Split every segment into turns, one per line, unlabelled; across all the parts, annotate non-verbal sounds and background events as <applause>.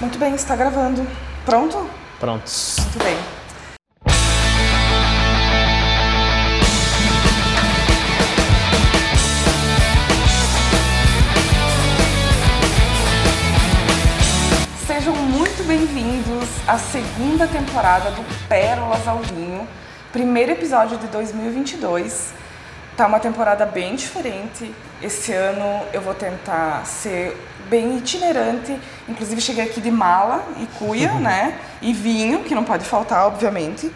Muito bem, está gravando. Pronto?
Prontos.
Muito bem. Sejam muito bem-vindos à segunda temporada do Pérolas ao Vinho, primeiro episódio de 2022. Tá uma temporada bem diferente. Esse ano eu vou tentar ser bem itinerante. Inclusive cheguei aqui de mala e cuia, né? E vinho, que não pode faltar, obviamente.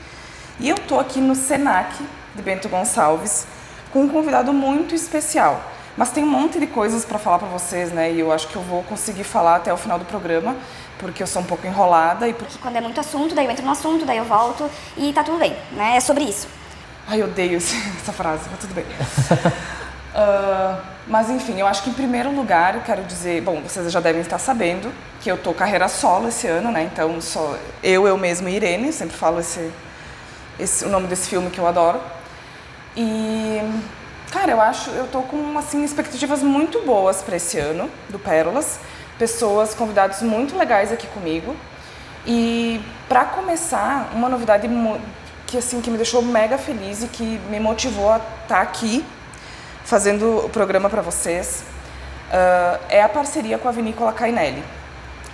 E eu tô aqui no Senac de Bento Gonçalves com um convidado muito especial. Mas tem um monte de coisas para falar para vocês, né? E eu acho que eu vou conseguir falar até o final do programa, porque eu sou um pouco enrolada e porque
Quando é muito assunto, daí eu entro no assunto, daí eu volto e tá tudo bem, né? É sobre isso.
Ai, eu odeio <laughs> essa frase, mas tudo bem. <laughs> Ah, mas enfim, eu acho que em primeiro lugar eu quero dizer, bom, vocês já devem estar sabendo que eu tô carreira solo esse ano, né? Então sou eu, eu mesmo e Irene, sempre falo esse, esse o nome desse filme que eu adoro. E cara, eu acho, eu tô com assim expectativas muito boas para esse ano do Pérolas, pessoas, convidados muito legais aqui comigo. E para começar, uma novidade mu- que assim que me deixou mega feliz e que me motivou a estar aqui fazendo o programa para vocês ah, é a parceria com a Vinícola Cainelli.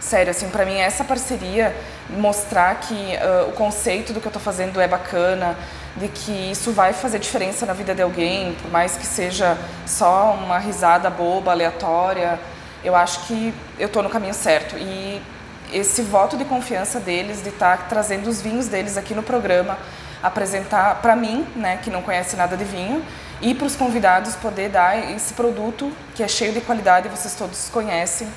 Sério, assim, para mim essa parceria mostrar que ah, o conceito do que eu estou fazendo é bacana, de que isso vai fazer diferença na vida de alguém, por mais que seja só uma risada boba, aleatória, eu acho que eu estou no caminho certo. E esse voto de confiança deles, de estar trazendo os vinhos deles aqui no programa, apresentar para mim, né, que não conhece nada de vinho, e para os convidados poder dar esse produto que é cheio de qualidade, vocês todos conhecem.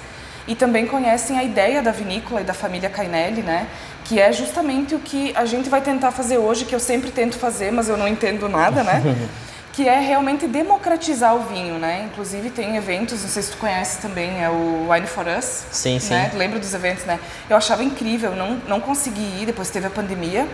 E também conhecem a ideia da vinícola e da família Cainelli, né? Que é justamente o que a gente vai tentar fazer hoje, que eu sempre tento fazer, mas eu não entendo nada, né? <laughs> que é realmente democratizar o vinho, né? Inclusive tem eventos, não sei se tu conhece também, é o Wine for Us.
Sim, sim.
Né? Lembra dos eventos, né? Eu achava incrível, não, não consegui ir, depois teve a pandemia.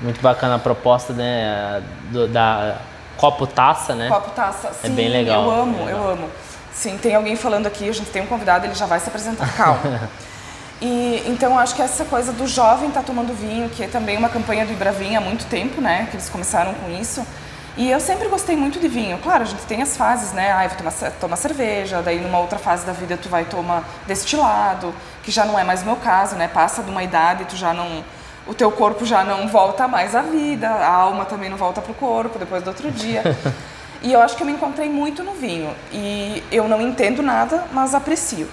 Muito bacana a proposta, né? do- da copo taça, né?
Copo taça.
É
Sim,
bem legal,
Eu amo,
bem
eu
legal.
amo. Sim, tem alguém falando aqui, a gente tem um convidado, ele já vai se apresentar. Calma. <laughs> E então acho que essa coisa do jovem tá tomando vinho, que é também uma campanha do Ibravinho há muito tempo, né? Que eles começaram com isso. E eu sempre gostei muito de vinho. Claro, a gente tem as fases, né? Ah, eu vou tomar, tomar cerveja, daí numa outra fase da vida tu vai tomar destilado, que já não é mais o meu caso, né? Passa de uma idade, tu já não o teu corpo já não volta mais à vida, a alma também não volta pro corpo depois do outro dia. <laughs> E eu acho que eu me encontrei muito no vinho. E eu não entendo nada, mas aprecio.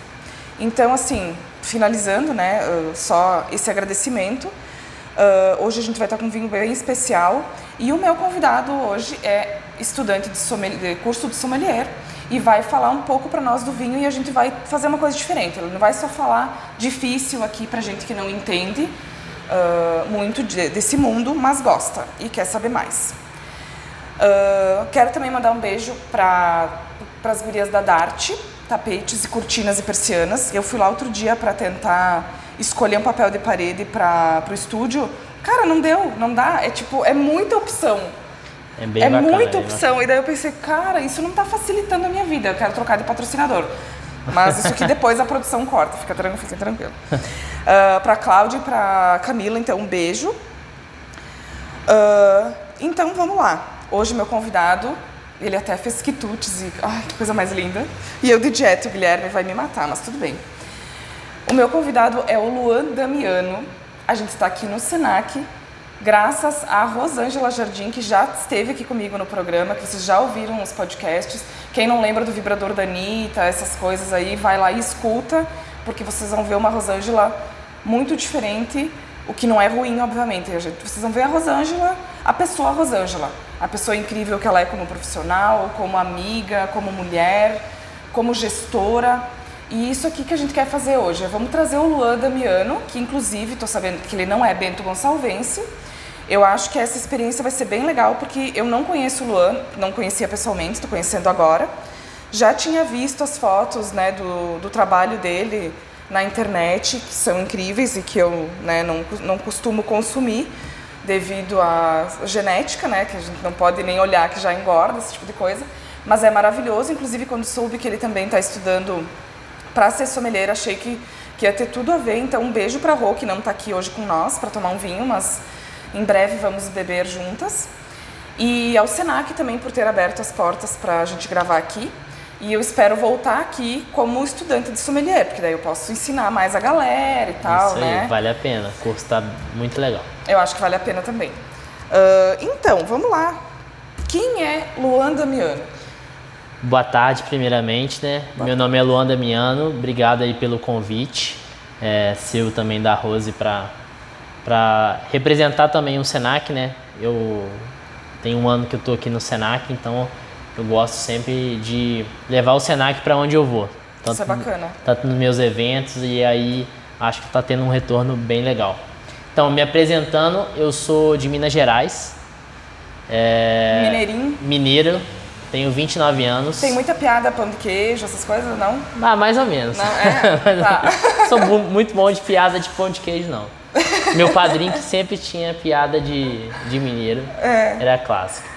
Então, assim, finalizando, né, só esse agradecimento. Uh, hoje a gente vai estar com um vinho bem especial. E o meu convidado hoje é estudante de, de curso de sommelier e vai falar um pouco para nós do vinho e a gente vai fazer uma coisa diferente. Ele não vai só falar difícil aqui para gente que não entende uh, muito de- desse mundo, mas gosta e quer saber mais. Ah, quero também mandar um beijo para as gurias da Dart, tapetes e cortinas e persianas. Eu fui lá outro dia para tentar escolher um papel de parede para o estúdio. Cara, não deu, não dá. É tipo, é muita opção.
É bem
é
bacana.
muita
bem
opção. E daí eu pensei, cara, isso não está facilitando a minha vida. Eu quero trocar de patrocinador. Mas isso aqui depois a produção corta, fica tranquilo. Fica tranquilo. <laughs> para Cláudia e para Camila, então, um beijo. Ah, então vamos lá. Hoje meu convidado, ele até fez quitutes e. Ai, que coisa mais linda. E eu de jet, o Guilherme vai me matar, mas tudo bem. O meu convidado é o Luan Damiano. A gente está aqui no Senac, graças a Rosângela Jardim, que já esteve aqui comigo no programa, que vocês já ouviram os podcasts. Quem não lembra do vibrador da Anitta, essas coisas aí, vai lá e escuta, porque vocês vão ver uma Rosângela muito diferente, o que não é ruim, obviamente. Vocês vão ver a Rosângela, a pessoa Rosângela, a pessoa incrível que ela é como profissional, como amiga, como mulher, como gestora. E isso aqui que a gente quer fazer hoje. é Vamos trazer o Luan Damiano, que inclusive estou sabendo que ele não é Bento Gonçalvense. Eu acho que essa experiência vai ser bem legal, porque eu não conheço o Luan, não conhecia pessoalmente, estou conhecendo agora. Já tinha visto as fotos né, do, do trabalho dele na internet, que são incríveis e que eu né, não, não costumo consumir devido à genética, né, que a gente não pode nem olhar que já engorda, esse tipo de coisa. Mas é maravilhoso, inclusive quando soube que ele também está estudando para ser sommelier, achei que que ia ter tudo a ver. Então, um beijo pra Rô, que não tá aqui hoje com nós para tomar um vinho, mas em breve vamos beber juntas. E ao Senac também por ter aberto as portas para a gente gravar aqui. E eu espero voltar aqui como estudante de sommelier, porque daí eu posso ensinar mais a galera e tal,
Isso aí,
né?
vale a pena. O curso tá muito legal.
Eu acho que vale a pena também. Ah, então, vamos lá. Quem é Luan Damiano?
Boa tarde, primeiramente, né? Meu nome é Luan Damiano, obrigado aí pelo convite. É, seu também da Rose para representar também o Senac, né? Eu tenho um ano que eu tô aqui no Senac, então eu gosto sempre de levar o Senac para onde eu vou.
Isso é bacana.
Tanto nos meus eventos e aí acho que tá tendo um retorno bem legal. Então, me apresentando, eu sou de Minas Gerais. É,
Mineirinho.
Mineiro, tenho 29 anos.
Tem muita piada, pão de queijo, essas coisas, não?
Ah, mais ou menos.
Não, é? <laughs> Tá.
Sou muito bom de piada de pão de queijo, não. Meu padrinho que sempre tinha piada de, de mineiro.
É.
Era clássico.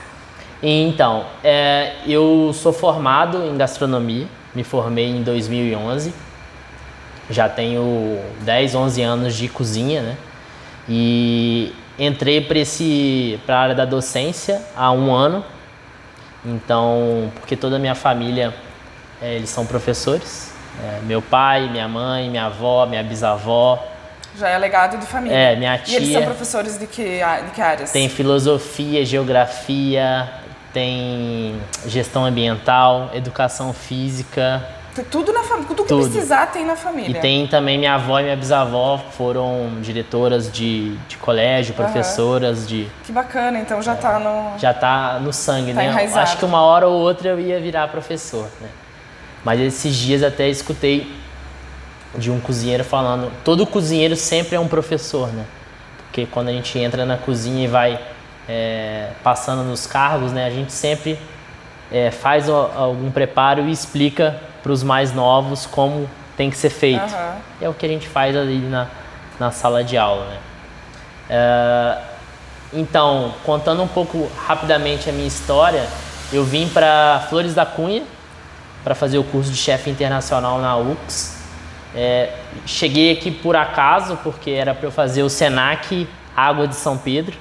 E, Então, é, eu sou formado em gastronomia. Me formei em 2011. Já tenho 10, 11 anos de cozinha, né? E entrei para a área da docência há um ano. Então, porque toda a minha família, é, eles são professores. É, meu pai, minha mãe, minha avó, minha bisavó.
Já é legado de família.
É, minha
E eles
tia-
são professores de que, de que áreas?
Tem filosofia, geografia, tem gestão ambiental, educação física.
Tudo na família. Tudo que
Tudo.
precisar tem na
E
família.
tem também minha avó e minha bisavó foram diretoras de, de colégio, professoras de.
Que bacana, então já tá no.
Já tá no sangue,
Tá
né?
enraizado.
Acho que uma hora ou outra eu ia virar professor, né? Mas esses dias até escutei de um cozinheiro falando, todo cozinheiro sempre é um professor, né? Porque quando a gente entra na cozinha e vai é, passando nos cargos, né? A gente sempre é, faz o- algum preparo e explica para os mais novos como tem que ser feito.
Aham.
É o que a gente faz ali na, na sala de aula, né? É, então, contando um pouco rapidamente a minha história, eu vim para Flores da Cunha para fazer o curso de chefe internacional na UX. É, cheguei aqui por acaso, porque era para eu fazer o SENAC Água de São Pedro,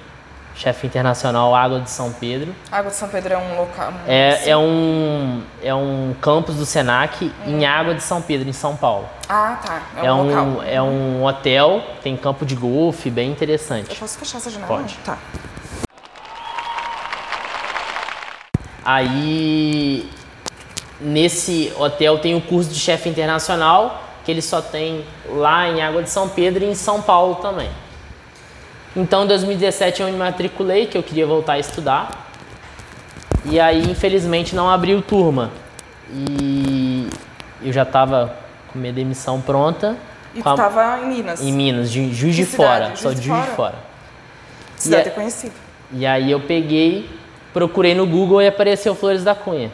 chefe internacional Água de São Pedro.
Água de São Pedro é um local.
É, é, um, é um campus do SENAC em Água de São Pedro, em São Paulo.
Ah, tá. É,
É
um,
um,
local.
é um hotel, tem campo de golfe, bem
Eu
interessante.
posso fechar essa janela?
Pode.
Tá.
Aí, nesse hotel tem o curso de chefe internacional, que ele só tem lá em Água de São Pedro e em São Paulo também. Então, em 2017 eu me matriculei, que eu queria voltar a estudar. E aí, infelizmente, não abriu turma. E eu já estava com minha demissão pronta.
E tu tava em Minas.
Em Minas, Juiz de? Fora.
Juiz
Sou
de
Juiz de
Fora? Cidade é conhecida.
E aí eu peguei, procurei no Google e apareceu Flores da Cunha.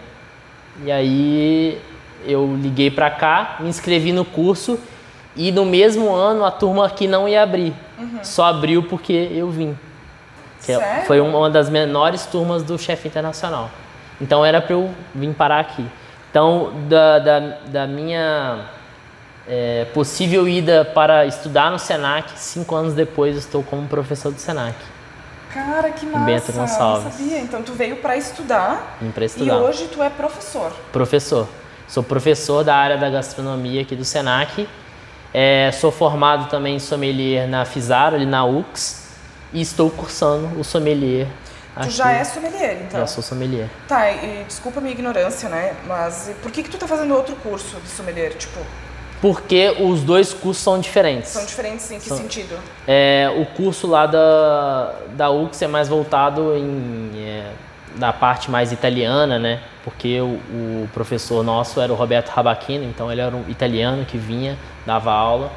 E aí eu liguei pra cá, me inscrevi no curso e no mesmo ano a turma aqui não ia abrir. Só abriu porque eu vim. É-
Sério?
Foi uma das menores turmas do chefe internacional. Então era pra eu vir parar aqui. Então, da, da, da minha é, possível ida para estudar no SENAC, cinco anos depois eu estou como professor do SENAC.
Cara, que massa.
Bento Gonçalves.
Não sabia. Então tu veio pra estudar.
Vim pra
E
estudar.
hoje tu é professor.
Professor. Sou professor da área da gastronomia aqui do SENAC. É, sou formado também em sommelier na Fisar, ali na UX. E estou cursando o sommelier.
Tu
aqui.
já é sommelier, então.
Já sou sommelier.
Tá, e desculpa a minha ignorância, né? Mas por que que tu tá fazendo outro curso de sommelier? Tipo,
Porque os dois cursos são diferentes.
são diferentes em que
São.
sentido?
É, o curso lá da, da UX é mais voltado em, é, da parte mais italiana, né? Porque o, o professor nosso era o Roberto Rabachino, então ele era um italiano que vinha, dava aula.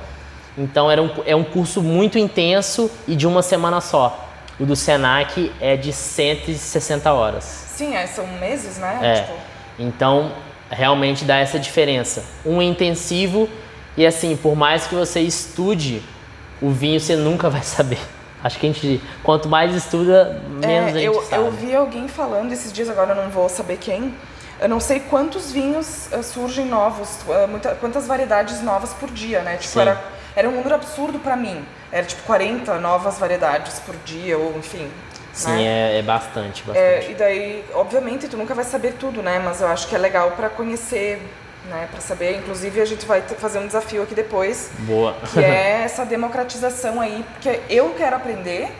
Então era um, é um curso muito intenso e de uma semana só. O do Senac é de 160 horas.
Sim, é, são meses, né?
É.
Tipo,
Então, realmente dá essa diferença. Um é intensivo e assim, por mais que você estude, o vinho você nunca vai saber. Acho que a gente, quanto mais estuda, menos
é,
a gente
eu,
sabe.
eu vi alguém falando esses dias, agora eu não vou saber quem, eu não sei quantos vinhos uh, surgem novos, uh, muita, quantas variedades novas por dia, né? Tipo,
Sim.
era, era um número absurdo para mim. Era tipo 40 novas variedades por dia, ou enfim.
Sim,
né?
é, é bastante, bastante.
É, e daí, obviamente, tu nunca vai saber tudo, né? Mas eu acho que é legal para conhecer, né? Para saber. Inclusive, a gente vai fazer um desafio aqui depois,
Boa.
que é essa democratização aí, porque eu quero aprender,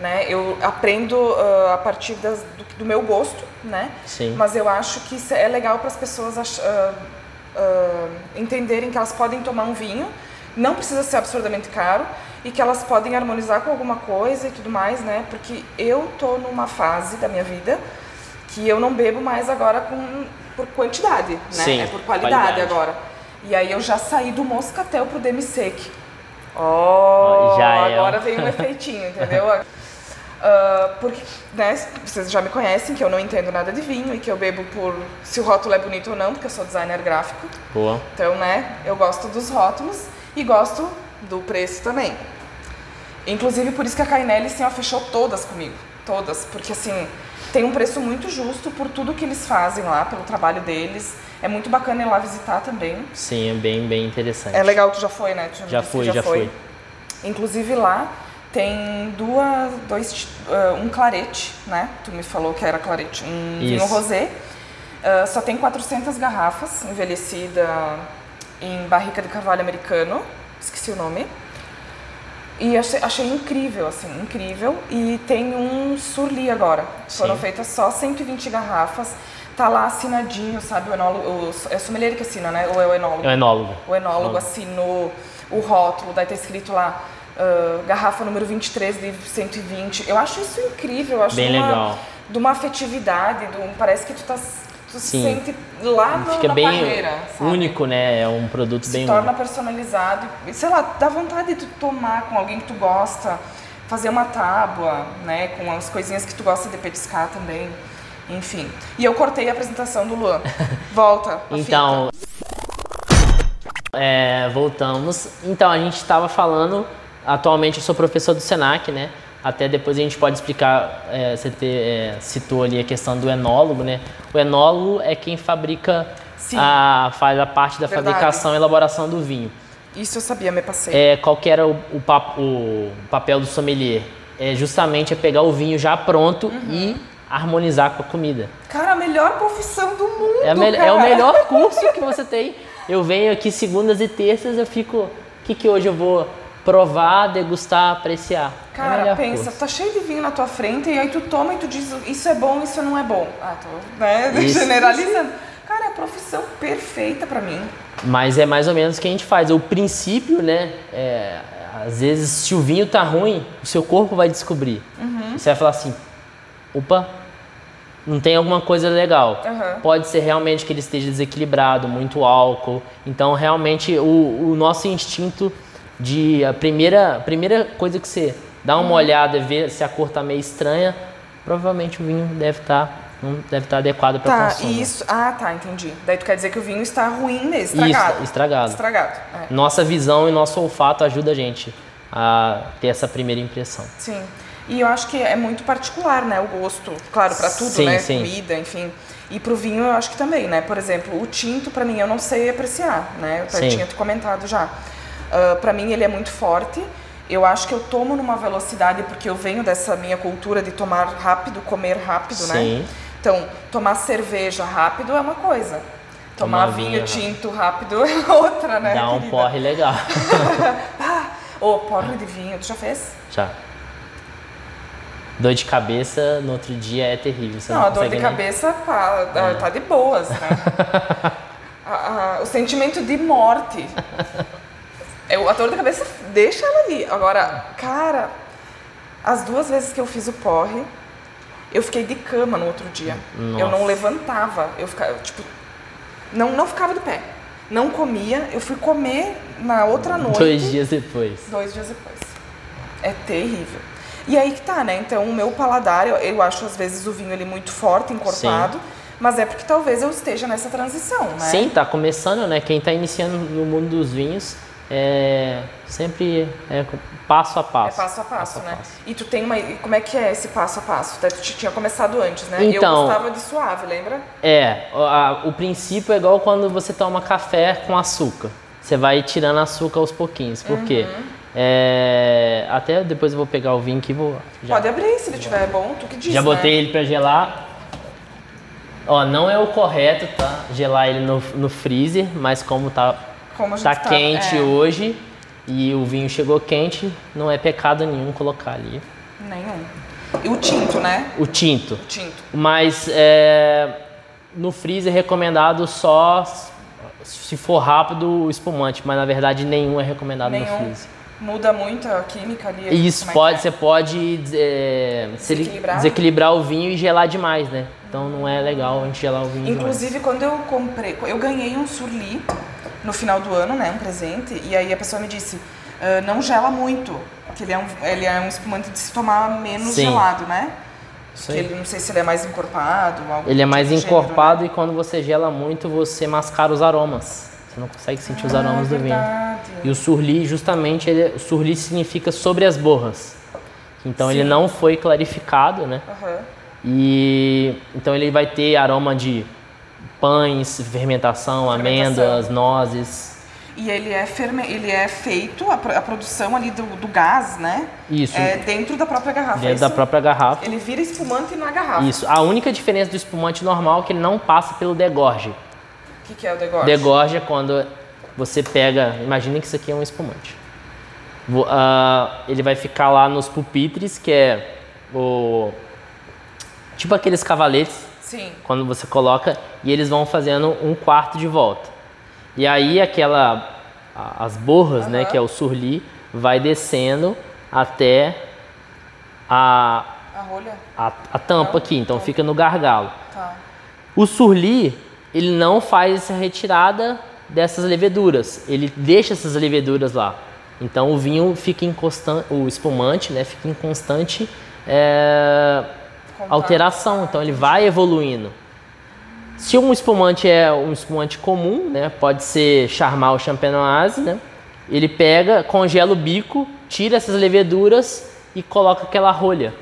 né? Eu aprendo ah, a partir das- do, do meu gosto, né?
Sim.
Mas eu acho que isso é legal para as pessoas ach- ah, ah, entenderem que elas podem tomar um vinho, não precisa ser absurdamente caro e que elas podem harmonizar com alguma coisa e tudo mais, né? Porque eu tô numa fase da minha vida que eu não bebo mais agora com, por quantidade, né?
Sim,
é por qualidade,
qualidade.
agora. E aí eu já saí do moscatel pro demi-sec. Oh,
Já é,
agora veio um efeitinho, <laughs> entendeu? Ah, porque, né, vocês já me conhecem que eu não entendo nada de vinho e que eu bebo por se o rótulo é bonito ou não, porque eu sou designer gráfico.
Boa.
Então, né, eu gosto dos rótulos e gosto do preço também. Inclusive, por isso que a Cainelli, assim, ó, fechou todas comigo. Todas. Porque, assim, tem um preço muito justo por tudo que eles fazem lá, pelo trabalho deles. É muito bacana ir lá visitar também.
Sim, é bem, bem interessante.
É legal, tu já foi, né? Tu
Já
que
fui, já fui.
Inclusive lá tem duas, dois, ah, um clarete, né? Tu me falou que era clarete, um vinho
Isso.
rosé. Ah, só tem 400 garrafas, envelhecida em barrica de carvalho americano, esqueci o nome. E achei, achei incrível, assim, incrível. E tem um surli agora. Foram
Sim.
feitas só 120 garrafas. Tá lá assinadinho, sabe? O enólogo, o, é o sommelier que assina, né? Ou é o enólogo?
É o enólogo.
O enólogo assinou o rótulo, daí tá escrito lá, ah, garrafa número 23 de 120. Eu acho isso incrível, eu acho
Bem
de uma,
legal.
de uma afetividade, de um- parece que tu, tá, tu se
Sim.
sente lá no,
Fica
na
bem
carreira, sabe?
único, né? É um produto
Se
bem
torna
único.
personalizado. E, sei lá, dá vontade de tu tomar com alguém que tu gosta, fazer uma tábua, né? Com as coisinhas que tu gosta de petiscar também. Enfim. E eu cortei a apresentação do Luan. <laughs> Volta.
Então, é, voltamos. Então, a gente estava falando, atualmente eu sou professor do SENAC, né? Até depois a gente pode explicar, é, você é, citou ali a questão do enólogo, né? O enólogo é quem fabrica,
Sim.
a, faz a parte da
Verdade.
fabricação e elaboração do vinho.
Isso eu sabia, me passei.
É, qual que era o, o, o papel do sommelier? É justamente é pegar o vinho já pronto
Uhum.
e harmonizar com a comida.
Cara, a melhor profissão do mundo,
É,
cara.
é o melhor curso que você tem. Eu venho aqui segundas e terças, eu fico. O que, que hoje eu vou provar, degustar, apreciar? É
Cara, pensa, tá cheio de vinho na tua frente e aí tu toma e tu diz isso é bom, isso não é bom. Ah, tô né,
Isso. <laughs>
generalizando. Cara, é a profissão perfeita pra mim.
Mas é mais ou menos o que a gente faz. O princípio, né? é, às vezes, se o vinho tá ruim, o seu corpo vai descobrir.
Uhum.
Você vai falar assim: opa, não tem alguma coisa legal.
Aham.
Pode ser realmente que ele esteja desequilibrado, muito álcool. Então, realmente, o, o nosso instinto de. A primeira, primeira coisa que você dá uma olhada e vê se a cor tá meio estranha, provavelmente o vinho deve estar. não deve estar adequado para
Tá,
consumo.
isso. Ah, tá, entendi. Daí tu quer dizer que o vinho está ruim mesmo, estragado.
Isso, estragado.
Estragado. é.
Nossa visão e nosso olfato ajuda a gente a ter essa primeira impressão.
Sim. E eu acho que é muito particular, né? O gosto, claro, pra tudo,
Sim,
né?
sim.
Comida, enfim. E pro vinho eu acho que também, né? Por exemplo, o tinto pra mim eu não sei apreciar, né? Eu
Sim.
tinha te comentado já. Ah, pra mim ele é muito forte. Eu acho que eu tomo numa velocidade porque eu venho dessa minha cultura de tomar rápido, comer rápido, né?
Sim.
Então, tomar cerveja rápido é uma coisa. Tomar,
Tomar
vinho,
vinho
tinto rápido <laughs> é outra, né?
Dá um
querida?
porre legal. <laughs>
Ô, porre de vinho, tu já fez?
Já. Dor de cabeça no outro dia é terrível. Você não,
Não, a dor de
nem-
cabeça tá,
É.
tá de boas, né? <laughs> A- a- o sentimento de morte. É, a dor de cabeça deixa ela ali. Agora, cara, as duas vezes que eu fiz o porre, eu fiquei de cama no outro dia. Eu não
Nossa.
levantava. Eu ficava, tipo, não, não ficava de pé. Não comia. Eu fui comer na outra noite.
Dois dias depois.
Dois dias depois. É terrível. E aí que tá, né? Então, o meu paladar, eu, eu acho às vezes o vinho ele muito forte, encorpado, mas é porque talvez eu esteja nessa transição, né?
Sim, tá começando, né? Quem tá iniciando no mundo dos vinhos é sempre é passo a
É
passo.
passo a passo,
a
né?
passo.
E tu tem uma. e Como é que é esse passo a passo? Tu tinha começado antes, né?
Então-
Eu gostava de suave, lembra?
É, o, a- o princípio é igual quando você toma café com açúcar. Você vai tirando açúcar aos pouquinhos. Por quê?
Uhum.
É, até depois eu vou pegar o vinho aqui e vou. Já,
Pode abrir, se ele tiver bom, tu que diz.
já
né?
botei ele pra gelar. Ó, não é o correto, tá? Gelar ele no, no freezer, mas como tá,
Como gente
tá quente
é.
hoje e o vinho chegou quente, não é pecado nenhum colocar ali.
Nenhum. E o tinto, né?
O tinto.
O tinto.
Mas é, no freezer é recomendado só se for rápido o espumante, mas na verdade nenhum é recomendado no
Nenhum.
freezer.
Muda muito a química ali.
Isso
é
pode,
que
você pode é,
Desequilibrar?
desequilibrar o vinho e gelar demais, né? Então não é legal a gente gelar o vinho demais.
Inclusive, quando eu comprei, eu ganhei um surli no final do ano, né, um presente, e aí a pessoa me disse, "Ah, não gela muito, que ele é um, ele é um espumante de se tomar menos
Sim.
gelado, né?
Isso
Que
aí.
ele, não sei se ele é mais encorpado,
Ele é mais
tipo do gênero,
encorpado
né?
e quando você gela muito, você mascara os aromas. Você não consegue sentir os aromas
ah,
do vinho. E o surli, justamente, ele, o surli significa sobre as borras. Então ele
Sim.
não foi clarificado, né?
Aham.
E então ele vai ter aroma de pães, fermentação, amêndoas, nozes.
E ele é, ferme... ele é feito, a, pro- a produção ali do, do gás, né?
Isso.
É dentro da própria garrafa.
Dentro
é
da
isso?
própria garrafa.
Ele vira espumante na garrafa.
Isso. A única diferença do espumante normal é que ele não passa pelo degorge.
O que, que é o degorge?
Degorge é quando você pega. Imagine que isso aqui é um espumante. Ah, ele vai ficar lá nos pupitres, que é o. Tipo aqueles cavaletes,
Sim.
quando você coloca, e eles vão fazendo um quarto de volta. E aí aquela. As borras, né,
Aham.
que é o surli, vai descendo até a,
A rolha?
a, a tampa
Não?
aqui, então fica no gargalo.
Tá.
O surli, ele não faz essa retirada dessas leveduras, ele deixa essas leveduras lá. Então o vinho fica em constante, o espumante, né, fica em constante é. Alteração, então ele vai evoluindo. Se um espumante é um espumante comum, né, pode ser Charmal ou Champenoise, né, ele pega, congela o bico, tira essas leveduras e coloca aquela rolha.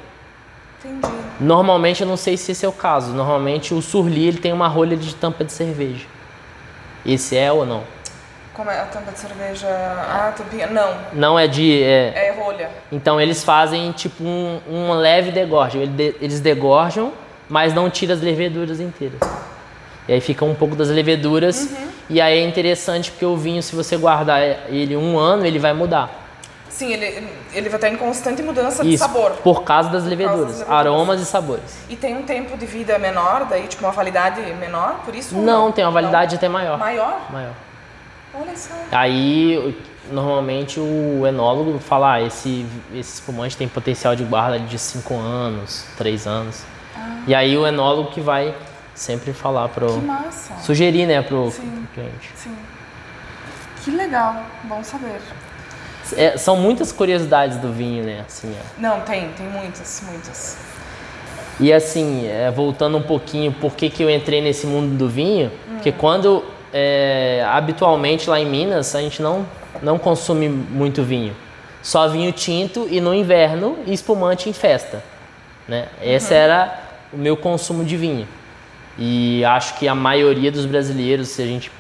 Entendi.
Normalmente, eu não sei se esse é o caso. Normalmente, o surli ele tem uma rolha de tampa de cerveja. Esse é ou não?
Como é a tampa de cerveja? Ah, tampinha. Não,
Não é de. é-
é rolha.
Então, eles fazem tipo um, um leve degorge. Ele de- Eles degorjam, mas não tiram as leveduras inteiras. E aí fica um pouco das leveduras. E aí é interessante porque o vinho, se você guardar ele um ano, ele vai mudar.
Sim, ele, ele vai estar em constante mudança de
Isso,
sabor.
por causa das
das
leveduras,
leveduras.
aromas e sabores.
E tem um tempo de vida menor, daí, tipo, uma validade menor, por isso? ou
Não, tem uma validade até maior.
Maior?
Maior.
Olha só.
Aí, normalmente, o enólogo fala, ah, esse, esse espumante tem potencial de guarda de 5 anos, 3 anos. E aí, o enólogo que vai sempre falar pro...
Que massa.
Sugerir, né, pro,
Sim.
pro cliente.
Sim. Que legal. Bom saber.
É, são muitas curiosidades do vinho, né, assim, ó.
Não, tem, tem muitas, muitas.
E assim, é, voltando um pouquinho, por que, que eu entrei nesse mundo do vinho? Porque quando, é, habitualmente lá em Minas, a gente não, não consome muito vinho. Só vinho tinto e no inverno e espumante em festa. Né? Esse era o meu consumo de vinho. E acho que a maioria dos brasileiros, se a gente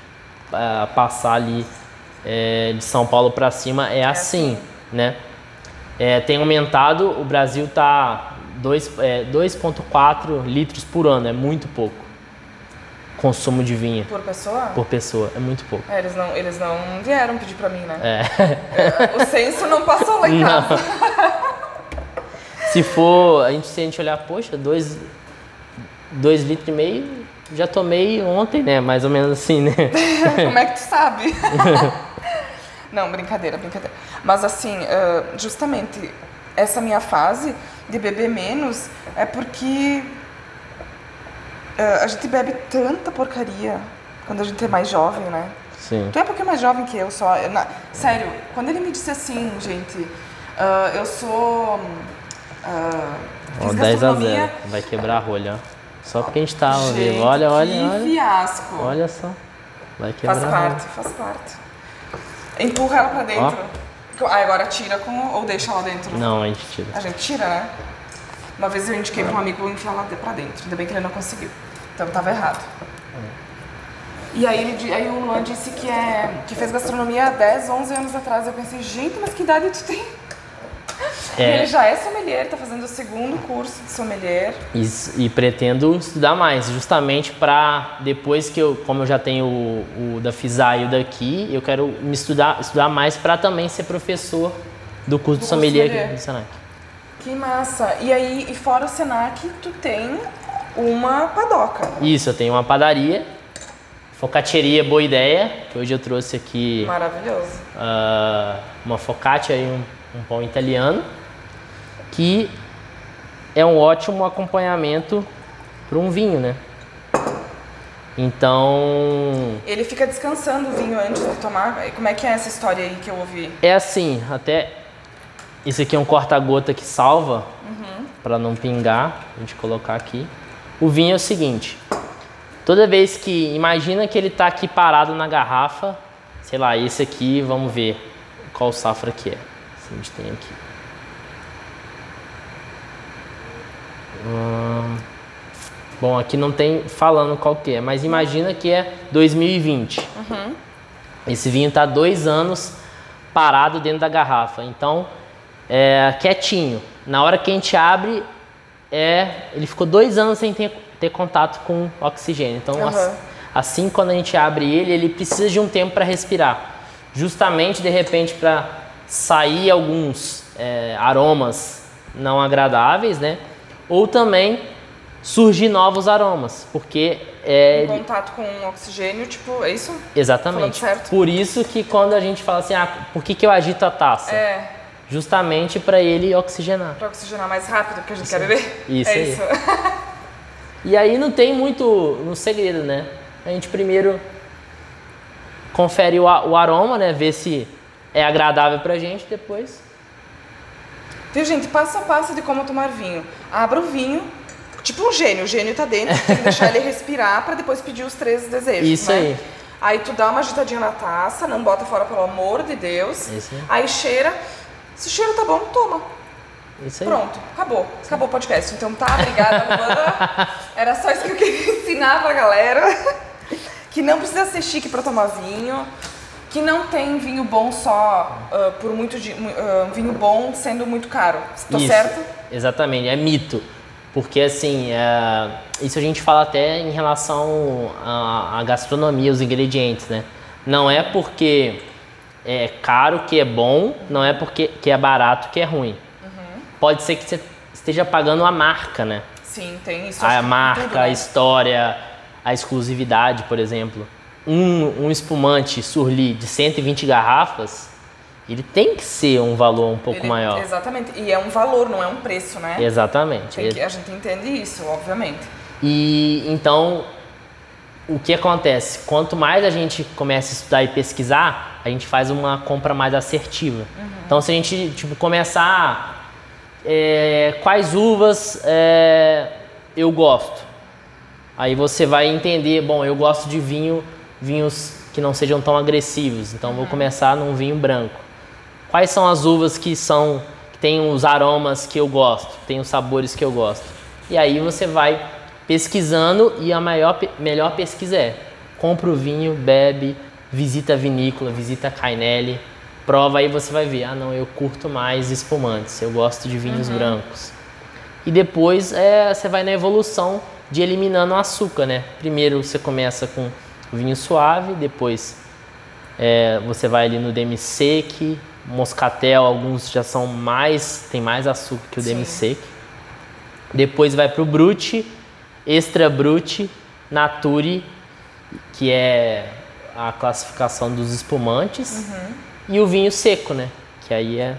ah, passar ali é, de São Paulo para cima, é assim,
assim.
né? É, tem aumentado, o Brasil tá 2, é, 2,4 litros por ano, é muito pouco. Consumo de vinho
Por pessoa?
por pessoa, é muito pouco.
É, eles não, eles não vieram pedir pra mim, né?
É.
O censo não passou lá em casa. <laughs>
Se for, a gente, se a gente olhar, poxa, 2 dois litros e meio, já tomei ontem, né? Mais ou menos assim, né? <laughs>
Como é que tu sabe? <laughs> Não, brincadeira, brincadeira. Mas assim, ah, justamente essa minha fase de beber menos é porque ah, a gente bebe tanta porcaria quando a gente é mais jovem, né?
Sim.
Tu é um pouquinho mais jovem que eu só. eu na- sério, quando ele me disse assim, gente, ah, eu sou. ah,
Ó,
fiz
10 a
gastronomia.
0. Vai quebrar a rolha, ó. Só porque a gente tá
Gente,
vivo. Olha, olha,
que
olha.
fiasco.
Olha só. Vai quebrar
Faz
a rolha.
parte, faz parte. Empurra ela pra dentro. Ah, agora tira com. ou deixa lá dentro?
Não, a gente tira.
A gente tira, né? Uma vez eu indiquei pra um amigo enfiar lá de- pra dentro. Ainda bem que ele não conseguiu. Então tava errado. E aí, ele, aí o Luan disse que, é, que fez gastronomia há 10, 11 anos atrás. Eu pensei, gente, mas que idade tu tem? E
É.
ele já é sommelier, tá fazendo o segundo curso de sommelier.
Isso, e pretendo estudar mais, justamente para depois que eu, como eu já tenho o, o da FISA e o daqui, eu quero me estudar, estudar mais para também ser professor do curso de
curso
sommelier
sommelier.
aqui do Senac.
Que massa! E aí, e fora o Senac, tu tem uma padoca.
Isso, eu tenho uma padaria, focacceria Boa Ideia, que hoje eu trouxe aqui
Maravilhoso.
ah, uma focaccia e um, um pão italiano, que é um ótimo acompanhamento para um vinho, né? Então,
Ele fica descansando o vinho antes de tomar. Como é que é essa história aí que eu ouvi?
É assim, até esse aqui é um corta-gota que salva para não pingar. A gente colocar aqui. O vinho é o seguinte: toda vez que imagina que ele tá aqui parado na garrafa, sei lá, esse aqui, vamos ver qual safra que é. Se a gente tem aqui. Hum, bom, aqui não tem falando qual que é, mas imagina que é 2020. Esse vinho está dois anos parado dentro da garrafa, então é quietinho. Na hora que a gente abre, é, ele ficou dois anos sem ter, ter contato com oxigênio. Então,
Aham.
ass- assim quando a gente abre ele, ele precisa de um tempo para respirar. Justamente de repente para sair alguns é, aromas não agradáveis, né? Ou também surgir novos aromas, porque é,
Em contato com oxigênio, tipo, é isso?
Exatamente. Por isso que quando a gente fala assim, ah, por que, que eu agito a taça?
É,
Justamente para ele oxigenar.
pra oxigenar mais rápido, porque a gente quer beber. <laughs>
Isso
é
aí.
isso.
E aí não tem muito no segredo, né? A gente primeiro confere o, a- o aroma, né? Ver se é agradável pra gente, depois.
Viu, gente? Passo a passo de como tomar vinho. Abra o vinho, tipo um gênio. O gênio tá dentro, tem que deixar ele respirar pra depois pedir os três desejos.
Isso
né?
aí.
Aí tu dá uma agitadinha na taça, não bota fora, pelo amor de Deus.
Isso aí.
Aí cheira. Se o cheiro tá bom, toma.
Isso aí.
Pronto, acabou. Acabou o podcast. Então tá, obrigada, Luana. <laughs> Era só isso que eu queria <laughs> ensinar pra galera. Que não precisa ser chique pra tomar vinho. Que não tem vinho bom só ah, por muito mu- ah, vinho bom sendo muito caro. Tô
Isso,
certo?
Exatamente, é mito. Porque assim, é, isso a gente fala até em relação à gastronomia, os ingredientes, né? Não é porque é caro que é bom, não é porque que é barato que é ruim.
Uhum.
Pode ser que você esteja pagando a marca, né?
Sim, tem isso.
A marca,
tudo,
a
né?
história, a exclusividade, por exemplo. Um, um espumante Surly de 120 garrafas, ele tem que ser um valor um pouco
Ele-
maior.
Exatamente. E é um valor, não é um preço, né?
Exatamente.
Que- a gente entende isso, obviamente.
E então, o que acontece? Quanto mais a gente começa a estudar e pesquisar, a gente faz uma compra mais assertiva. Então, se a gente tipo, começar, é, quais uvas é, eu gosto? Aí você vai entender, bom, eu gosto de vinho, vinhos que não sejam tão agressivos, então vou começar num vinho branco. Quais são as uvas que são que têm os aromas que eu gosto, têm os sabores que eu gosto? E aí você vai pesquisando e a maior, melhor pesquisa é compra o vinho, bebe, visita a vinícola, visita a Cainelli, prova aí você vai ver, ah não, eu curto mais espumantes, eu gosto de vinhos brancos. E depois é, você vai na evolução de eliminando o açúcar, né? Primeiro você começa com vinho suave, depois é, você vai ali no demi-sec, moscatel, alguns já são mais, tem mais açúcar que o
Sim.
demi-sec. Depois vai pro brute, extra brute, nature, que é a classificação dos espumantes,
Uhum.
e o vinho seco, né? Que aí é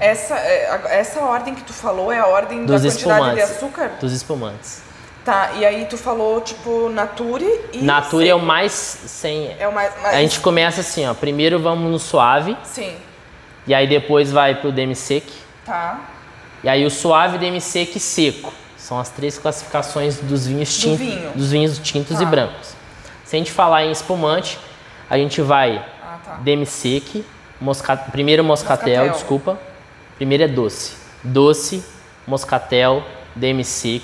Essa, é, essa ordem que tu falou é a ordem
dos
da quantidade de açúcar?
Dos espumantes.
Tá, e aí tu falou, tipo, Nature e...
Nature é o mais sem.
É o mais... mais
A gente começa assim, ó. Primeiro vamos no suave,
Sim,
e aí depois vai pro demi-sec,
tá.
e aí o suave, demi-sec e seco. São as três classificações dos vinhos
Do
tintos,
vinho.
dos vinhos tintos
Tá.
e brancos. Se a gente falar em espumante, a gente vai
Ah, tá.
demi-sec, mosca... primeiro moscatel,
Moscatel.
desculpa. Primeiro é doce. Doce, moscatel, demi-sec.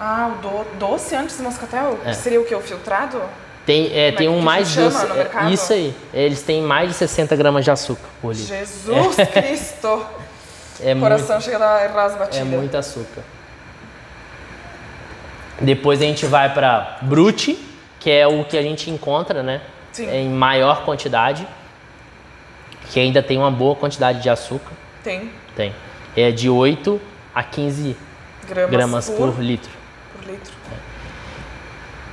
Ah, o do- doce antes do moscatel?
É.
Seria o que? O filtrado?
Tem, é,
Como
tem
é
um mais doce. é, isso aí. Eles têm mais de 60 gramas de açúcar por litro.
Jesus <laughs> Cristo!
É
O
muito,
coração chega a dar
é muito açúcar. Depois a gente vai para Brute, que é o que a gente encontra, né?
Sim.
Em maior quantidade. Que ainda tem uma boa quantidade de açúcar.
Tem
Tem. É de 8 a 15
gramas,
gramas
por,
por litro.
por litro.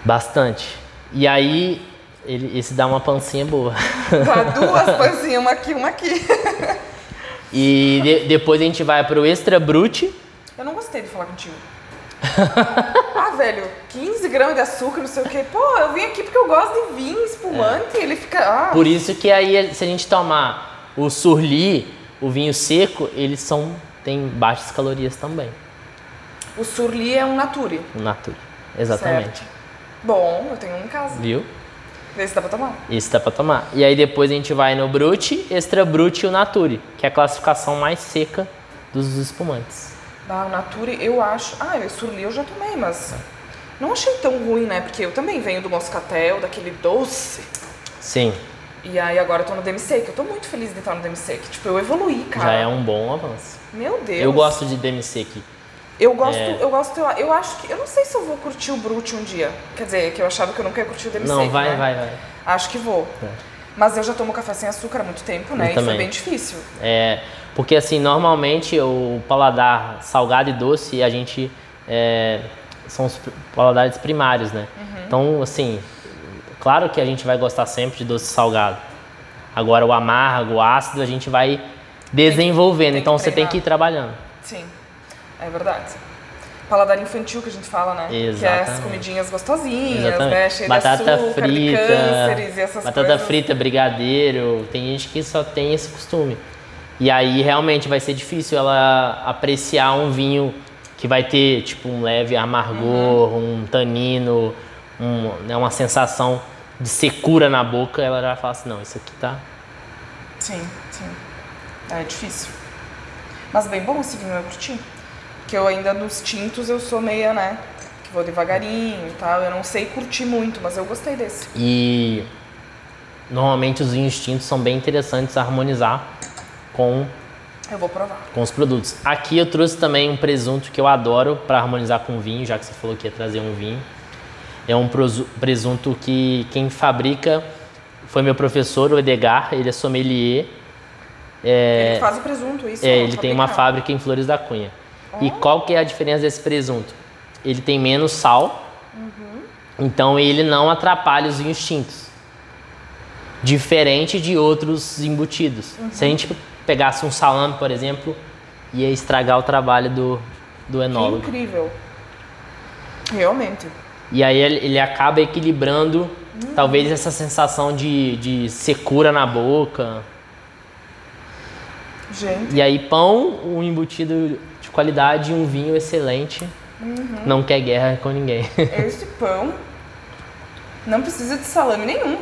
Bastante. E aí, ele, esse dá uma pancinha boa. <laughs>
Dá <laughs> duas pancinhas, uma aqui, uma aqui.
E de- depois a gente vai pro Extra Brute.
Eu não gostei de falar contigo. Ah, velho, 15 gramas de açúcar, não sei o quê. Pô, eu vim aqui porque eu gosto de vinho espumante. Ele fica. Ah,
Por isso que aí, se a gente tomar o Surli, o vinho seco, eles são tem baixas calorias também.
o Surli é um Nature.
O Natura. Exatamente.
Certo. Bom, eu tenho um em casa.
Viu?
Esse dá pra tomar.
Esse dá pra tomar. E aí depois a gente vai no Brute, Extra Brute e o Nature, que é a classificação mais seca dos espumantes.
O Nature, eu acho. Ah, o Surli eu já tomei, mas. Não achei tão ruim, né? Porque eu também venho do Moscatel, daquele doce.
Sim,
E aí agora eu tô no Demi-Sec. Eu tô muito feliz de estar no Demi-Sec. Tipo, eu evoluí, cara.
já é um bom avanço.
Meu Deus.
Eu gosto de demi-sec.
Eu gosto,
É.
eu gosto, eu acho que. Eu não sei se eu vou curtir o Brute um dia. Quer dizer, que eu achava que eu nunca ia curtir o Demi-Sec.
Não, vai,
né?
vai, vai.
Acho que vou. Mas eu já tomo café sem açúcar há muito tempo, né?
Eu
e foi
também.
bem difícil.
É, porque assim, normalmente o paladar salgado e doce, a gente é, são os paladares primários, né? Então, assim, claro que a gente vai gostar sempre de doce salgado. Agora o amargo, o ácido, a gente vai desenvolvendo. então você tem que ir trabalhando.
Sim, é verdade. Paladar infantil que a gente fala, né? Que é as
Exatamente.
comidinhas gostosinhas,
Exatamente.
né? Cheias
batata
de açúcar, de
frita,
cânceres e essas
batata
coisas.
frita, brigadeiro. Tem gente que só tem esse costume. E aí realmente vai ser difícil ela apreciar um vinho que vai ter tipo um leve amargor,
Uhum.
um tanino, um, né, uma sensação de secura na boca. Ela já vai falar assim, não, isso aqui tá.
Sim, sim. É difícil. Mas bem bom esse vinho, eu curti. Porque eu ainda nos tintos eu sou meia, né? Que vou devagarinho e tal. Eu não sei curtir muito, mas eu gostei desse.
E normalmente os vinhos tintos são bem interessantes a harmonizar com
Eu vou provar.
com os produtos. Aqui eu trouxe também um presunto que eu adoro para harmonizar com vinho, já que você falou que ia trazer um vinho. É um presunto que quem fabrica foi meu professor, o Edgar, ele é sommelier.
Ele faz o presunto, isso?
É,
ó,
ele tem uma
fabricar.
fábrica em Flores da Cunha. E qual que é a diferença desse presunto? Ele tem menos sal, então ele não atrapalha os vinhos tintos. Diferente de outros embutidos. Se a gente pegasse um salame, por exemplo, ia estragar o trabalho do, do enólogo.
Incrível. Realmente.
E aí ele, ele acaba equilibrando talvez essa sensação de, de secura na boca.
Gente,
E aí pão, um embutido de qualidade e um vinho excelente. Não quer guerra com ninguém. <laughs>
esse pão não precisa de salame nenhum. Eu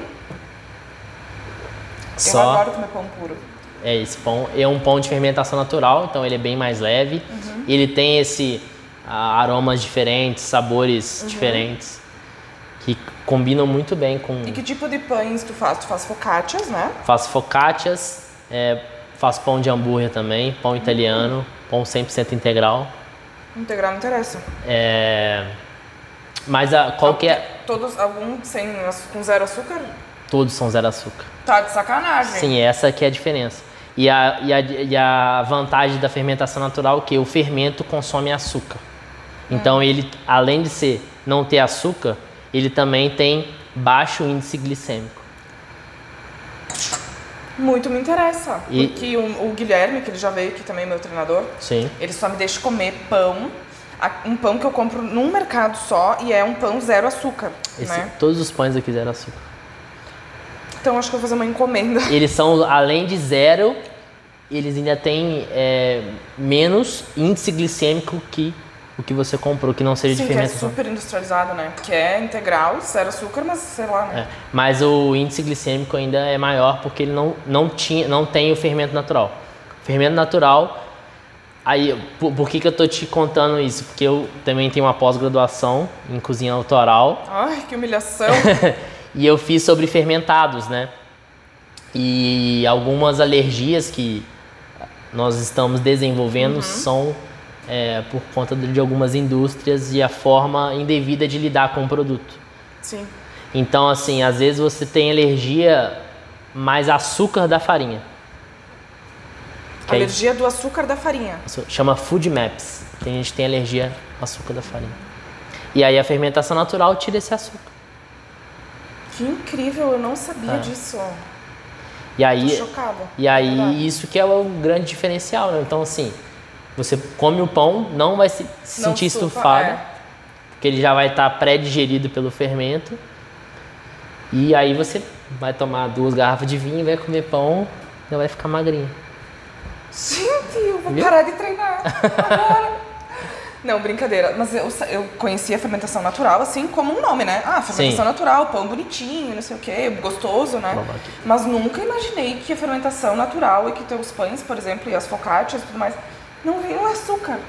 Só
adoro comer pão puro.
É esse pão é um pão de fermentação natural, então ele é bem mais leve. Ele tem esse ah, aromas diferentes, sabores diferentes que combinam muito bem com
E que tipo de pães tu faz? Tu faz focaccias, né?
faço focaccias, é, faço pão de hambúrguer também, pão italiano, pão 100% integral.
Integral não interessa.
É, mas a, qual que é?
Todos, algum sem, com zero açúcar?
Todos são zero açúcar.
Tá de sacanagem.
Sim, essa que é a diferença. E a, e a, e a vantagem da fermentação natural é que o fermento consome açúcar. Então ele, além de ser não ter açúcar, ele também tem baixo índice glicêmico.
Muito me interessa.
E-
Porque o, o Guilherme, que ele já veio aqui também, meu treinador,
Sim.
ele só me deixa comer pão. Um pão que eu compro num mercado só e é um pão zero açúcar,
Esse-
né?
Todos os pães aqui zero açúcar.
Então acho que eu vou fazer uma encomenda.
Eles são, além de zero, eles ainda têm é, menos índice glicêmico que o que você comprou, que não seja
Sim,
de
que é
fermentação.
super industrializado, né? Que é integral, zero açúcar, mas sei lá, né?
É, mas o índice glicêmico ainda é maior porque ele não, não, tinha, não tem o fermento natural. Fermento natural, aí, por, por que, que eu tô te contando isso? Porque eu também tenho uma pós-graduação em cozinha autoral
Ai, que humilhação. <laughs>
e eu fiz sobre fermentados, né? E algumas alergias que nós estamos desenvolvendo são é, por conta de algumas indústrias e a forma indevida de lidar com o produto.
Sim.
Então, assim, às vezes você tem alergia mais açúcar da farinha.
Alergia do açúcar da farinha.
chama food maps. Tem gente que tem alergia ao açúcar da farinha. E aí a fermentação natural tira esse açúcar.
Que incrível, eu não sabia
É.
disso.
E aí,
chocada.
e aí
Verdade.
isso que é o grande diferencial, né? Então, assim, você come o pão, não vai se se
Não
sentir estufado,
é.
porque ele já vai estar pré-digerido pelo fermento. E aí você vai tomar duas garrafas de vinho, vai comer pão, já vai ficar magrinho.
Gente, eu vou
Viu?
parar de treinar agora. <laughs> Não, brincadeira. Mas eu, eu conhecia a fermentação natural, assim, como um nome, né? Ah, fermentação
Sim.
natural, pão bonitinho, não sei o quê, gostoso, né? Mas nunca imaginei que a fermentação natural e que teus pães, por exemplo, e as focaccias e tudo mais, não vinham açúcar.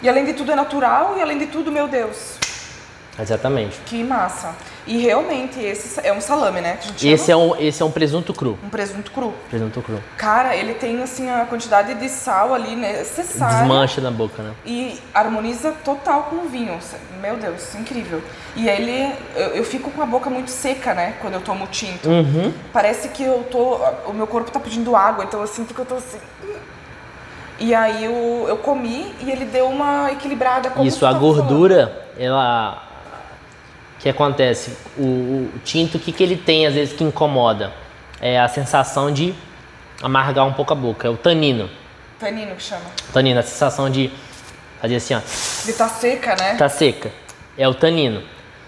E além de tudo é natural e além de tudo, meu Deus,
Exatamente.
que massa. E realmente esse é um salame, né?
Esse
chama?
é um, esse é um presunto cru.
um presunto cru.
Presunto cru.
Cara, ele tem assim a quantidade de sal ali necessária.
Desmancha na boca, né?
E harmoniza total com o vinho. Meu Deus, incrível. E ele, eu, eu fico com a boca muito seca, né? Quando eu tomo tinto.
Uhum.
Parece que eu tô. O meu corpo tá pedindo água, então eu sinto que eu tô assim. E aí eu, eu comi e ele deu uma equilibrada como
Isso, a
tava falando.
gordura, ela. O que acontece? O, o tinto, o que, que ele tem às vezes que incomoda? É a sensação de amargar um pouco a boca, é o tanino.
Tanino que chama.
Tanino, a sensação de fazer assim, ó,
De tá seca, né?
tá seca. É o tanino.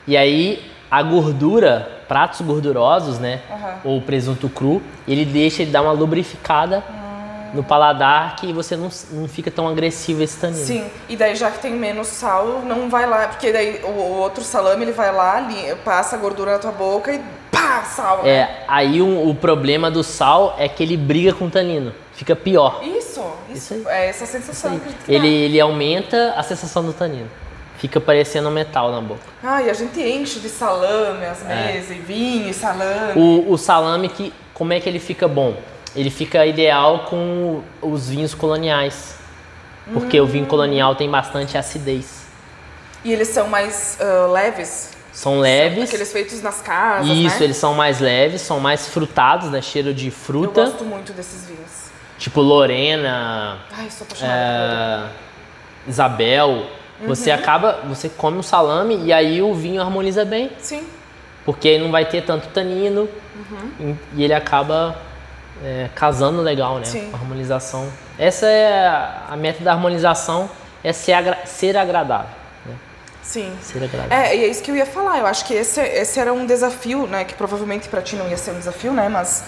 E aí a gordura, pratos gordurosos, né?
Aham.
Ou presunto cru, ele deixa ele dar uma lubrificada
Ah.
No paladar que você não, não fica tão agressivo esse tanino.
Sim, e daí já que tem menos sal, não vai lá, porque daí o, o outro salame ele vai lá, passa a gordura na tua boca e pá, sal, né?
É, aí um- o problema do sal é que ele briga com o tanino. Fica pior.
Isso, isso,
Isso
é essa sensação que a gente
Ele, ele aumenta a sensação do tanino. Fica parecendo metal na boca.
Ah, e a gente enche de salame as mesas, e vinho, e salame.
É. O, o salame, que, como é que ele fica bom? Ele fica ideal com os vinhos coloniais. Porque o vinho
Hum.
colonial tem bastante acidez.
E eles são mais ah, leves.
São leves.
Aqueles feitos nas casas,
Isso,
né?
eles são mais leves, são mais frutados, né? Cheiro de
Eu
fruta.
gosto muito desses vinhos.
Tipo Lorena,
Ai, sou apaixonada
é, Isabel. Você
Uhum.
acaba, você come o salame e aí o vinho harmoniza bem.
Sim.
Porque aí não vai ter tanto tanino
Uhum.
e ele acaba é, casando legal, né?
Sim.
A harmonização. Essa é a, meta da harmonização, é ser, agra- ser agradável. Né?
Sim.
Ser agradável.
É, e é isso que eu ia falar. Eu acho que esse, esse era um desafio, né? Que provavelmente pra ti não ia ser um desafio, né? Mas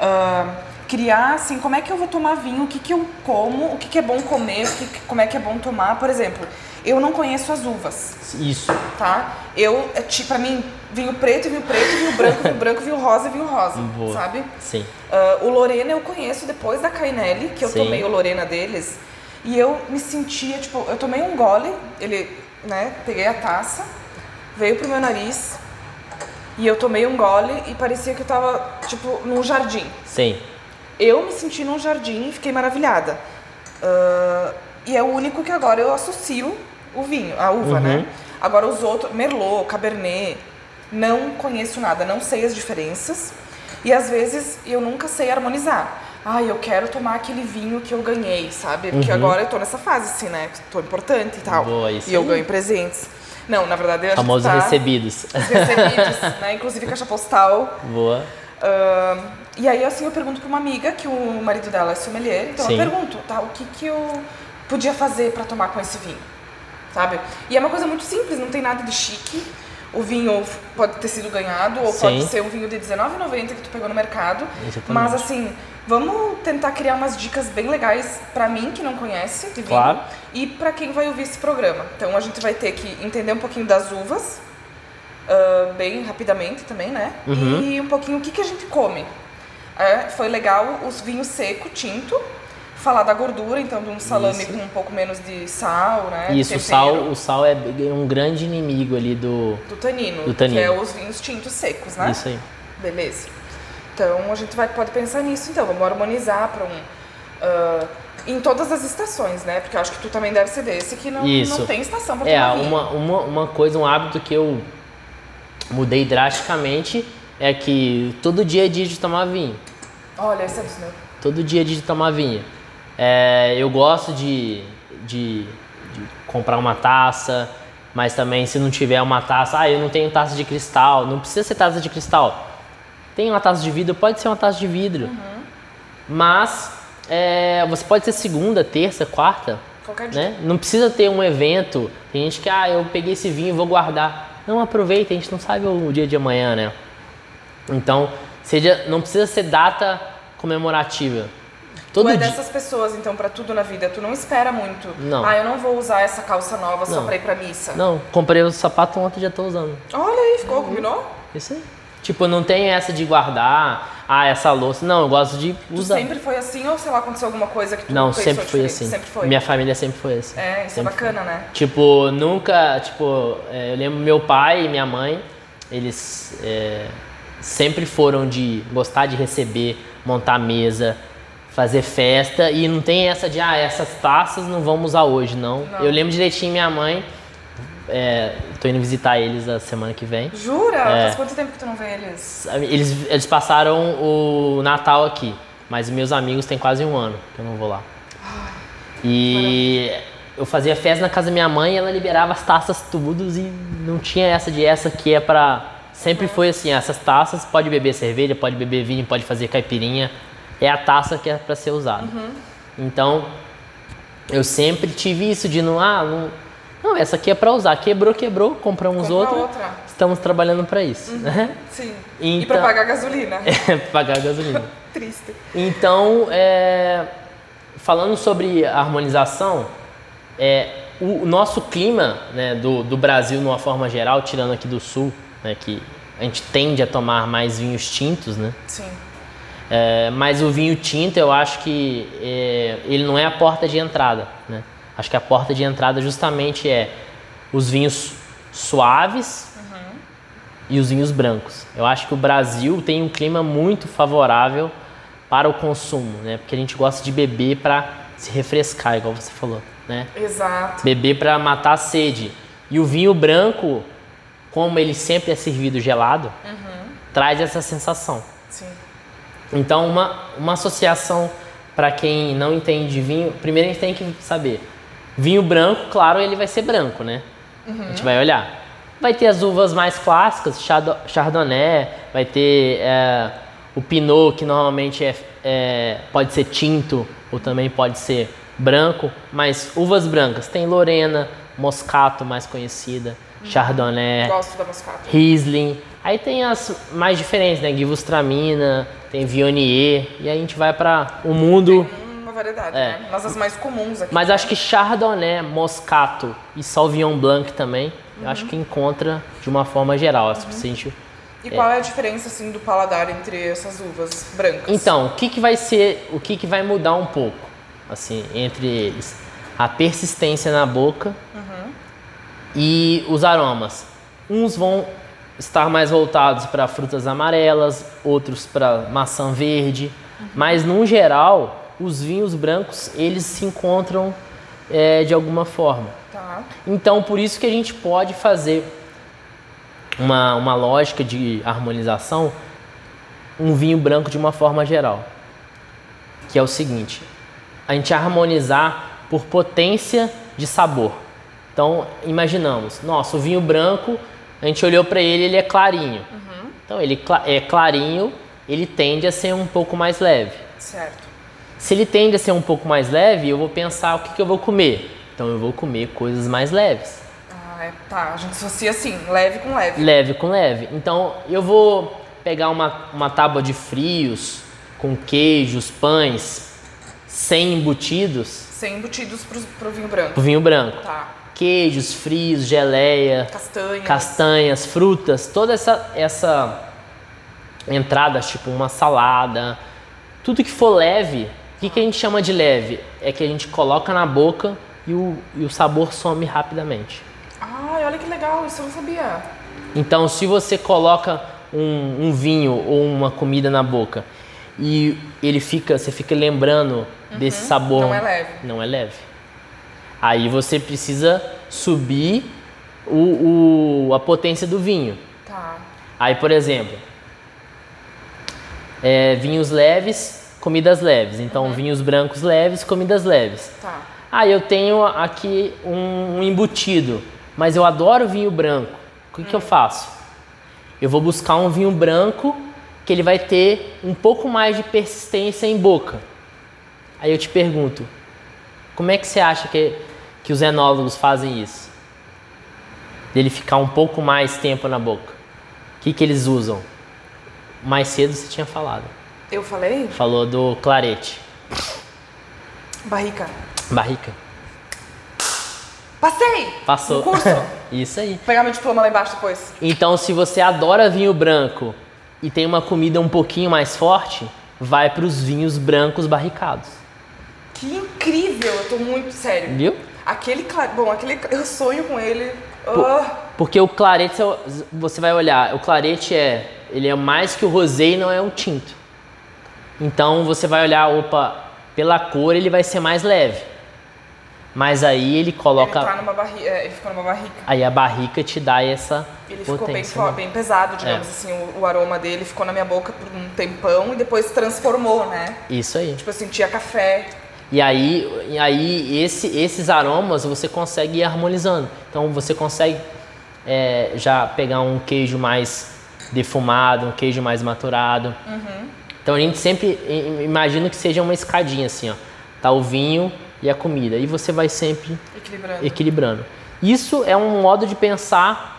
ah, criar, assim, como é que eu vou tomar vinho, o que, que eu como, o que, que é bom comer, o que, como é que é bom tomar. Por exemplo, eu não conheço as uvas,
Isso.
tá? Eu, é, ti- pra mim, vinho preto, vinho preto, vinho branco, vinho branco, vinho rosa e vinho rosa, <laughs>
Boa.
sabe?
Sim.
Ah, o Lorena eu conheço depois da Cainelli, que eu
Sim.
tomei o Lorena deles. E eu me sentia, tipo, eu tomei um gole, ele, né, peguei a taça, veio pro meu nariz, e eu tomei um gole e parecia que eu tava, tipo, num jardim.
Sim.
Eu me senti num jardim e fiquei maravilhada. Ah, e é o único que agora eu associo o vinho, a uva,
Uhum.
né? Agora os outros, Merlot, Cabernet, não conheço nada, não sei as diferenças. E às vezes eu nunca sei harmonizar. Ah, eu quero tomar aquele vinho que eu ganhei, sabe? Porque agora eu tô nessa fase, assim, né? Tô importante e tal.
Uhum. Boa, isso
e eu ganho presentes. Não, na verdade, a gente
Famosos
tá
recebidos.
recebidos, né? Inclusive caixa postal. <laughs>
Boa.
Ahn, e aí, assim, eu pergunto pra uma amiga, que o marido dela é sommelier, então
Sim.
eu pergunto, tá, o que que eu podia fazer pra tomar com esse vinho, sabe? E é uma coisa muito simples, não tem nada de chique, o vinho pode ter sido ganhado ou
Sim.
pode ser um vinho de R$19,90 que tu pegou no mercado.
Exatamente.
Mas assim, vamos tentar criar umas dicas bem legais pra mim que não conhece de vinho
Claro.
e pra quem vai ouvir esse programa. Então a gente vai ter que entender um pouquinho das uvas, ah, bem rapidamente também, né?
Uhum.
E um pouquinho o que, que a gente come. É, foi legal os vinhos seco, tinto, falar da gordura, então de um salame
Isso.
com um pouco menos de sal, né?
Isso, o sal, o sal é um grande inimigo ali do.
Do tanino,
Do tanino.
que é os vinhos tintos secos, né?
Isso aí.
Beleza. Então a gente vai, pode pensar nisso, então, vamos harmonizar para um. ah, em todas as estações, né? Porque eu acho que tu também deve ser desse que não,
Isso.
não tem estação para
É,
tomar vinho.
uma, uma, uma coisa, um hábito que eu mudei drasticamente é que todo dia é dia de tomar vinho.
Olha, é meus.
Todo dia é dia de tomar vinho. É, eu gosto de, de, de comprar uma taça, mas também se não tiver uma taça, ah, eu não tenho taça de cristal, não precisa ser taça de cristal. Tem uma taça de vidro, pode ser uma taça de vidro. Mas é, você pode ser segunda, terça, quarta,
Qualquer dia.
né? Não precisa ter um evento. Tem gente que, ah, eu peguei esse vinho e vou guardar. Não aproveita, a gente não sabe o dia de amanhã, né? Então, seja, não precisa ser data comemorativa. Todo
tu é dessas pessoas, então, pra tudo na vida. Tu não espera muito.
Não.
Ah, eu não vou usar essa calça nova só
Não.
pra ir pra missa.
Não, comprei o sapato ontem e já tô usando.
Olha aí, ficou,
Uhum.
combinou?
Isso aí. Tipo, não tem essa de guardar, ah, essa louça. Não, eu gosto de
Tu
usar.
sempre foi assim ou sei lá, aconteceu alguma coisa que tu
Não, sempre foi assim.
Sempre foi.
Minha família sempre foi assim.
É, isso
Sempre
é bacana, né?
Tipo, nunca, tipo, é, eu lembro meu pai e minha mãe, eles é, sempre foram de gostar de receber, montar mesa, fazer festa e não tem essa de, ah, essas taças não vamos usar hoje, não.
Não.
Eu lembro direitinho minha mãe, é, tô indo visitar eles a semana que vem.
Jura?
É.
Faz quanto tempo que tu não vê eles?
Eles, eles passaram o Natal aqui, mas meus amigos têm quase um ano que eu não vou lá. E eu fazia festa na casa da minha mãe, ela liberava as taças todos e não tinha essa de essa que é pra. Sempre foi assim, essas taças pode beber cerveja, pode beber vinho, pode fazer caipirinha. É a taça que é pra ser usada. Então, eu sempre tive isso de não, ah, não, não essa aqui é pra usar. Quebrou, quebrou, compramos
Compra
outra.
outra.
Estamos trabalhando pra isso, né?
Sim. E
Então- <laughs>
pra pagar gasolina.
É, pagar gasolina.
Triste.
Então, é, falando sobre harmonização, é, o, o nosso clima né, do, do Brasil, de uma forma geral, tirando aqui do sul, né, que a gente tende a tomar mais vinhos tintos, né?
Sim.
É, mas o vinho tinto, eu acho que é, ele não é a porta de entrada, né? Acho que a porta de entrada justamente é os vinhos suaves e os vinhos brancos. Eu acho que o Brasil tem um clima muito favorável para o consumo, né? Porque a gente gosta de beber para se refrescar, igual você falou, né?
Exato.
Beber para matar a sede. E o vinho branco, como ele sempre é servido gelado, traz essa sensação.
Sim.
Então, uma, uma associação para quem não entende de vinho, primeiro a gente tem que saber. Vinho branco, claro, ele vai ser branco, né? A gente vai olhar. Vai ter as uvas mais clássicas, Chardonnay, vai ter é, o Pinot, que normalmente é, é- pode ser tinto ou também pode ser branco, mas uvas brancas. Tem Lorena, Moscato, mais conhecida, Chardonnay,
Gosto da moscata.
Riesling. Aí tem as mais diferentes, né? Gewürztraminer, tem Viognier. E aí a gente vai para o mundo.
Uma variedade,
É.
né? Mas as mais comuns aqui.
Mas acho que Chardonnay, Moscato e Sauvignon Blanc também, eu acho que encontra de uma forma geral. Acho que se a gente-
E qual é a diferença, assim, do paladar entre essas uvas brancas?
Então, o que, que vai ser, o que, que vai mudar um pouco, assim, entre eles? A persistência na boca e os aromas. Uns vão estar mais voltados para frutas amarelas, outros para maçã verde, mas no geral, os vinhos brancos eles se encontram é, de alguma forma.
Tá.
Então, por isso que a gente pode fazer uma, uma lógica de harmonização, um vinho branco de uma forma geral. Que é o seguinte: a gente harmonizar por potência de sabor. Então, imaginamos, nossa, o vinho branco, a gente olhou para ele, ele é clarinho. Então, ele é clarinho, ele tende a ser um pouco mais leve.
Certo.
Se ele tende a ser um pouco mais leve, eu vou pensar o que, que eu vou comer. Então eu vou comer coisas mais leves.
Ah, Ah, é, tá. A gente associa assim, leve com leve.
Leve com leve. Então eu vou pegar uma, uma tábua de frios com queijos, pães, sem embutidos,
Sem embutidos pro, pro vinho branco.
pro vinho branco.
Tá.
Queijos, frios, geleia,
Castanhas.
castanhas, frutas, toda essa, essa entrada, tipo uma salada, tudo que for leve, o que, que a gente chama de leve? É que a gente coloca na boca e o, e o sabor some rapidamente.
Ai, olha que legal, isso eu não sabia.
Então, se você coloca um, um vinho ou uma comida na boca e ele fica, você fica lembrando desse sabor,
Não é leve.
não é leve. Aí você precisa subir o, o- a potência do vinho.
Tá.
Aí, por exemplo, é, vinhos leves, comidas leves. Então, vinhos brancos leves, comidas leves.
Tá.
Ah, eu tenho aqui um, um embutido, mas eu adoro vinho branco. O que, que eu faço? Eu vou buscar um vinho branco que ele vai ter um pouco mais de persistência em boca. Aí eu te pergunto, como é que você acha que, que os enólogos fazem isso? Dele ficar um pouco mais tempo na boca. O que, que eles usam? Mais cedo você tinha falado.
Eu falei?
Falou do clarete.
Barrica.
Barrica.
Passei!
Passou.
No curso. <laughs>
Isso aí.
Vou pegar meu diploma lá embaixo depois.
Então, se você adora vinho branco e tem uma comida um pouquinho mais forte, vai para os vinhos brancos barricados.
Que incrível! Eu tô muito sério.
Viu?
Aquele. Bom, aquele. Eu sonho com ele. Ah,
Porque o clarete, você vai olhar, o clarete é, ele é mais que o rosé e não é um tinto. Então, você vai olhar, opa, pela cor ele vai ser mais leve. Mas aí ele
ele
coloca,
tá numa barrica. Ele ficou numa barrica.
aí a barrica te dá essa
Ele ficou bem,
potência. né?
bem pesado, digamos
É.
assim, o, o aroma dele ficou na minha boca por um tempão e depois transformou, né?
Isso aí.
Tipo, eu sentia café.
E aí, e aí esse- esses aromas você consegue ir harmonizando. Então você consegue é, já pegar um queijo mais defumado, um queijo mais maturado. Então a gente sempre imagina que seja uma escadinha assim, ó. Tá o vinho e a comida. E você vai sempre
Equilibrando.
equilibrando. Isso é um modo de pensar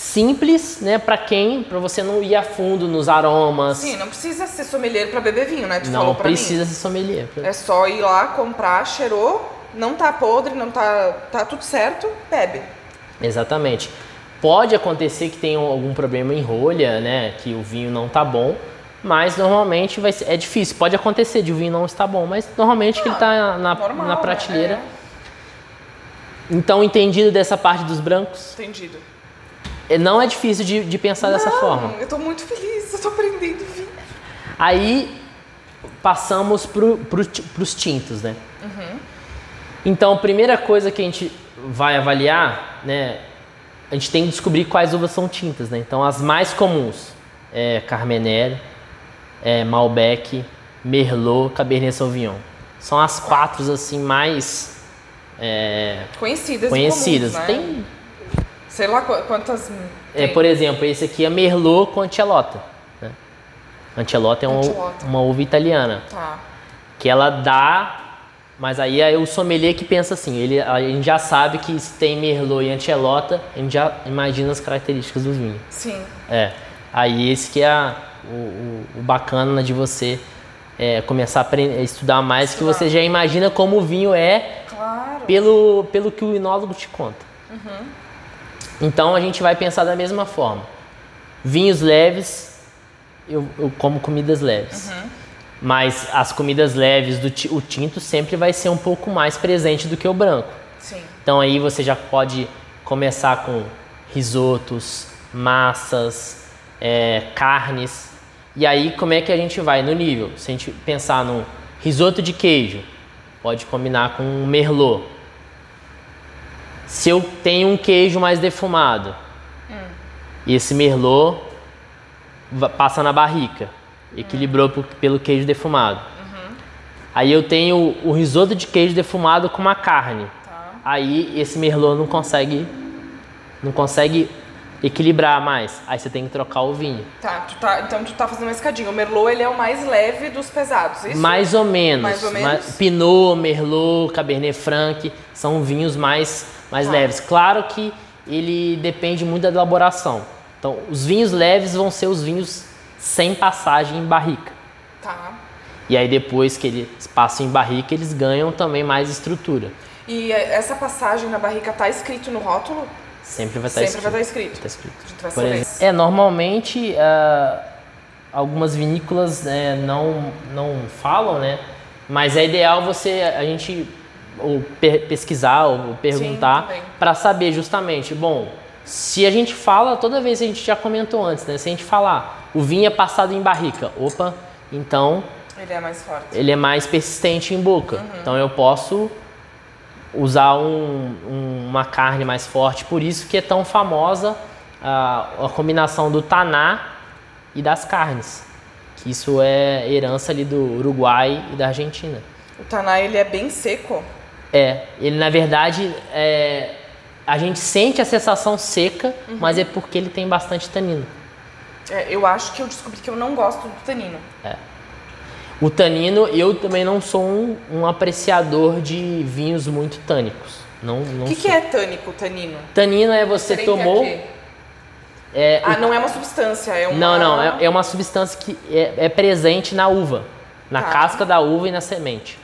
simples, né, para quem, para você não ir a fundo nos aromas.
Sim, não precisa ser sommelier pra beber vinho, né? Tu
não
pra
precisa
mim.
ser sommelier.
É só ir lá, comprar, cheirou, não tá podre, não tá, tá tudo certo, bebe.
Exatamente. Pode acontecer que tenha algum problema em rolha, né? Que o vinho não tá bom, mas normalmente vai ser, é difícil. Pode acontecer de o vinho não estar bom, mas normalmente que ele tá na,
Normal,
na prateleira.
né?
Então, entendido dessa parte dos brancos,
entendido.
É, não é difícil de, de pensar dessa
Não,
forma.
Eu tô muito feliz, eu tô aprendendo vinho.
Aí passamos para os tintos, né? Então, a primeira coisa que a gente vai avaliar, né? A gente tem que descobrir quais uvas são tintas, né? Então, as mais comuns é Carmenère, é Malbec, Merlot, Cabernet Sauvignon. São as quatro assim mais é,
Conhecidas,
conhecidas.
comuns, né?
Tem,
Sei lá qu- quantas.
é, por exemplo, esse aqui é Merlot com Ancelota. Né? Ancelota é uma, uma uva italiana.
Tá.
que ela dá, mas aí é o sommelier que pensa assim, ele, a gente já sabe que se tem Merlot e Ancelota, a gente já imagina as características do vinho.
Sim.
É, aí esse que é a- o, o- bacana de você é, começar a, aprender, a estudar mais, que você já imagina como o vinho é
Claro.
pelo, pelo que o enólogo te conta. Então a gente vai pensar da mesma forma. Vinhos leves, eu, eu como comidas leves. Mas as comidas leves, do o tinto sempre vai ser um pouco mais presente do que o branco.
Sim.
Então aí você já pode começar com risotos, massas, é, carnes. E aí como é que a gente vai no nível? Se a gente pensar no risoto de queijo, pode combinar com um merlot. Se eu tenho um queijo mais defumado, e esse merlot passa na barrica, equilibrou por- pelo queijo defumado. Aí eu tenho o risoto de queijo defumado com uma carne. Aí esse merlot não consegue não consegue equilibrar mais. Aí você tem que trocar o vinho.
Tá, tu tá, então tu tá fazendo uma escadinha. O Merlot, ele é o mais leve dos pesados, isso?
Mais ou menos.
Mais ou menos?
Pinot, Merlot, Cabernet Franc são vinhos mais, mais
Tá.
leves. Claro que ele depende muito da elaboração. Então, os vinhos leves vão ser os vinhos sem passagem em barrica.
Tá.
E aí depois que eles passam em barrica, eles ganham também mais estrutura.
E eh, essa passagem na barrica tá escrito no rótulo?
Sempre vai estar
Sempre
escrito.
vai estar escrito.
Tá escrito.
A gente vai
Por exemplo, é, normalmente ah, algumas vinícolas né, não, não falam, né? Mas é ideal você a gente ou per- pesquisar ou perguntar para saber justamente, bom, se a gente fala, toda vez a gente já comentou antes, né? Se a gente falar, o vinho é passado em barrica, opa, então
Ele é mais forte.
ele é mais persistente em boca.
Uhum.
Então eu posso usar um- um- uma carne mais forte. Por isso que é tão famosa a, a combinação do taná e das carnes. Que isso é herança ali do Uruguai e da Argentina.
O taná, ele é bem seco.
É, ele na verdade é, a gente sente a sensação seca,
Uhum.
mas é porque ele tem bastante tanino.
É, eu acho que eu descobri que eu não gosto do tanino.
O tanino, eu também não sou um, um apreciador de vinhos muito tânicos. Não, não
O que, que é tânico, tanino?
Tanino é você
Diferente a
tomou. É,
Ah, não é uma substância, é uma...
Não, não, é, é uma substância que é, é presente na uva, na
Tá.
casca da uva e na semente.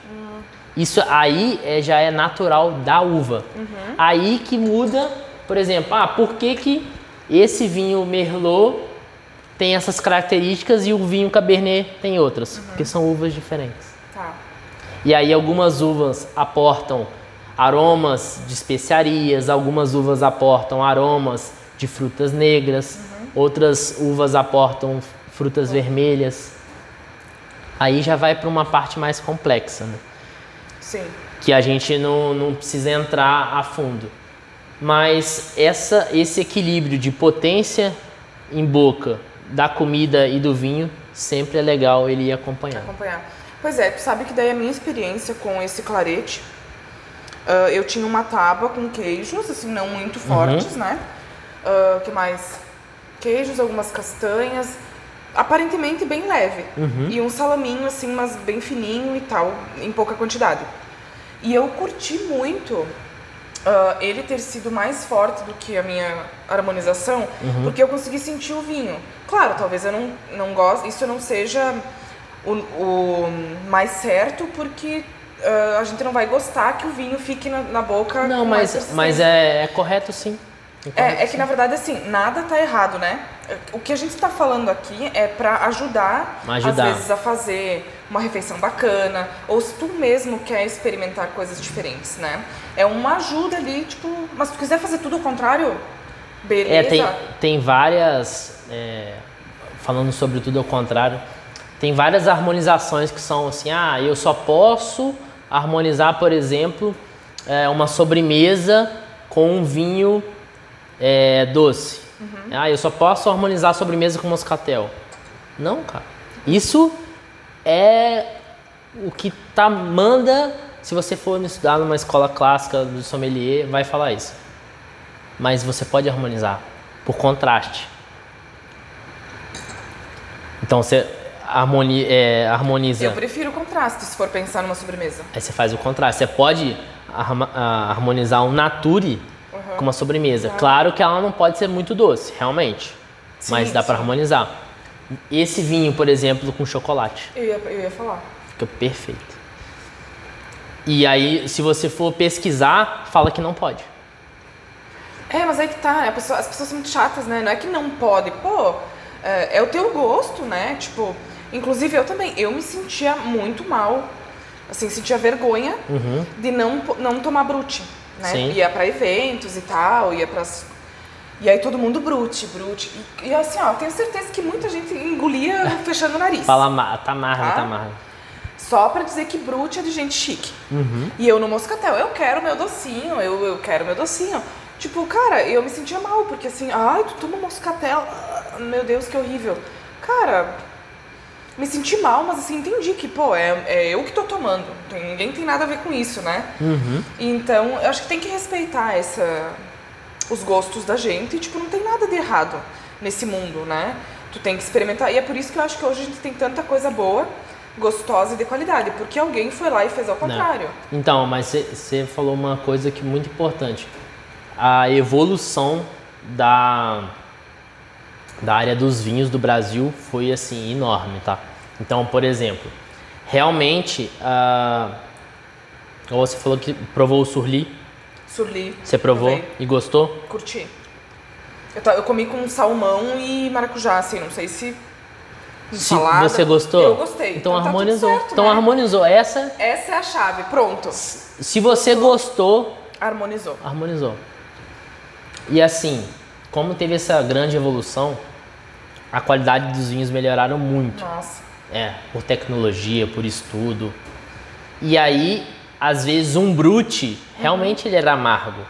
Isso aí é- já é natural da uva.
Uhum.
Aí que muda, por exemplo, ah, por que, que esse vinho Merlot tem essas características e o vinho Cabernet tem outras?
Uhum.
Porque são uvas diferentes.
Tá.
E aí algumas uvas aportam aromas de especiarias, algumas uvas aportam aromas de frutas negras, outras uvas aportam frutas vermelhas. Aí já vai para uma parte mais complexa, né?
Sim.
que a gente não, não precisa entrar a fundo. Mas essa, esse equilíbrio de potência em boca da comida e do vinho sempre é legal ele ir acompanhando.
acompanhar. Pois é, tu sabe que daí a minha experiência com esse clarete, ah, eu tinha uma tábua com queijos, assim, não muito fortes, né? O que mais? Queijos, algumas castanhas, aparentemente bem leve. E um salaminho, assim, mas bem fininho e tal, em pouca quantidade. E eu curti muito ah, ele ter sido mais forte do que a minha harmonização, porque eu consegui sentir o vinho. Claro, talvez eu não, não goste, isso não seja o, o mais certo, porque ah, a gente não vai gostar que o vinho fique na, na boca.
Não, mas, mas é, é correto sim. É
É, é que na verdade assim, nada tá errado, né? O que a gente tá falando aqui é pra ajudar,
Ajudar.
às vezes, a fazer uma refeição bacana, ou se tu mesmo quer experimentar coisas diferentes, né? É uma ajuda ali, tipo, mas se tu quiser fazer tudo ao contrário, beleza.
É, tem, tem várias. é, falando sobre tudo ao contrário, tem várias harmonizações que são assim: ah, eu só posso harmonizar, por exemplo, é, uma sobremesa com um vinho é, doce. Ah, eu só posso harmonizar a sobremesa com moscatel. Não, cara. Isso é o que tá manda. Se você for estudar numa escola clássica do sommelier, vai falar isso mas você pode harmonizar por contraste. Então você harmoni- é, harmoniza,
Eu prefiro o contraste, se for pensar numa sobremesa.
aí você faz o contraste. Você pode ah, harmonizar um nature com uma sobremesa. Claro que ela não pode ser muito doce, realmente, mas
Sim,
dá para harmonizar. Esse vinho, por exemplo, com chocolate,
Eu ia, eu ia falar.
fica perfeito. E aí, se você for pesquisar, fala que não pode.
É, mas aí que tá, né? Pessoa- as pessoas são muito chatas, né? Não é que não pode. Pô, é, é o teu gosto, né? Tipo, inclusive eu também, eu me sentia muito mal, assim, sentia vergonha de não, não tomar brute, né?
Sim.
Ia pra eventos e tal, ia pras... E aí todo mundo brute, brute. E, e assim, ó, eu tenho certeza que muita gente engolia <laughs> fechando o nariz.
Fala, ma- tá marra,
Tá?
tá marra.
Só pra dizer que brute é de gente chique.
Uhum.
E eu no moscatel, eu quero meu docinho, eu, eu quero meu docinho. Tipo, cara, eu me sentia mal, porque assim, ai, tu toma moscatel, ah, meu Deus, que horrível. Cara, me senti mal, mas assim, entendi que, pô, é, é eu que tô tomando. Tem- ninguém tem nada a ver com isso, né?
Uhum.
Então, eu acho que tem que respeitar essa, os gostos da gente e, tipo, não tem nada de errado nesse mundo, né? Tu tem que experimentar. E é por isso que eu acho que hoje a gente tem tanta coisa boa, gostosa e de qualidade, porque alguém foi lá e fez ao contrário.
Então, mas você falou uma coisa que é muito importante. a evolução da, da área dos vinhos do Brasil foi assim enorme, tá? Então, por exemplo, realmente, ah, você falou que provou o surli,
Surli.
você provou
provei.
e gostou?
Curti. Eu, eu comi com salmão e maracujá, assim, não sei se.
Se
salada.
você gostou?
Eu gostei.
Então,
tá tudo
harmonizou.
certo,
então
né?
harmonizou. Essa,
Essa é a chave. Pronto.
se você gostou,
Harmonizou.
harmonizou. E assim, como teve essa grande evolução, a qualidade dos vinhos melhoraram muito.
Nossa.
É, por tecnologia, por estudo. E aí, às vezes, um brute, realmente ele era amargo.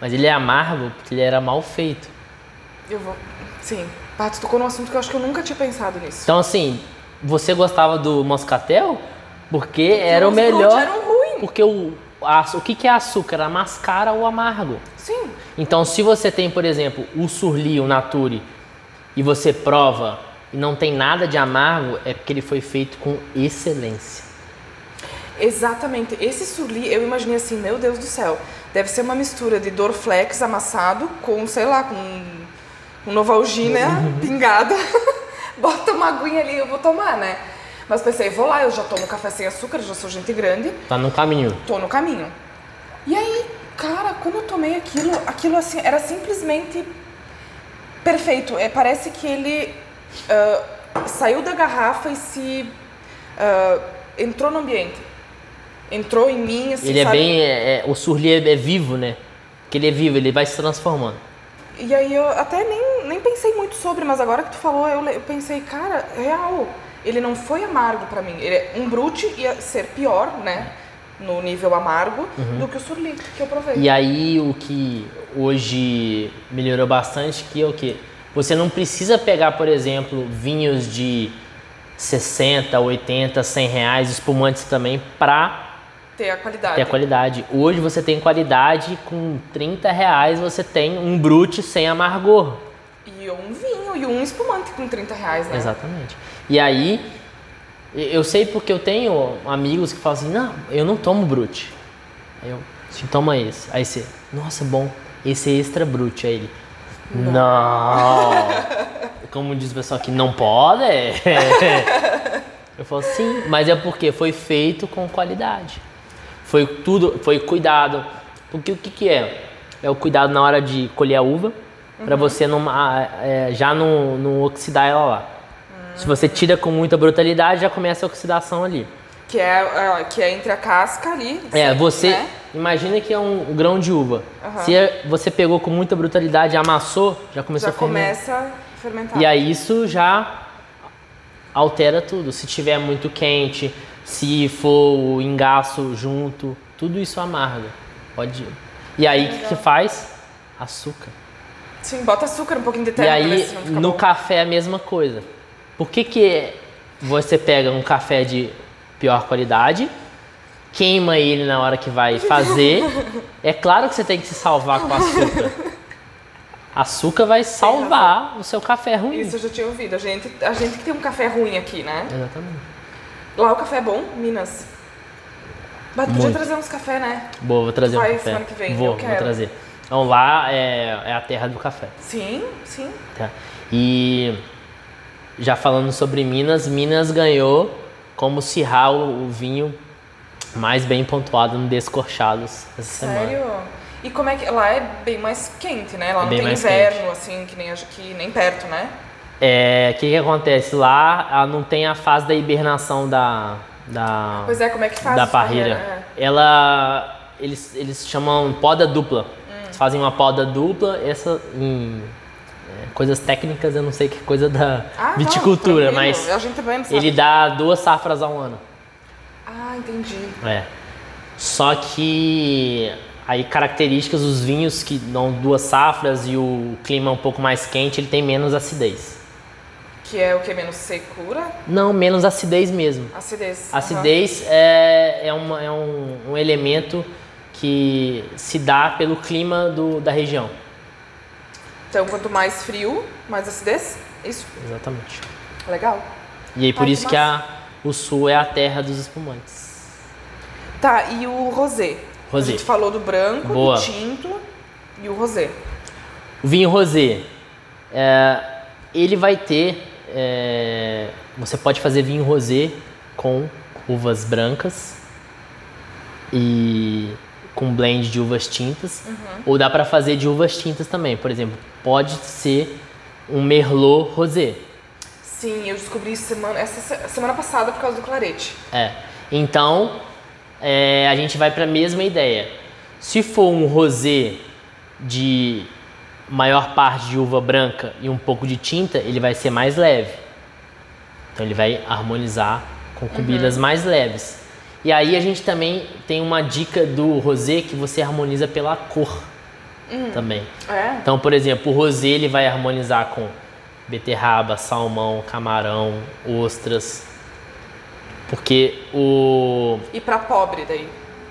Mas ele é amargo porque ele era mal feito.
Eu vou. Sim. Tu tocou num assunto que eu acho que eu nunca tinha pensado nisso.
Então, assim, você gostava do moscatel porque era o melhor.
eram ruins.
Porque o, a- o que, que é açúcar? A mascara ou amargo.
Sim.
Então, se você tem, por exemplo, o surli, o nature, e você prova e não tem nada de amargo, é porque ele foi feito com excelência.
Exatamente. Esse surli, eu imaginei assim, meu Deus do céu. Deve ser uma mistura de Dorflex amassado com, sei lá, com, com Novalgina pingada. <laughs> Bota uma aguinha ali, eu vou tomar, né? Mas pensei, vou lá, eu já tomo café sem açúcar, já sou gente grande.
Tá no caminho.
tô no caminho. E aí, cara, quando eu tomei aquilo, aquilo assim, era simplesmente perfeito. É, parece que ele ah, saiu da garrafa e se ah, entrou no ambiente. Entrou em mim, assim,
Ele é
sabe?
bem. é- é- o surli é, é vivo, né? Porque ele é vivo, ele vai se transformando.
E aí eu até nem, nem pensei muito sobre, mas agora que tu falou, eu, eu pensei, cara, real, ele não foi amargo pra mim. Ele, é- um brute ia ser pior, né? No nível amargo, do que o surli que eu provei.
Uhum. E aí o que hoje melhorou bastante que é o que você não precisa pegar, por exemplo, vinhos de 60, 80, 100 reais, espumantes também, pra
Ter a qualidade.
ter a qualidade. Hoje você tem qualidade, com 30 reais você tem um brute sem amargor.
E um vinho e um espumante com 30 reais, né?
Exatamente. E aí, eu sei porque eu tenho amigos que falam assim, não, eu não tomo brute. Aí eu, se toma esse. Aí você, nossa, bom, esse é extra brute. Aí ele, não. Como diz o pessoal aqui, não pode? Eu falo, sim, mas é porque foi feito com qualidade. Foi tudo, foi cuidado. Porque o que, que é? É o cuidado na hora de colher a uva, para você não, é, já não, não oxidar ela lá. Se você tira com muita brutalidade, já começa a oxidação ali.
Que é, é, que é entre a casca ali.
É, você
Né?
Imagina que é um, grão de uva.
Aham.
Se é- você pegou com muita brutalidade, amassou, já começou
Já
a fermentar.
começa a fermentar.
E aí isso já altera tudo. Se tiver muito quente, se for o engaço junto, tudo isso amarga. Pode. E aí o que, que faz? Açúcar.
Sim, bota açúcar, um pouquinho de
E
terra. ver
aí no
bom.
café é a mesma coisa. Por que, que você pega um café de pior qualidade, queima ele na hora que vai fazer? é claro que você tem que se salvar com açúcar. Açúcar vai salvar o seu café ruim.
Isso eu já tinha ouvido. A gente, a gente que tem um café ruim aqui, né?
Exatamente.
Lá o café é bom, Minas. Mas podia
Muito.
trazer uns café, né?
Boa, vou trazer
Vai
um café.
semana que vem,
vou, vou trazer. Então lá é, é a terra do café.
Sim, sim.
tá? E já falando sobre Minas, Minas ganhou como Cirral o vinho mais bem pontuado no Descorchados essa semana.
Sério? E como é que. Lá é bem mais quente, né? Lá
É
não tem inverno, assim, que nem aqui, nem perto, né?
É, o que, que acontece? Lá ah, não tem a fase da hibernação da, da,
Pois é, como é que faz?
da parreira.
É.
Ela. Eles, eles chamam poda dupla.
Hum.
Eles fazem uma poda dupla, essa em é, coisas técnicas eu não sei que é coisa da
Ah, não,
viticultura,
tranquilo.
mas
A gente também não sabe.
ele dá duas safras ao ano.
Ah, entendi.
É. Só que aí características os vinhos que dão duas safras e o clima um pouco mais quente, ele tem menos acidez.
Que é o que? Menos secura?
Não, menos acidez mesmo.
Acidez.
Acidez é, é, uma- é um, um elemento que se dá pelo clima do, da região.
Então, quanto mais frio, mais acidez? Isso.
Exatamente.
Legal.
E aí por
Ai, que
isso que a, o sul é a terra dos espumantes.
Tá, e o rosé?
Rosé.
A gente falou do branco,
Boa.
do tinto. E o rosé?
O vinho rosé, é, ele vai ter. é, você pode fazer vinho rosé com uvas brancas e com blend de uvas tintas, ou dá para fazer de uvas tintas também. Por exemplo, pode ser um merlot rosé.
Sim, eu descobri semana, essa se- semana passada por causa do clarete.
É. Então, é, a gente vai para a mesma ideia. Se for um rosé de maior parte de uva branca e um pouco de tinta, ele vai ser mais leve. Então ele vai harmonizar com comidas mais leves. E aí a gente também tem uma dica do rosé que você harmoniza pela cor também.
É?
Então, por exemplo, o rosé ele vai harmonizar com beterraba, salmão, camarão, ostras. Porque o
E pra pobre daí?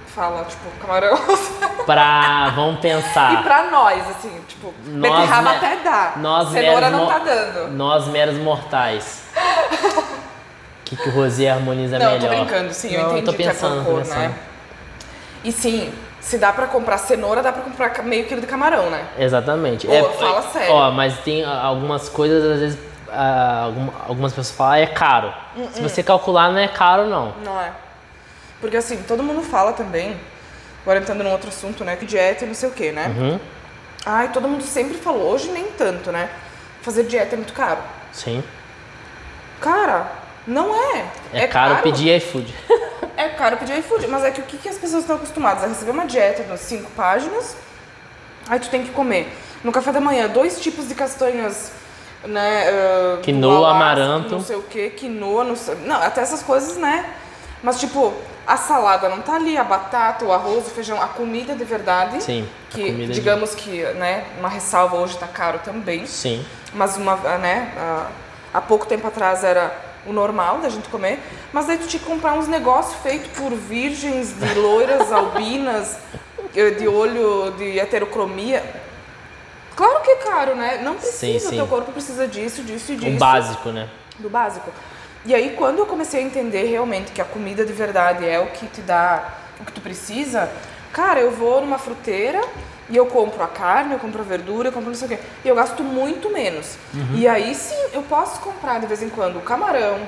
Fala, tipo, camarão. <laughs>
pra vamos
e
pensar,
pra nós, assim, tipo,
Nós,
beterraba até dá.
nós
Cenoura não tá dando.
nós meros mortais. O <laughs> que, que o rosé harmoniza
Não, eu
melhor?
tô brincando, sim, eu
Não,
entendi
tô
que é
pensando,
por
tô
cor,
pensando.
né? E sim, se dá pra comprar cenoura, dá pra comprar meio quilo de camarão, né?
Exatamente.
Pô, fala sério.
Ó, mas tem ah, algumas coisas, às vezes, algum- algumas pessoas falam, ah, é caro.
Hum,
Se você calcular, não é caro, não.
Não é. Porque assim, todo mundo fala também, agora entrando num outro assunto, né? Que dieta e não sei o quê, né?
Uhum.
Ai, todo mundo sempre falou, hoje nem tanto, né? Fazer dieta é muito caro.
Sim.
Cara, não é.
É, caro, pedir iFood. <laughs>
É caro pedir iFood, mas é que o que, que as pessoas estão acostumadas? A receber uma dieta de cinco páginas, aí tu tem que comer. No café da manhã, dois tipos de castanhas, né? ah,
Quinoa, amaranto.
Não sei o que, quinoa, não sei. Não, até essas coisas, né? Mas tipo, a salada não tá ali, a batata, o arroz, o feijão, a comida de verdade.
Sim, a
Que,
comida de-
digamos que, né, uma ressalva hoje tá caro também.
Sim.
Mas uma, né, há- há pouco tempo atrás era o normal da gente comer, mas daí tu tinha que comprar uns negócios feitos por virgens, de loiras, <laughs> albinas, eh, de olho, de heterocromia. Claro que é caro, né? Não precisa,
Sim, sim.
teu corpo precisa disso, disso e disso.
O básico, né?
Do básico. E aí, quando eu comecei a entender realmente que a comida de verdade é o que te dá o que tu precisa, cara, eu vou numa fruteira e eu compro a carne, eu compro a verdura, eu compro não sei o quê. E eu gasto muito menos. E aí sim, eu posso comprar de vez em quando um camarão,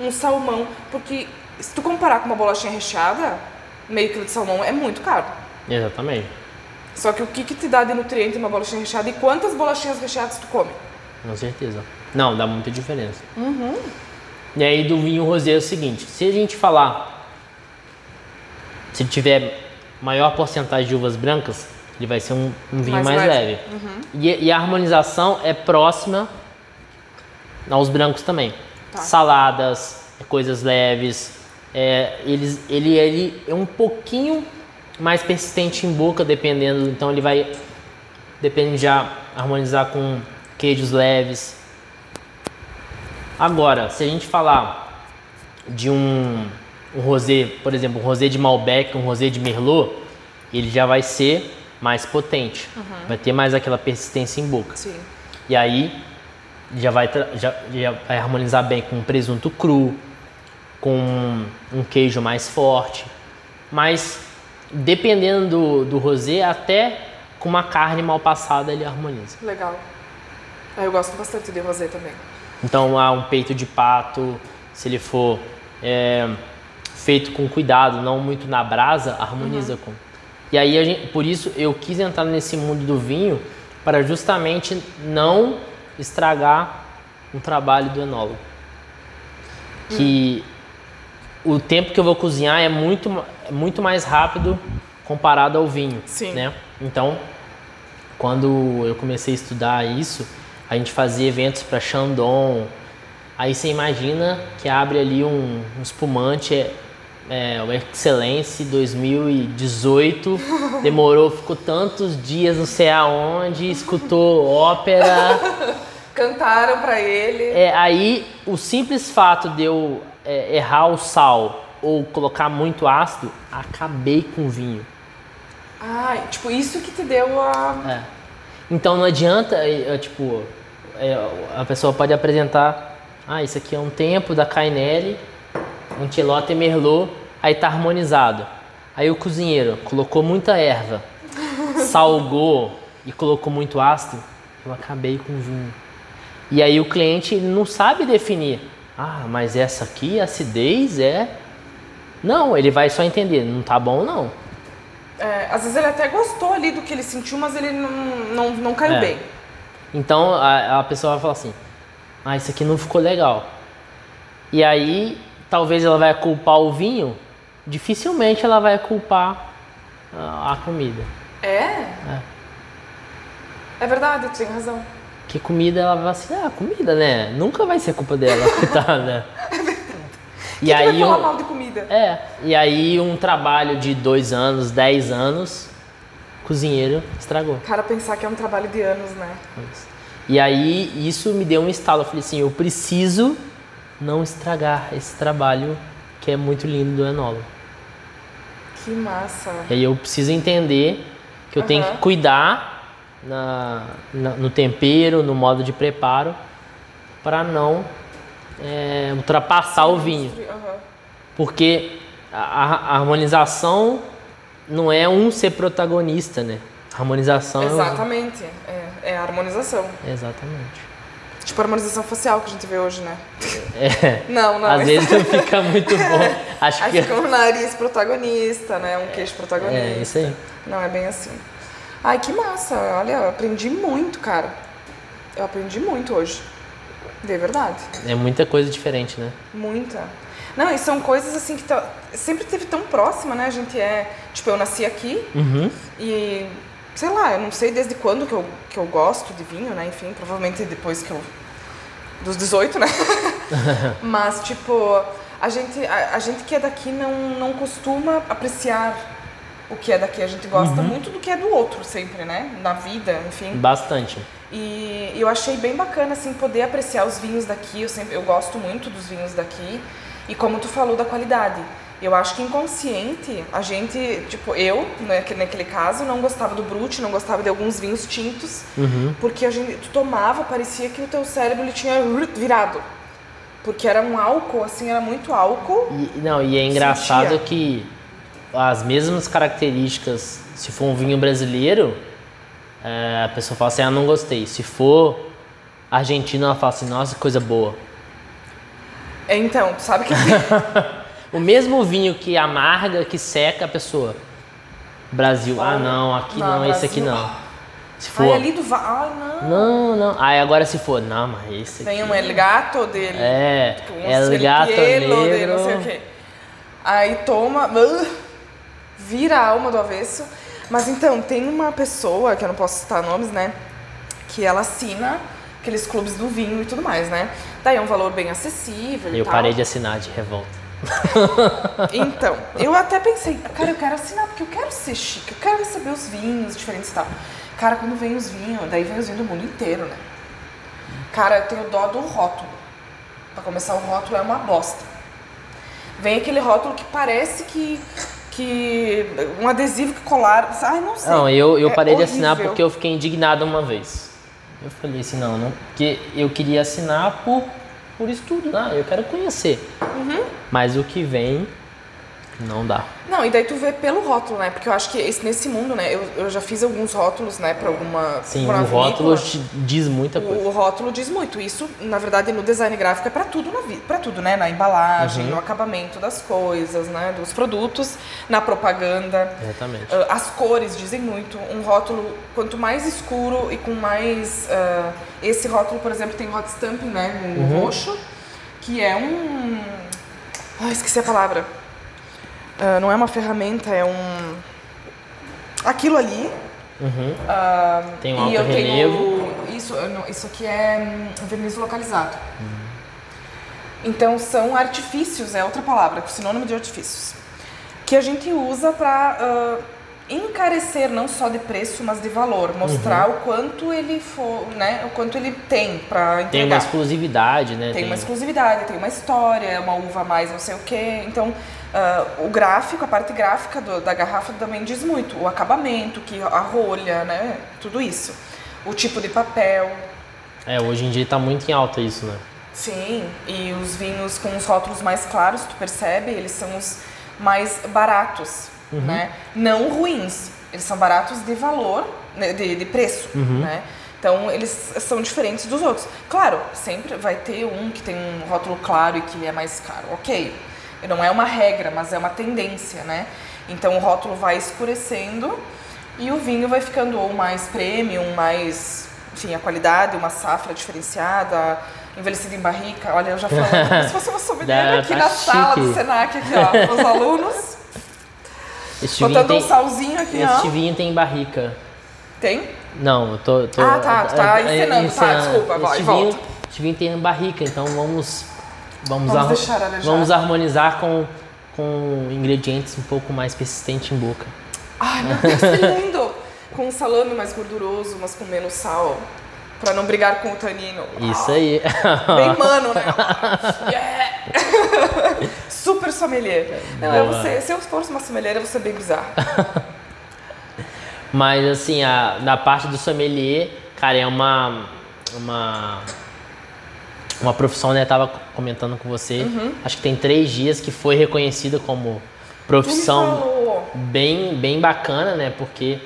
um salmão, porque se tu comparar com uma bolachinha recheada, meio quilo de salmão é muito caro.
Exatamente.
Só que o que, que te dá de nutriente uma bolachinha recheada e quantas bolachinhas recheadas tu come?
Com certeza. Não, dá muita diferença. E aí do vinho rosé é o seguinte, se a gente falar, se tiver maior porcentagem de uvas brancas, ele vai ser um, um vinho mais,
Mais
leve.
leve.
E, e a harmonização é próxima aos brancos também.
Tá.
Saladas, coisas leves, é, eles, ele, ele é um pouquinho mais persistente em boca, dependendo, então ele vai depende já harmonizar com queijos leves. Agora, se a gente falar de um, um rosé, por exemplo, um rosé de Malbec, um rosé de Merlot, ele já vai ser mais potente, vai ter mais aquela persistência em boca.
Sim.
E aí já vai, já, já vai harmonizar bem com um presunto cru, com um queijo mais forte. Mas dependendo do, do rosé, até com uma carne mal passada ele harmoniza.
Legal. Ah, Eu gosto bastante de rosé também.
Então há um peito de pato, se ele for é, feito com cuidado, não muito na brasa, harmoniza com. E aí gente, por isso eu quis entrar nesse mundo do vinho para justamente não estragar um trabalho do enólogo. Que o tempo que eu vou cozinhar é muito, é muito mais rápido comparado ao vinho.
Sim.
Né? Então, quando eu comecei a estudar isso, a gente fazia eventos para Chandon. Aí você imagina que abre ali um, um espumante, é, é, o Excellence 2018. Demorou, ficou tantos dias não sei aonde, escutou ópera. <laughs>
Cantaram pra ele.
É, aí o simples fato de eu é, errar o sal ou colocar muito ácido, acabei com o vinho.
Ai, tipo, isso que te deu a.
É. Então não adianta, é, é, tipo, é, a pessoa pode apresentar, ah, isso aqui é um tempo da Cainelli, um Antilote Merlot, aí tá harmonizado. Aí o cozinheiro colocou muita erva, salgou, e colocou muito ácido, eu acabei com o vinho. E aí o cliente não sabe definir. Ah, mas essa aqui, a acidez é. Não, ele vai só entender, não tá bom não.
É, às vezes ele até gostou ali do que ele sentiu, mas ele não, não, não caiu
É.
bem.
Então a, a pessoa vai falar assim: Ah, isso aqui não ficou legal. E aí, talvez ela vai culpar o vinho, dificilmente ela vai culpar a, a comida.
É? É verdade, tu tem razão.
Que comida ela vai assim, ah, comida, né? Nunca vai ser culpa dela, <laughs> coitada. E
Quem que vai
aí,
falar
um,
mal de comida?
é, e aí um trabalho de dois anos, dez anos, cozinheiro estragou.
Cara, pensar que é um trabalho de anos, né?
E aí isso me deu um estalo. Eu falei assim, eu preciso não estragar esse trabalho que é muito lindo do enólogo.
Que massa.
E aí eu preciso entender que eu tenho
Aham.
que cuidar na, na- no tempero, no modo de preparo, para não é, ultrapassar o vinho.
Aham.
Porque a, a harmonização não é um ser protagonista, né? A harmonização é
Exatamente. É, é a harmonização.
Exatamente.
Tipo a harmonização facial que a gente vê hoje, né?
É.
Não, não.
Às
mas-
vezes não fica muito <laughs> bom. Acho
Aí
que
fica um nariz protagonista, né? Um queixo protagonista.
é isso aí.
Não, é bem assim. Ai, que massa. Olha, eu aprendi muito, cara. Eu aprendi muito hoje. De verdade.
É muita coisa diferente, né?
Muita. Não, e são coisas assim que tá- sempre teve tão próxima, né? A gente é. Tipo, eu nasci aqui
Uhum.
e. Sei lá, eu não sei desde quando que eu, que eu gosto de vinho, né? Enfim, provavelmente depois que eu. Dos 18, né? <laughs> Mas, tipo, a gente, a, a gente que é daqui não, não costuma apreciar o que é daqui. A gente gosta muito do que é do outro sempre, né? Na vida, enfim.
Bastante.
E eu achei bem bacana, assim, poder apreciar os vinhos daqui. Eu, sempre, eu gosto muito dos vinhos daqui. E como tu falou da qualidade. Eu acho que inconsciente, a gente, tipo, eu, né, que naquele caso, não gostava do Brut, não gostava de alguns vinhos tintos. Porque a gente, tu tomava, parecia que o teu cérebro ele tinha virado. Porque era um álcool, assim, era muito álcool.
E, não, e é engraçado
Sentia.
que as mesmas características, se for um vinho brasileiro, é, a pessoa fala assim, ah, não gostei. Se for argentino, ela fala assim, nossa, que coisa boa.
É, Então, tu sabe que <laughs>
O mesmo vinho que amarga, que seca a pessoa. Brasil, ah não, aqui
Não,
não, esse aqui não. Se
Ai,
for.
ali do va... Ai, não.
Não, não. Aí agora se for, não, mas esse aqui.
Tem um El Gato dele.
É,
um
El Gato Negro.
não sei o quê. Aí toma, uh, vira a alma do avesso. Mas então, tem uma pessoa, que eu não posso citar nomes, né? Que ela assina aqueles clubes do vinho e tudo mais, né? Daí é um valor bem acessível e
Eu parei de assinar de revolta. <laughs>
Então, eu até pensei, cara, eu quero assinar, porque eu quero ser chique, eu quero receber os vinhos diferentes e tal. Cara, quando vem os vinhos, daí vem os vinhos do mundo inteiro, né? Cara, eu tenho dó do rótulo. Pra começar, o rótulo é uma bosta. Vem aquele rótulo que parece que. que um adesivo que colaram. Ai, não sei.
Não, eu, eu
É
parei de assinar
horrível.
porque eu fiquei indignado uma vez. Eu falei assim, não, não porque eu queria assinar por, por estudo, né? Eu quero conhecer.
Uhum.
Mas o que vem, não dá.
Não, e daí tu vê pelo rótulo, né? Porque eu acho que esse, nesse mundo, né? Eu, eu já fiz alguns rótulos, né? Pra alguma.
Sim,
pra
o rótulo diz muita coisa.
O, o rótulo diz muito. Isso, na verdade, no design gráfico é pra tudo na para tudo, né? Na embalagem,
Uhum.
no acabamento das coisas, né? Dos produtos, na propaganda.
Exatamente.
Ah, As cores dizem muito. Um rótulo, quanto mais escuro e com mais. ah, esse rótulo, por exemplo, tem hot stamping, né? No
Uhum.
roxo, que é um. Ai, esqueci a palavra. Ah, não é uma ferramenta, é um. Aquilo ali.
Uhum.
ah,
Tem um alto relevo.
tenho. Isso, não- isso aqui é hum, verniz localizado. Então são artifícios, é outra palavra, sinônimo de artifícios. Que a gente usa para encarecer não só de preço, mas de valor, mostrar o quanto ele for, né, o quanto ele tem para entregar.
Tem uma exclusividade, né?
Tem uma exclusividade, tem uma história, é uma uva a mais não sei o quê. Então, ah, o gráfico, a parte gráfica do- da garrafa também diz muito. O acabamento, que a rolha, né? Tudo isso. O tipo de papel.
É, hoje em dia tá muito em alta isso, né?
Sim, e os vinhos com os rótulos mais claros, tu percebe, eles são os mais baratos, né? Não ruins, Eles são baratos de valor, né, de, de preço, né? Então, eles são diferentes dos outros. Claro, sempre vai ter um que tem um rótulo claro e que é mais caro. Ok, não é uma regra, mas é uma tendência, né? Então, o rótulo vai escurecendo e o vinho vai ficando ou mais premium, mais, enfim, a qualidade, uma safra diferenciada, envelhecido em barrica. Olha, eu já falei <laughs> como se fosse uma sommelier aqui
tá
na sala do
chique.
Senac, aqui, ó, os <laughs> alunos.
Este
Botando
tem,
um salzinho aqui,
este
ó.
vinho tem barrica.
Tem?
Não, eu tô. tô
Ah, tá, tu tá
é,
encenando, tá, desculpa, vai,
este
volta.
este vinho tem barrica, então vamos. Vamos,
Vamos deixar alejar.
vamos harmonizar com, com ingredientes um pouco mais persistentes em boca.
Ai, meu Deus, que lindo! Com um salame mais gorduroso, mas com menos sal. Pra não brigar com o tanino.
Isso aí.
Bem mano, né? Yeah! Super sommelier. Não, vou ser- se eu fosse uma sommelier, eu vou ser bem bizarra. <laughs>
Mas assim, a, na parte do sommelier, cara, é uma. Uma. Uma profissão, né? Tava comentando com você.
Uhum.
Acho que tem três dias que foi reconhecida como profissão bem, bem bacana, né? Porque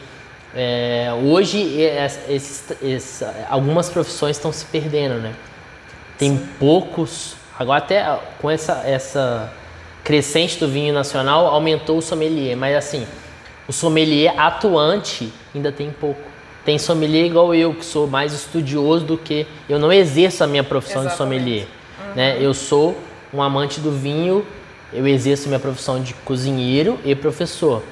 é, hoje es- esses- esses- algumas profissões estão se perdendo, né? Tem poucos. Agora até com essa, essa crescente do vinho nacional aumentou o sommelier, mas assim, o sommelier atuante ainda tem pouco. Tem sommelier igual eu, que sou mais estudioso do que. Eu não exerço a minha profissão de
Exatamente.
sommelier. Né? Eu sou um amante do vinho, eu exerço minha profissão de cozinheiro e professor.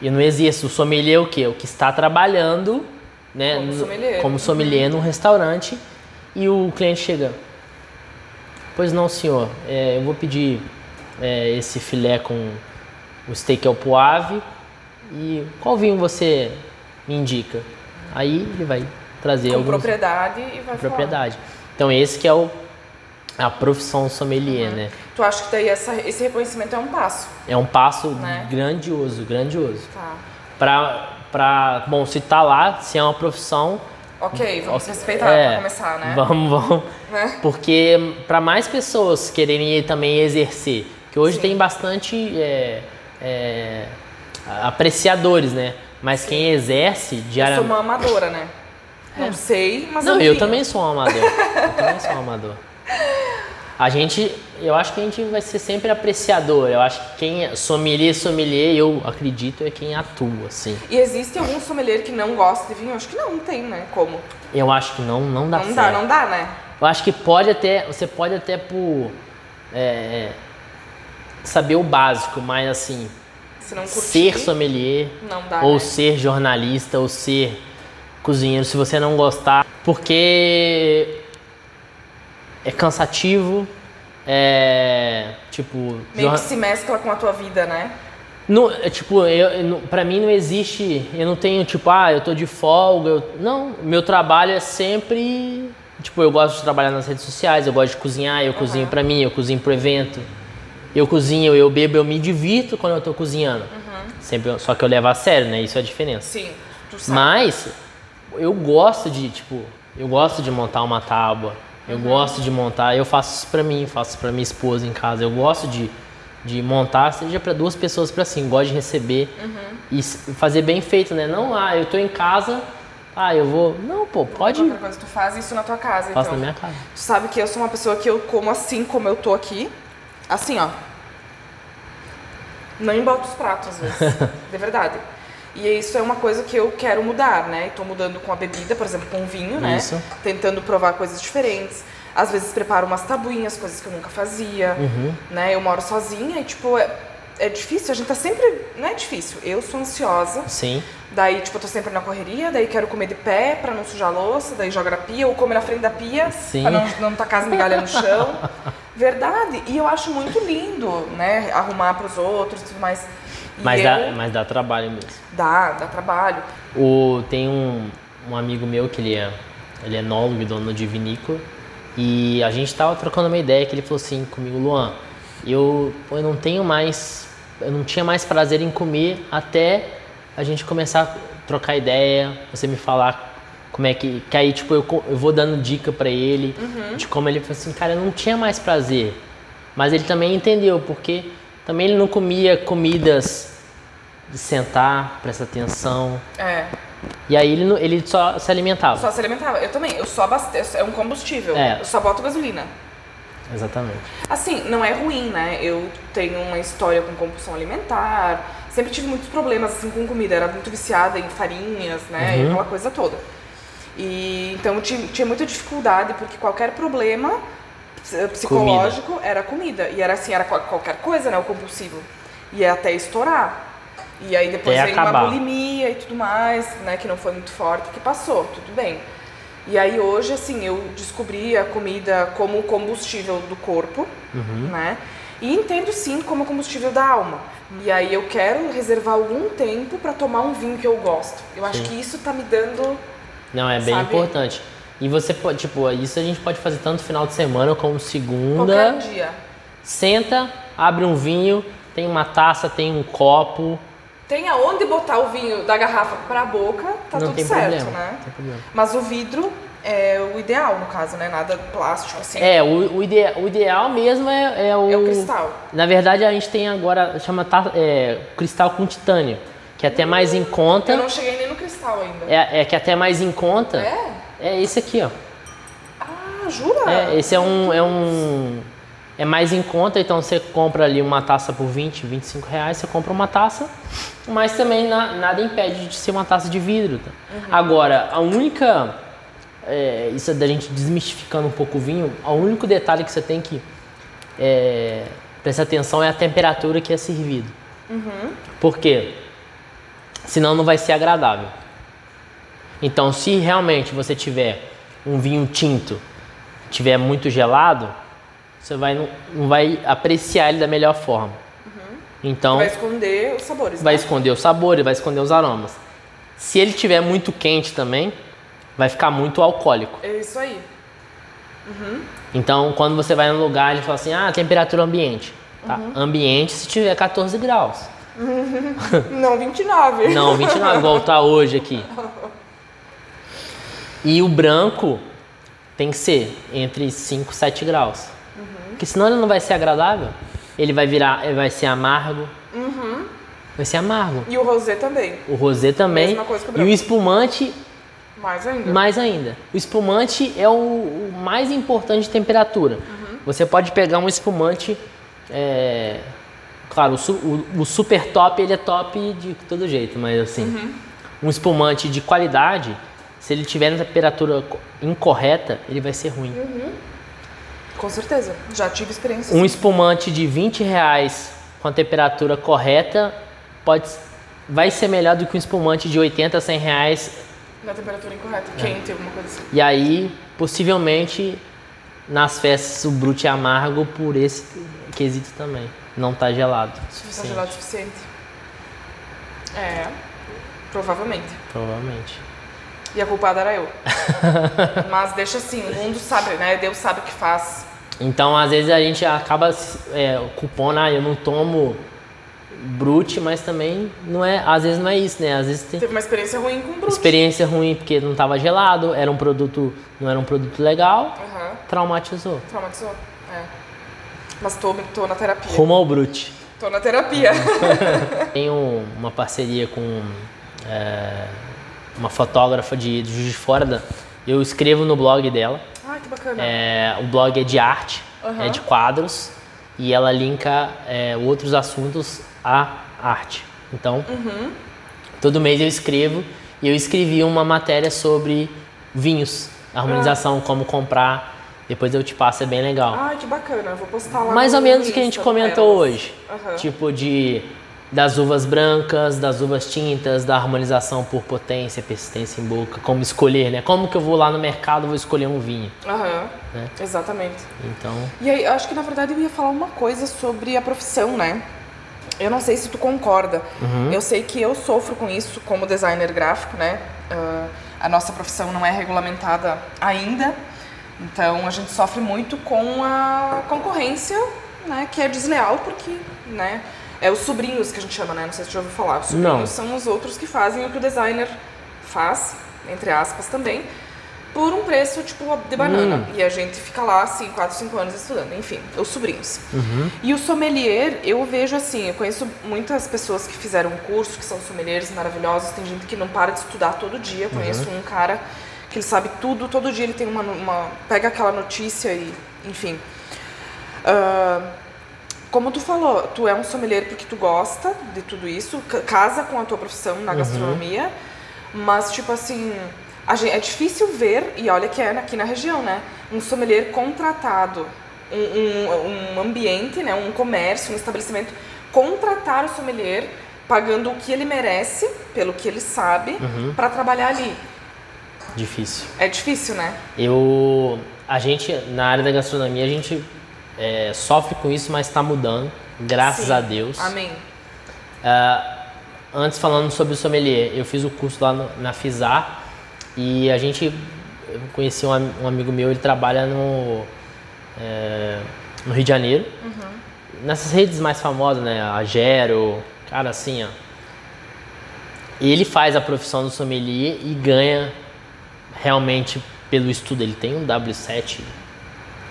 E não exerço. O sommelier é o quê? O que está trabalhando né,
Como sommelier.
como sommelier num restaurante e o cliente chega. Pois não, senhor. É, eu vou pedir é, esse filé com o steak ao poave e qual vinho você me indica? Aí ele vai trazer
Com
alguns
propriedade e vai falar.
propriedade. Então esse que é o a profissão
Uhum.
sommelier, né?
Tu acha que daí essa- esse reconhecimento é um passo?
É um passo
Né?
grandioso, grandioso.
Tá.
Pra, pra, bom, se tá lá, se é uma profissão,
Ok, vamos
Ok,
respeitar
é,
pra começar, né?
Vamos, vamos. <laughs>
Né?
Porque para mais pessoas quererem também exercer, que hoje
Sim.
tem bastante é, é, apreciadores, né? Mas quem exerce
Eu sou
diariamente.
uma amadora, né? Não sei, mas
Não, eu também sou um amador. eu também sou um amador. <laughs> A gente, eu acho que a gente vai ser sempre apreciador. Eu acho que quem é sommelier, sommelier, eu acredito, é quem atua, assim.
E existe algum sommelier que não gosta de vinho? Acho que não tem, né? Como?
Eu acho que não, não dá
não
certo.
dá, não dá, né?
Eu acho que pode até, você pode até por é, saber o básico, mas assim,
Se não curtir,
ser sommelier,
não dá,
ou
né?
ser jornalista, ou ser cozinheiro, se você não gostar, porque é cansativo, é tipo,
Meio que se mescla com a tua vida, né?
não, é, tipo, eu, não- pra mim não existe, eu não tenho tipo, ah, eu tô de folga, eu- não, meu trabalho é sempre, tipo, eu gosto de trabalhar nas redes sociais, eu gosto de cozinhar, eu cozinho pra mim, eu cozinho pro evento, eu cozinho, eu bebo, eu me divirto quando eu tô cozinhando, sempre, só que eu levo a sério, né, isso é a diferença.
Sim, tu sabe.
Mas eu gosto de, tipo, eu gosto de montar uma tábua. Eu gosto de montar, eu faço isso pra mim, faço isso pra minha esposa em casa. Eu gosto de, de montar, seja pra duas pessoas pra assim, gosto de receber e s- fazer bem feito, né? Não, ah, eu tô em casa, ah, eu vou. Não, pô, pode.
Outra coisa, tu faz isso na tua casa,
Faço
então.
na minha casa.
Tu sabe que eu sou uma pessoa que eu como assim como eu tô aqui. Assim, ó. Não emboto os pratos, às vezes. <laughs> de verdade. E isso é uma coisa que eu quero mudar, né? E tô mudando com a bebida, por exemplo, com o vinho, né?
Isso.
Tentando provar coisas diferentes. Às vezes preparo umas tabuinhas, coisas que eu nunca fazia,
Uhum.
né? Eu moro sozinha e, tipo, é, difícil. A gente tá sempre... Não é difícil. Eu sou ansiosa.
Sim.
Daí, tipo, eu tô sempre na correria, daí quero comer de pé pra não sujar a louça, daí joga na pia, ou come na frente da pia
Sim.
pra não, não tacar as migalhas no chão. <laughs> Verdade. E eu acho muito lindo, né? Arrumar pros outros e tudo mais. E
Mas,
eu-
dá, mas dá trabalho mesmo.
Dá, dá trabalho.
O, tem um, um amigo meu que ele é, ele é enólogo e dono de vinícola. E a gente tava trocando uma ideia que ele falou assim comigo, Luan, eu, eu não tenho mais. Eu não tinha mais prazer em comer até a gente começar a trocar ideia, você me falar como é que. Que aí, tipo, eu, eu vou dando dica pra ele de como ele falou assim, cara, eu não tinha mais prazer. Mas ele também entendeu, porque também ele não comia comidas de sentar, prestar atenção.
É,
E aí ele, ele só se alimentava.
só se alimentava. Eu também, eu só abasteço, é um combustível.
É.
Eu só boto gasolina.
Exatamente.
Assim, não é ruim, né? Eu tenho uma história com compulsão alimentar, sempre tive muitos problemas assim com comida, era muito viciada em farinhas, né? E aquela coisa toda. E então eu tinha, tinha muita dificuldade porque qualquer problema ps- psicológico era comida e era assim, era qual- qualquer coisa, né, o compulsivo. Ia até estourar. E aí depois veio uma bulimia e tudo mais, né, que não foi muito forte, que passou, tudo bem. E aí hoje, assim, eu descobri a comida como combustível do corpo,
Uhum.
né? E entendo sim como combustível da alma. E aí eu quero reservar algum tempo para tomar um vinho que eu gosto. Eu acho que isso tá me dando
Não, é bem
Sabe?
importante. E você pode, tipo, isso a gente pode fazer tanto final de semana como segunda.
qualquer dia.
Senta, abre um vinho, tem uma taça, tem um copo.
Tem aonde botar o vinho da garrafa pra boca, tá
não
tudo certo,
problema.
né? Mas o vidro é o ideal, no caso, né? Nada plástico, assim.
É, o, o, o ideal mesmo é, é o.
É o cristal.
Na verdade, a gente tem agora, chama é, cristal com titânio, que é até mais em conta.
Eu não cheguei nem no cristal ainda.
É, é que é até mais em conta.
É?
É esse aqui, ó.
Ah, jura?
É, esse é um, é um. É mais em conta, então você compra ali uma taça por 20, 25 reais, você compra uma taça, mas também na- nada impede de ser uma taça de vidro. tá? Agora, a única. é, isso é da gente desmistificando um pouco o vinho, o único detalhe que você tem que é, prestar atenção é a temperatura que é servido. Por quê? Senão não vai ser agradável. Então, se realmente você tiver um vinho tinto, tiver muito gelado, você vai, não, não vai apreciar ele da melhor forma. Então,
Vai esconder os sabores.
vai
né?
esconder o sabor, ele vai esconder os aromas. Se ele tiver muito quente também, vai ficar muito alcoólico.
É isso aí.
Então, quando você vai num lugar, ele fala assim: ah, temperatura ambiente. Tá? Ambiente se tiver 14 graus. <laughs>
Não, 29. <laughs>
Não, 29, igual tá hoje aqui. E o branco tem que ser entre 5 e 7 graus. Porque senão ele não vai ser agradável. Ele vai virar, ele vai ser amargo. Vai ser amargo.
E o rosé também.
O rosé também.
Mesma coisa que o
e
branco.
o espumante,
Mais ainda.
mais ainda. O espumante é o, o mais importante de temperatura. Você pode pegar um espumante. é, claro, o, o- o super top ele é top de todo jeito, mas assim, um espumante de qualidade, se ele tiver na temperatura co- incorreta, ele vai ser ruim.
Com certeza. Já tive experiência.
Um espumante de 20 reais com a temperatura correta pode, vai ser melhor do que um espumante de 80, 100 reais
Na temperatura incorreta.
É.
Quente, alguma coisa assim.
E aí, possivelmente, nas festas o brute é amargo por esse quesito também. Não tá gelado.
Não tá gelado o suficiente. É. Provavelmente.
Provavelmente.
E a culpada era eu. <laughs> Mas deixa assim, o mundo sabe, né? Deus sabe o que faz.
Então, às vezes a gente acaba é, culpando, ah, eu não tomo brute, mas também não é, às vezes não é isso, né? Às vezes tem
Teve uma experiência ruim com Brute.
experiência ruim porque não tava gelado, era um produto, não era um produto legal,
Aham.
traumatizou.
Traumatizou. É. Mas tô, tô na terapia.
Rumo ao brute.
Tô na terapia. <laughs>
Tenho uma parceria com é, uma fotógrafa de, de Juiz de Fora. Da, eu escrevo no blog dela.
Ai, que bacana.
É, o blog é de arte,
Aham.
é de quadros e ela linka é, outros assuntos à arte. Então,
Uhum.
todo mês eu escrevo e eu escrevi uma matéria sobre vinhos, harmonização, como comprar. Depois eu te passo, é bem legal.
Ai, que bacana. Vou postar lá
Mais ou menos o que a gente comentou hoje.
Aham.
Tipo de das uvas brancas, das uvas tintas, da harmonização por potência, persistência em boca, como escolher, né? Como que eu vou lá no mercado vou escolher um vinho,
Aham.
né?
Exatamente.
Então,
E aí, eu acho que na verdade eu ia falar uma coisa sobre a profissão, né? Eu não sei se tu concorda. Eu sei que eu sofro com isso como designer gráfico, né? Ah, a nossa profissão não é regulamentada ainda, então a gente sofre muito com a concorrência, né? Que é desleal porque, né? É os sobrinhos que a gente chama, né? Não sei se tu já ouviu falar. Os sobrinhos
Não.
são os outros que fazem o que o designer faz, entre aspas também. por um preço, tipo, de banana. E a gente fica lá, assim, 4, 5 anos estudando. Enfim, os sobrinhos. E o sommelier, eu vejo assim, eu conheço muitas pessoas que fizeram um curso, que são sommeliers maravilhosos. Tem gente que não para de estudar todo dia. Conheço um cara que ele sabe tudo, todo dia ele tem uma... uma pega aquela notícia e, enfim... Ah, como tu falou, tu é um sommelier porque tu gosta de tudo isso, ca- casa com a tua profissão na gastronomia, mas tipo assim, a gen- é difícil ver, e olha que é aqui na região, né? Um sommelier contratado, um, um, um ambiente, né? um comércio, um estabelecimento, contratar o sommelier pagando o que ele merece, pelo que ele sabe, para trabalhar ali.
Difícil.
É difícil, né?
Eu, a gente, na área da gastronomia, a gente é, sofre com isso, mas está mudando, graças
Sim.
a Deus.
Amém.
Ah, antes falando sobre o sommelier, eu fiz o curso lá no- na FISAR e a gente eu conheci um, um amigo meu, ele trabalha no, é, no Rio de Janeiro. Nessas redes mais famosas, né? A Gero, cara assim, ó. Ele faz a profissão do sommelier e ganha realmente pelo estudo. Ele tem um W7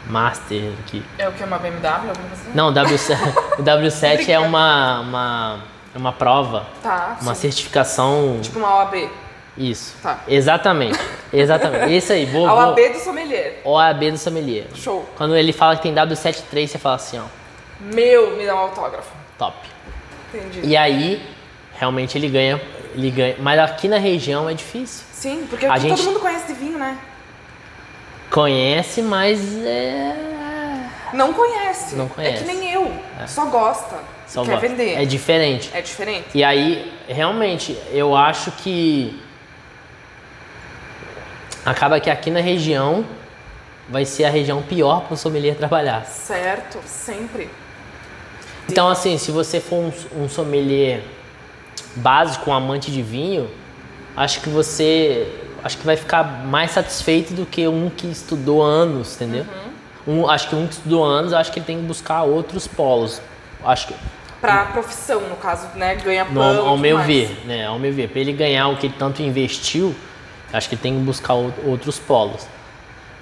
Master que
É o que? Uma BMW? Assim?
não, o W7, o W7 <laughs> é uma, uma, uma prova,
Tá,
uma
sim.
certificação.
Tipo uma OAB.
Isso.
Tá.
Exatamente. Exatamente. Isso aí, vou. <laughs>
A
vou-
OAB do sommelier.
OAB do sommelier.
Show.
Quando ele fala que tem W73, você fala assim, ó,
Meu, me dá um autógrafo.
top.
Entendi.
E aí, realmente ele ganha, ele ganha. Mas aqui na região é difícil.
Sim, porque
A
aqui
gente-
todo mundo conhece de vinho, né?
Conhece, mas é.
Não conhece.
Não conhece.
É que nem eu. Só gosta.
Só
quer
gosta.
vender.
É diferente.
É diferente.
E aí, realmente, eu acho que acaba que aqui na região vai ser a região pior para o sommelier trabalhar.
Certo, sempre.
Então, assim, se você for um, um sommelier básico, um amante de vinho, acho que você acho que vai ficar mais satisfeito do que um que estudou anos, entendeu? Um, acho que um que estudou anos, acho que ele tem que buscar outros polos. Acho que
Pra profissão, no caso, né? Ganha
No-
pão.
ao
tudo
meu
mais.
ver, né? Ao meu ver, para ele ganhar o que ele tanto investiu, acho que ele tem que buscar outros polos.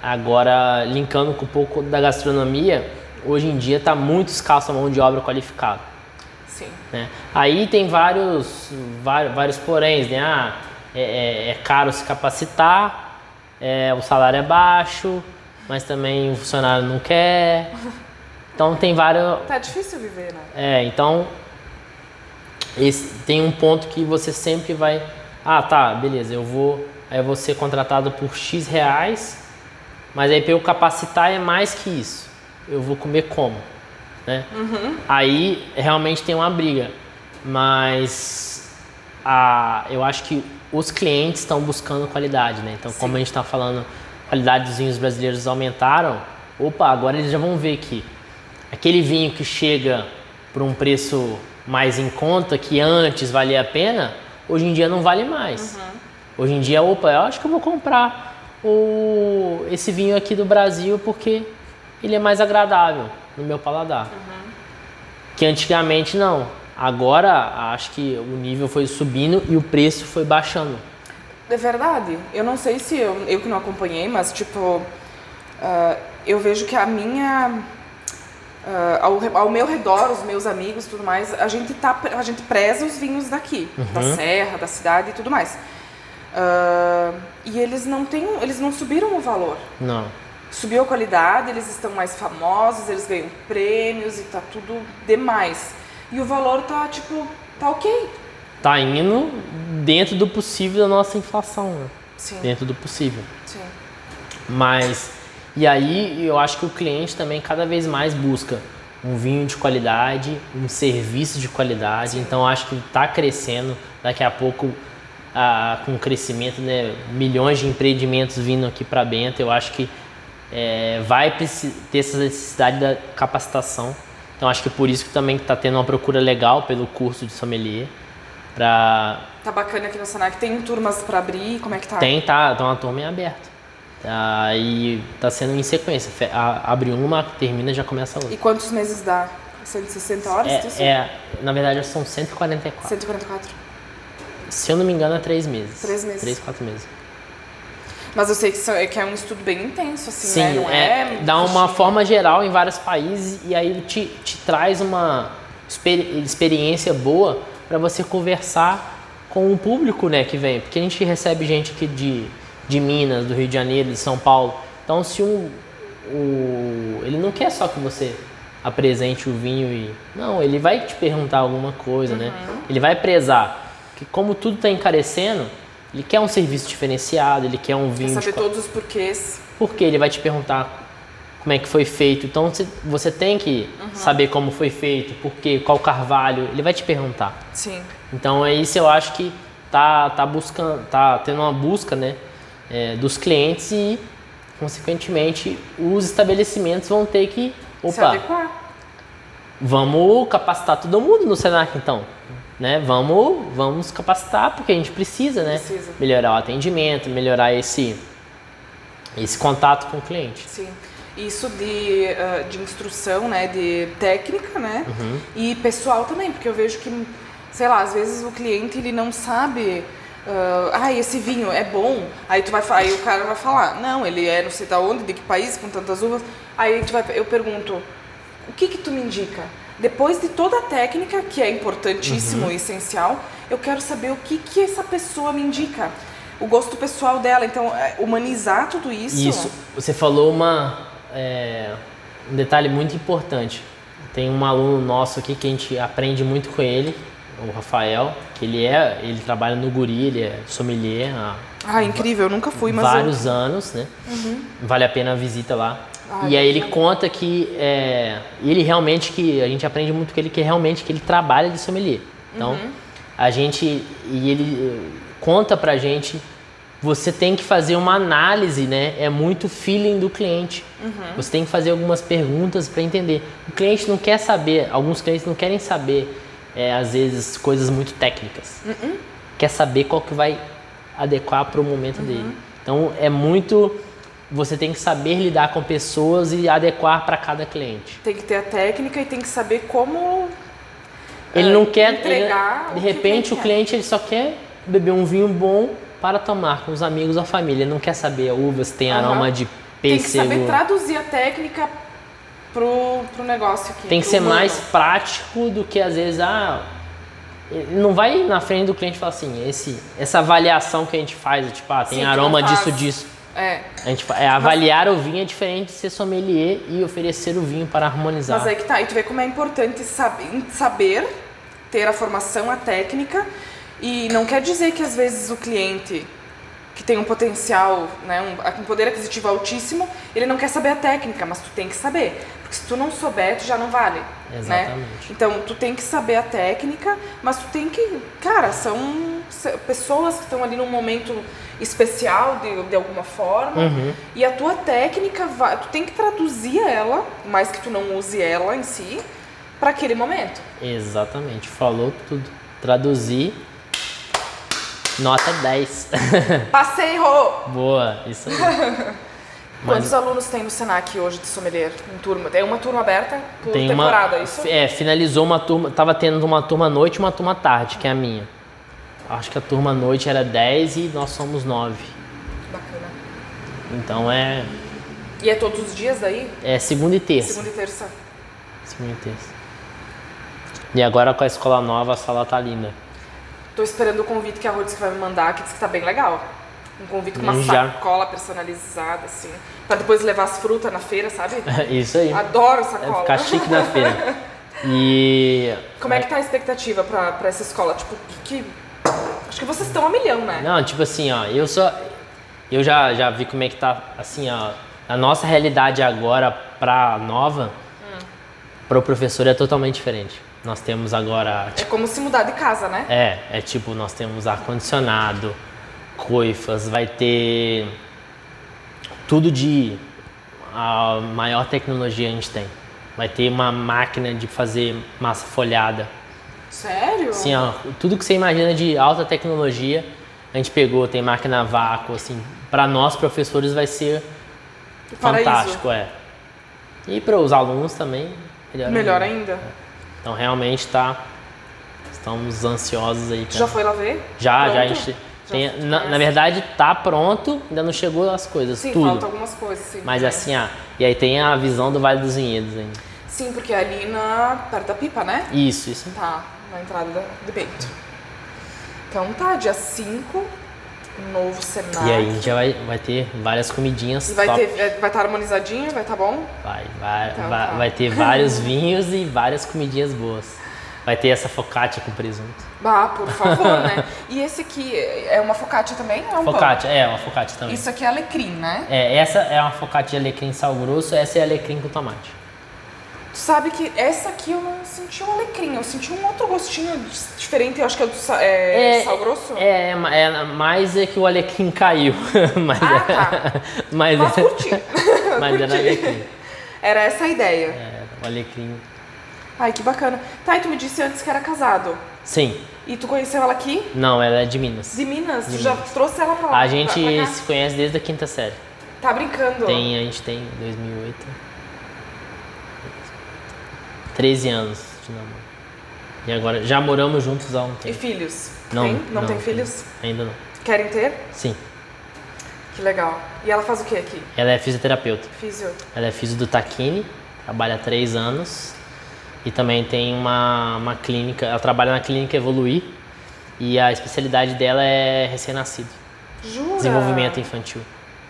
Agora, linkando com um pouco da gastronomia, hoje em dia está muito escasso a mão de obra qualificada.
Sim.
Né? Aí tem vários, vários, vários poréns, né? Ah, é, é- é caro se capacitar, é, o salário é baixo, mas também o funcionário não quer. Então tem vários,
Tá difícil viver, né?
é, então esse, tem um ponto que você sempre vai. Ah, tá, beleza, eu vou. Aí eu vou ser contratado por X reais, mas aí para eu capacitar é mais que isso. Eu vou comer como? Né? Aí realmente tem uma briga. Mas a, eu acho que os clientes estão buscando qualidade, né? Então, como a gente está falando, a qualidade dos vinhos brasileiros aumentaram. Opa, agora eles já vão ver que aquele vinho que chega por um preço mais em conta, que antes valia a pena, hoje em dia não vale mais. Hoje em dia, opa, eu acho que eu vou comprar o, esse vinho aqui do Brasil porque ele é mais agradável no meu paladar. Que antigamente não. Agora acho que o nível foi subindo e o preço foi baixando.
É verdade. Eu não sei se eu, eu que não acompanhei, mas tipo, ah, eu vejo que a minha. ah, ao, ao meu redor, os meus amigos tudo mais, a gente, tá, a gente preza os vinhos daqui, da serra, da cidade e tudo mais. Ah, e eles não têm, eles não subiram o valor.
Não.
Subiu a qualidade, eles estão mais famosos, eles ganham prêmios e tá tudo demais. E o valor tá tipo, tá ok.
Tá indo dentro do possível da nossa inflação. Né?
Sim,
Dentro do possível.
sim.
Mas, e aí eu acho que o cliente também cada vez mais busca um vinho de qualidade, um serviço de qualidade. Então eu acho que está crescendo. Daqui a pouco, com o crescimento, né, milhões de empreendimentos vindo aqui para Bento, eu acho que eh, vai ter essa necessidade da capacitação. Então acho que por isso que também está tendo uma procura legal pelo curso de sommelier. Pra,
Tá bacana aqui no Senac. Tem turmas pra abrir, como é que tá?
tem, tá, tá uma turma em aberto. Tá, e tá sendo em sequência. A- Abre uma, termina já começa a
E
outra.
quantos meses dá? 160 horas?
É, é, na verdade são 144.
144.
Se eu não me engano, é três meses.
Três meses.
Três, quatro meses.
Mas eu sei que, é, que é um estudo bem intenso, assim,
Sim,
né? Não é,
dá uma forma geral em vários países e aí te, te traz uma experi- experiência boa para você conversar com o público né, que vem. Porque a gente recebe gente aqui de, de Minas, do Rio de Janeiro, de São Paulo. Então, se um, o, ele não quer só que você apresente o vinho e. Não, ele vai te perguntar alguma coisa, né? Ele vai prezar. Que como tudo está encarecendo, ele quer um serviço diferenciado, ele quer um vinho de
Saber todos os porquês.
porque ele vai te perguntar como é que foi feito. Então você- tem que saber como foi feito, por quê, qual carvalho, ele vai te perguntar.
Sim.
Então é isso eu acho que tá tá buscando, tá tendo uma busca, né, é, dos clientes e consequentemente os estabelecimentos vão ter que,
Se
opa,
adequar.
vamos capacitar todo mundo no Senac então, né? Vamos, vamos capacitar porque a gente precisa, né?
Precisa.
Melhorar o atendimento, melhorar esse esse contato com o cliente.
Sim. Isso de, ah, de instrução, né? De técnica, né?
Uhum.
E pessoal também, porque eu vejo que, sei lá, às vezes o cliente ele não sabe. ah, esse vinho é bom. Aí tu vai aí o cara vai falar, não, ele é não sei da onde, de que país, com tantas uvas. Aí a gente vai, eu pergunto, o que que tu me indica? Depois de toda a técnica, que é importantíssimo
Uhum.
e essencial, eu quero saber o que que essa pessoa me indica. O gosto pessoal dela. Então, é, humanizar tudo isso.
Isso, você falou uma, é, um detalhe muito importante. Tem um aluno nosso aqui que a gente aprende muito com ele, o Rafael, que ele é, ele trabalha no Guri, ele é sommelier há
Ah, incrível, eu nunca fui, mas eu-
vários anos, né? Vale a pena a visita lá.
Ah,
e aí ele conta que é, ele realmente que a gente aprende muito com ele que realmente que ele trabalha de sommelier. Então
Uhum.
a gente e ele eh, conta pra gente você tem que fazer uma análise, né? É muito feeling do cliente.
Uhum.
Você tem que fazer algumas perguntas para entender. O cliente não quer saber, alguns clientes não querem saber, é, às vezes, coisas muito técnicas.
Uhum.
Quer saber qual que vai adequar para o momento
Uhum.
dele. Então é muito. Você tem que saber lidar com pessoas e adequar para cada cliente.
Tem que ter a técnica e tem que saber como.
Ele
eh,
não quer
entregar.
ele-
o
de repente o
quer.
cliente ele só quer beber um vinho bom para tomar com os amigos ou a família. Ele não quer saber uvas tem
Aham.
aroma de
Tem que saber
pêssego.
traduzir a técnica pro, pro negócio aqui.
Tem que ser
humano.
mais prático do que às vezes ah, ele não vai na frente do cliente e falar assim, esse essa avaliação que a gente faz, tipo, ah, tem
Sim,
aroma disso disso.
É.
A gente é, avaliar o vinho é diferente de ser sommelier e oferecer o vinho para harmonizar.
Mas aí que tá. E tu vê como é importante saber, saber ter a formação, a técnica. E não quer dizer que às vezes o cliente que tem um potencial, né, um, um poder aquisitivo altíssimo, ele não quer saber a técnica, mas tu tem que saber. Porque se tu não souber, tu já não vale. Né?
Exatamente.
Então, tu tem que saber a técnica, mas tu tem que... Cara, são pessoas que estão ali num momento especial, de, de alguma forma.
Uhum.
E a tua técnica, vai, tu tem que traduzir ela, mais que tu não use ela em si, para aquele momento.
Exatamente, falou tudo. Traduzir. Nota 10. <laughs>
Passei, Rô!
Boa, isso aí. <laughs>
Quantos alunos tem no Senac hoje de sommelier em turma? Tem uma turma aberta por
Tem
temporada,
uma,
isso?
É, finalizou uma turma, tava tendo uma turma à noite e uma turma à tarde, que é a minha. Acho que a turma à noite era 10 e nós somos 9.
Bacana.
Então é,
E é todos os dias daí?
é segunda e terça.
Segunda e terça.
Segunda e terça. E agora com a escola nova, a sala tá linda.
Tô esperando o convite que a Rô disse que vai me mandar, que diz que tá bem legal. Um convite com uma
Hum, já.
sacola personalizada, assim. Pra depois levar as frutas na feira, sabe? <laughs>
Isso aí.
Adoro
É
sacola.
ficar chique na feira. <laughs> E.
Como é que tá a expectativa pra, pra essa escola? Tipo, que, que- Acho que vocês estão a milhão, né?
Não, tipo assim, ó, eu só. Eu já, já vi como é que tá, assim, ó. A nossa realidade agora pra nova, para o professor é totalmente diferente. Nós temos agora.
É como se mudar de casa, né?
É, é tipo, nós temos ar-condicionado, coifas, vai ter tudo de a maior tecnologia a gente tem. Vai ter uma máquina de fazer massa folhada.
Sério?
Assim, ó, tudo que você imagina de alta tecnologia, a gente pegou, tem máquina a vácuo, assim, para nós professores vai ser
paraíso.
fantástico, é. E para os alunos também, melhor,
Melhor
ainda.
ainda.
Então realmente tá estamos ansiosos aí. Pra-
já foi lá ver?
já, já a
Pronto?
gente Tem- na,
conhece?
na verdade, tá pronto, ainda não chegou as coisas,
Sim,
tudo.
falta algumas coisas, sim.
Mas assim, ah, e aí tem a visão do Vale dos Vinhedos ainda.
Sim, porque é ali na, perto da pipa, né?
Isso, isso.
Tá, na entrada da- do Bento. Então tá, dia 5, novo cenário.
E aí a gente já vai, vai ter várias comidinhas
E vai
top.
ter, é, vai estar harmonizadinho, vai estar bom?
Vai, vai,
Então
vai,
tá.
vai ter vários vinhos e várias comidinhas boas. Vai ter essa focaccia com presunto.
Bah, por favor, né? E esse aqui é uma focaccia também ou é um pão?
Focaccia, é, uma focaccia também.
Isso aqui é alecrim, né?
É, essa é uma focaccia de alecrim sal grosso, essa é alecrim com tomate.
Tu sabe que essa aqui eu não senti um alecrim, eu senti um outro gostinho diferente, eu acho que é do sa- é, sal grosso.
É, é, é mais é que o alecrim caiu. <laughs> mas
Ah,
é,
tá. <laughs>
mas,
Mas
é-
curti. <laughs>
mas era
Curti.
alecrim.
Era essa a ideia.
É, o alecrim.
Ai, que bacana. Tá, e tu me disse antes que era casado.
Sim,
E tu conheceu ela aqui?
não, ela é de Minas.
De Minas?
De
tu já
Minas.
trouxe ela pra lá?
A gente
pra, pra
se conhece desde a quinta série.
Tá brincando?
Tem, a gente tem 2008. 13 anos de namoro. E agora, já moramos juntos há um
E
tempo.
filhos?
Não,
tem? Não,
não,
tem filhos?
Ainda não.
Querem ter?
Sim.
Que legal. E ela faz o que aqui?
Ela é fisioterapeuta.
Físio.
Ela é fisio do Taquini, trabalha há três anos. E também tem uma, uma clínica, ela trabalha na clínica Evoluir. E a especialidade dela é recém-nascido.
Jura?
Desenvolvimento infantil.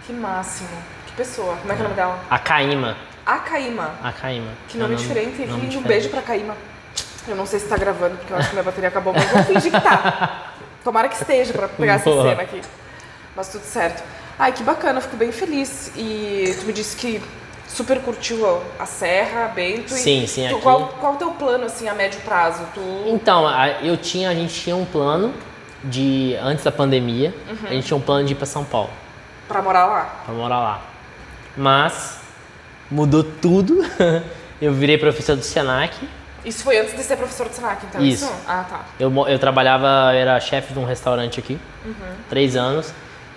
Que máximo. Que pessoa. Como é que é o nome dela?
A Caíma.
A Caíma.
A Caíma.
Que nome
É o
diferente.
nome
um
diferente.
beijo pra Caíma. Eu não sei se tá gravando, porque eu acho que minha bateria acabou, mas vou fingir que tá. Tomara que esteja pra pegar essa
Boa.
cena aqui. Mas tudo certo. Ai, que bacana, eu fico bem feliz. E tu me disse que super curtiu a- Serra, Bento. e
Sim, sim,
tu-
aqui-
Qual, qual o teu plano, assim, a médio prazo? Tu...
Então, eu tinha, a gente tinha um plano de antes da pandemia,
Uhum.
a gente tinha um plano de ir para São Paulo,
Pra morar lá?
para morar lá. Mas mudou tudo. <laughs> eu virei professor do Senac.
Isso foi antes de ser professor de Senac, então?
Isso.
Ah, tá.
Eu, eu trabalhava, eu era chefe de um restaurante aqui,
Uhum.
três anos.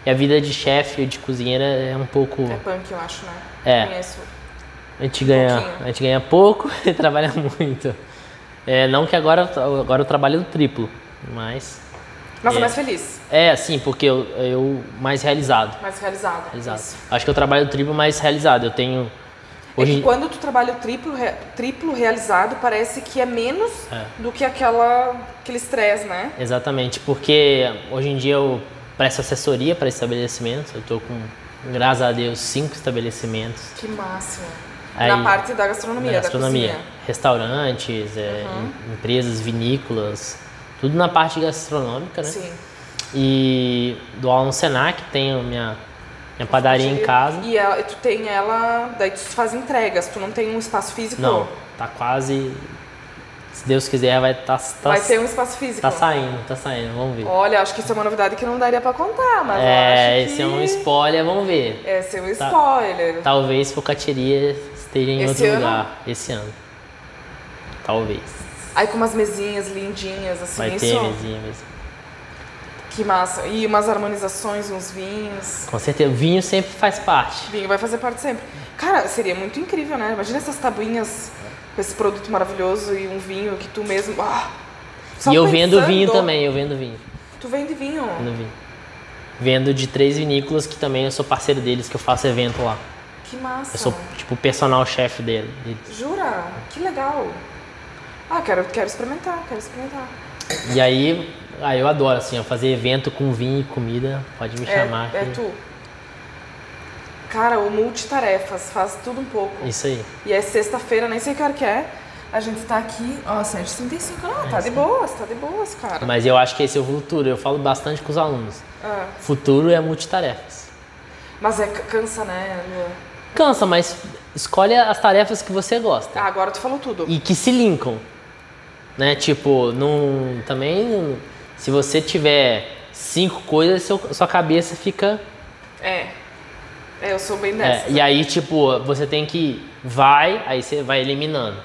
E a vida de chefe, de cozinheira é um pouco.
É punk, eu acho, né?
É.
Conheço.
A gente ganha,
pouquinho.
a gente ganha pouco <laughs> e trabalha muito. É, não que agora, agora eu trabalho triplo, mas
Mas é
É.
mais feliz,
é assim, porque eu, eu mais realizado.
mais realizada.
realizado.
Isso.
Acho que eu trabalho triplo mais realizado. Eu tenho
É
hoje
que quando tu trabalha o triplo, re- triplo realizado, parece que é menos
É.
do que aquela, aquele estresse, né?
exatamente, porque hoje em dia eu presto assessoria para estabelecimentos. Eu tô com, graças a Deus, cinco estabelecimentos.
Que máximo.
Aí,
Na parte da gastronomia,
da
da,
gastronomia,
cozinha.
restaurantes, é,
Uhum.
em- empresas vinícolas, tudo na parte gastronômica, né?
Sim.
E do aula no Senac, tenho minha, minha padaria em casa.
E ela- tu tem ela, daí tu faz entregas, tu não tem um espaço físico?
Não, tá quase. Se Deus quiser, vai tá, tá,
Vai ter um espaço físico?
tá saindo, tá saindo, vamos ver.
Olha, acho que isso é uma novidade que não daria pra contar, mas
é,
eu acho
esse
que...
é um spoiler, vamos ver.
Esse é um
Tá.
spoiler.
Talvez Focateria esteja em
Esse
outro
ano?
lugar esse ano. Talvez.
Aí com umas mesinhas lindinhas, assim,
Vai
isso.
ter mesinha mesmo.
Que massa. E umas harmonizações, uns vinhos.
Com certeza, o vinho sempre faz parte.
Vinho vai fazer parte sempre. Cara, seria muito incrível, né? Imagina essas tabuinhas com esse produto maravilhoso e um vinho que tu mesmo. Ah,
e eu vendo
pensando.
vinho também, eu vendo vinho.
Tu vende vinho?
Vendo vinho. Vendo de três vinícolas que também eu sou parceiro deles, que eu faço evento lá.
Que massa.
Eu sou tipo personal chefe dele.
Jura? Que legal. Ah, quero, quero experimentar, quero experimentar.
E aí, aí eu adoro assim, fazer evento com vinho e comida, pode me chamar.
É, é
que-
tu. Cara, o multitarefas, faz tudo um pouco.
Isso aí.
E é sexta-feira, nem sei que hora que é. A gente tá aqui, ó, 7h35. Ah, tá de boas, tá de boas, cara.
Mas eu acho que esse é o futuro. Eu falo bastante com os alunos.
Ah,
Futuro é multitarefas.
mas é cansa, né?
Cansa, mas escolhe as tarefas que você gosta
Ah, agora tu falou tudo.
e que se linkam. Né? Tipo, não, também não- se você tiver cinco coisas, seu, sua cabeça fica
É. É, eu sou bem
É,
dessa.
e aí, tipo, você tem que. Vai, aí você vai eliminando.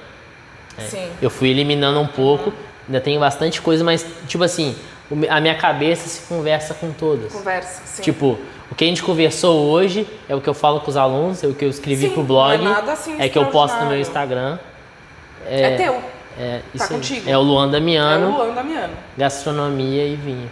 Sim.
Eu fui eliminando um pouco, ainda tem bastante coisa, mas, tipo assim, a minha cabeça se conversa com todas.
Conversa, sim.
Tipo, o que a gente conversou hoje é o que eu falo com os alunos, é o que eu escrevi
Sim,
pro blog,
não é nada assim
é que eu posto no meu. Instagram.
é, teu.
É,
Tá contigo.
É o Luan
É
Damiano,
o Luan Damiano.
gastronomia e vinho.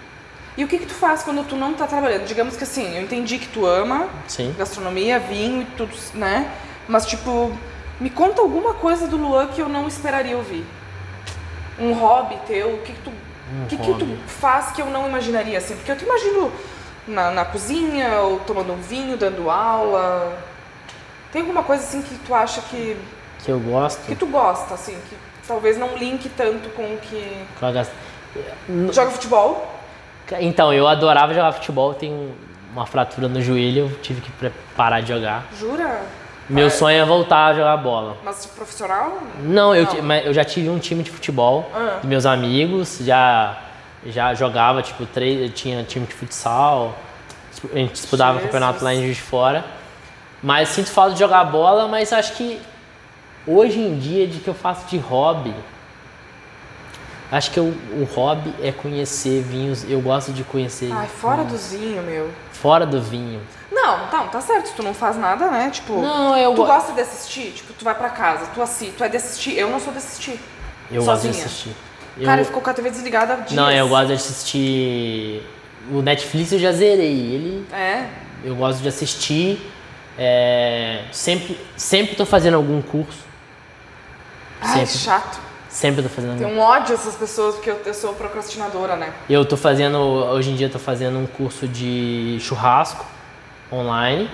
E o que que tu faz quando tu não tá trabalhando? Digamos que assim, eu entendi que tu ama
Sim.
gastronomia, vinho e tudo, né? Mas tipo, me conta alguma coisa do Luan que eu não esperaria ouvir. Um hobby teu, o que que tu, o que que tu faz que eu não imaginaria assim? Porque eu te imagino na, na cozinha ou tomando um vinho, dando aula. Tem alguma coisa assim que tu acha que
Que eu gosto.
que tu gosta assim, que talvez não linke tanto com o que
que eu gosto.
joga futebol?
Então, eu adorava jogar futebol, tenho uma fratura no joelho, eu tive que parar de jogar.
Jura?
Meu sonho é voltar a jogar bola.
Mas tipo, profissional?
Não, eu,
Não.
eu já tive um time de futebol,
Ah.
dos meus amigos, já, já jogava, tipo, três, tinha time de futsal, a gente disputava
Jesus.
campeonato lá em Juiz de Fora. Mas sinto falta de jogar bola, mas acho que hoje em dia, de que eu faço de hobby, acho que eu- o hobby é conhecer vinhos, eu gosto de conhecer
Ai, fora do vinho, meu.
fora do vinho.
Não, tá, tá certo, tu não faz nada, né? Tipo,
Não, eu
tu
go-
gosta de assistir? Tipo, tu vai pra casa, tu assi, tu é de assistir. Eu não sou de assistir.
Eu gosto de
Sozinha.
assistir. Eu-
Cara, ficou com a TV desligada dias.
Não, eu gosto de assistir. O Netflix eu já zerei. Ele
É.
eu gosto de assistir. é, sempre, sempre tô fazendo algum curso.
Ai,
Sempre.
chato.
Sempre tô fazendo
Tem um ódio essas pessoas, porque eu, eu sou procrastinadora, né?
Eu tô fazendo. Hoje em dia eu tô fazendo um curso de churrasco online.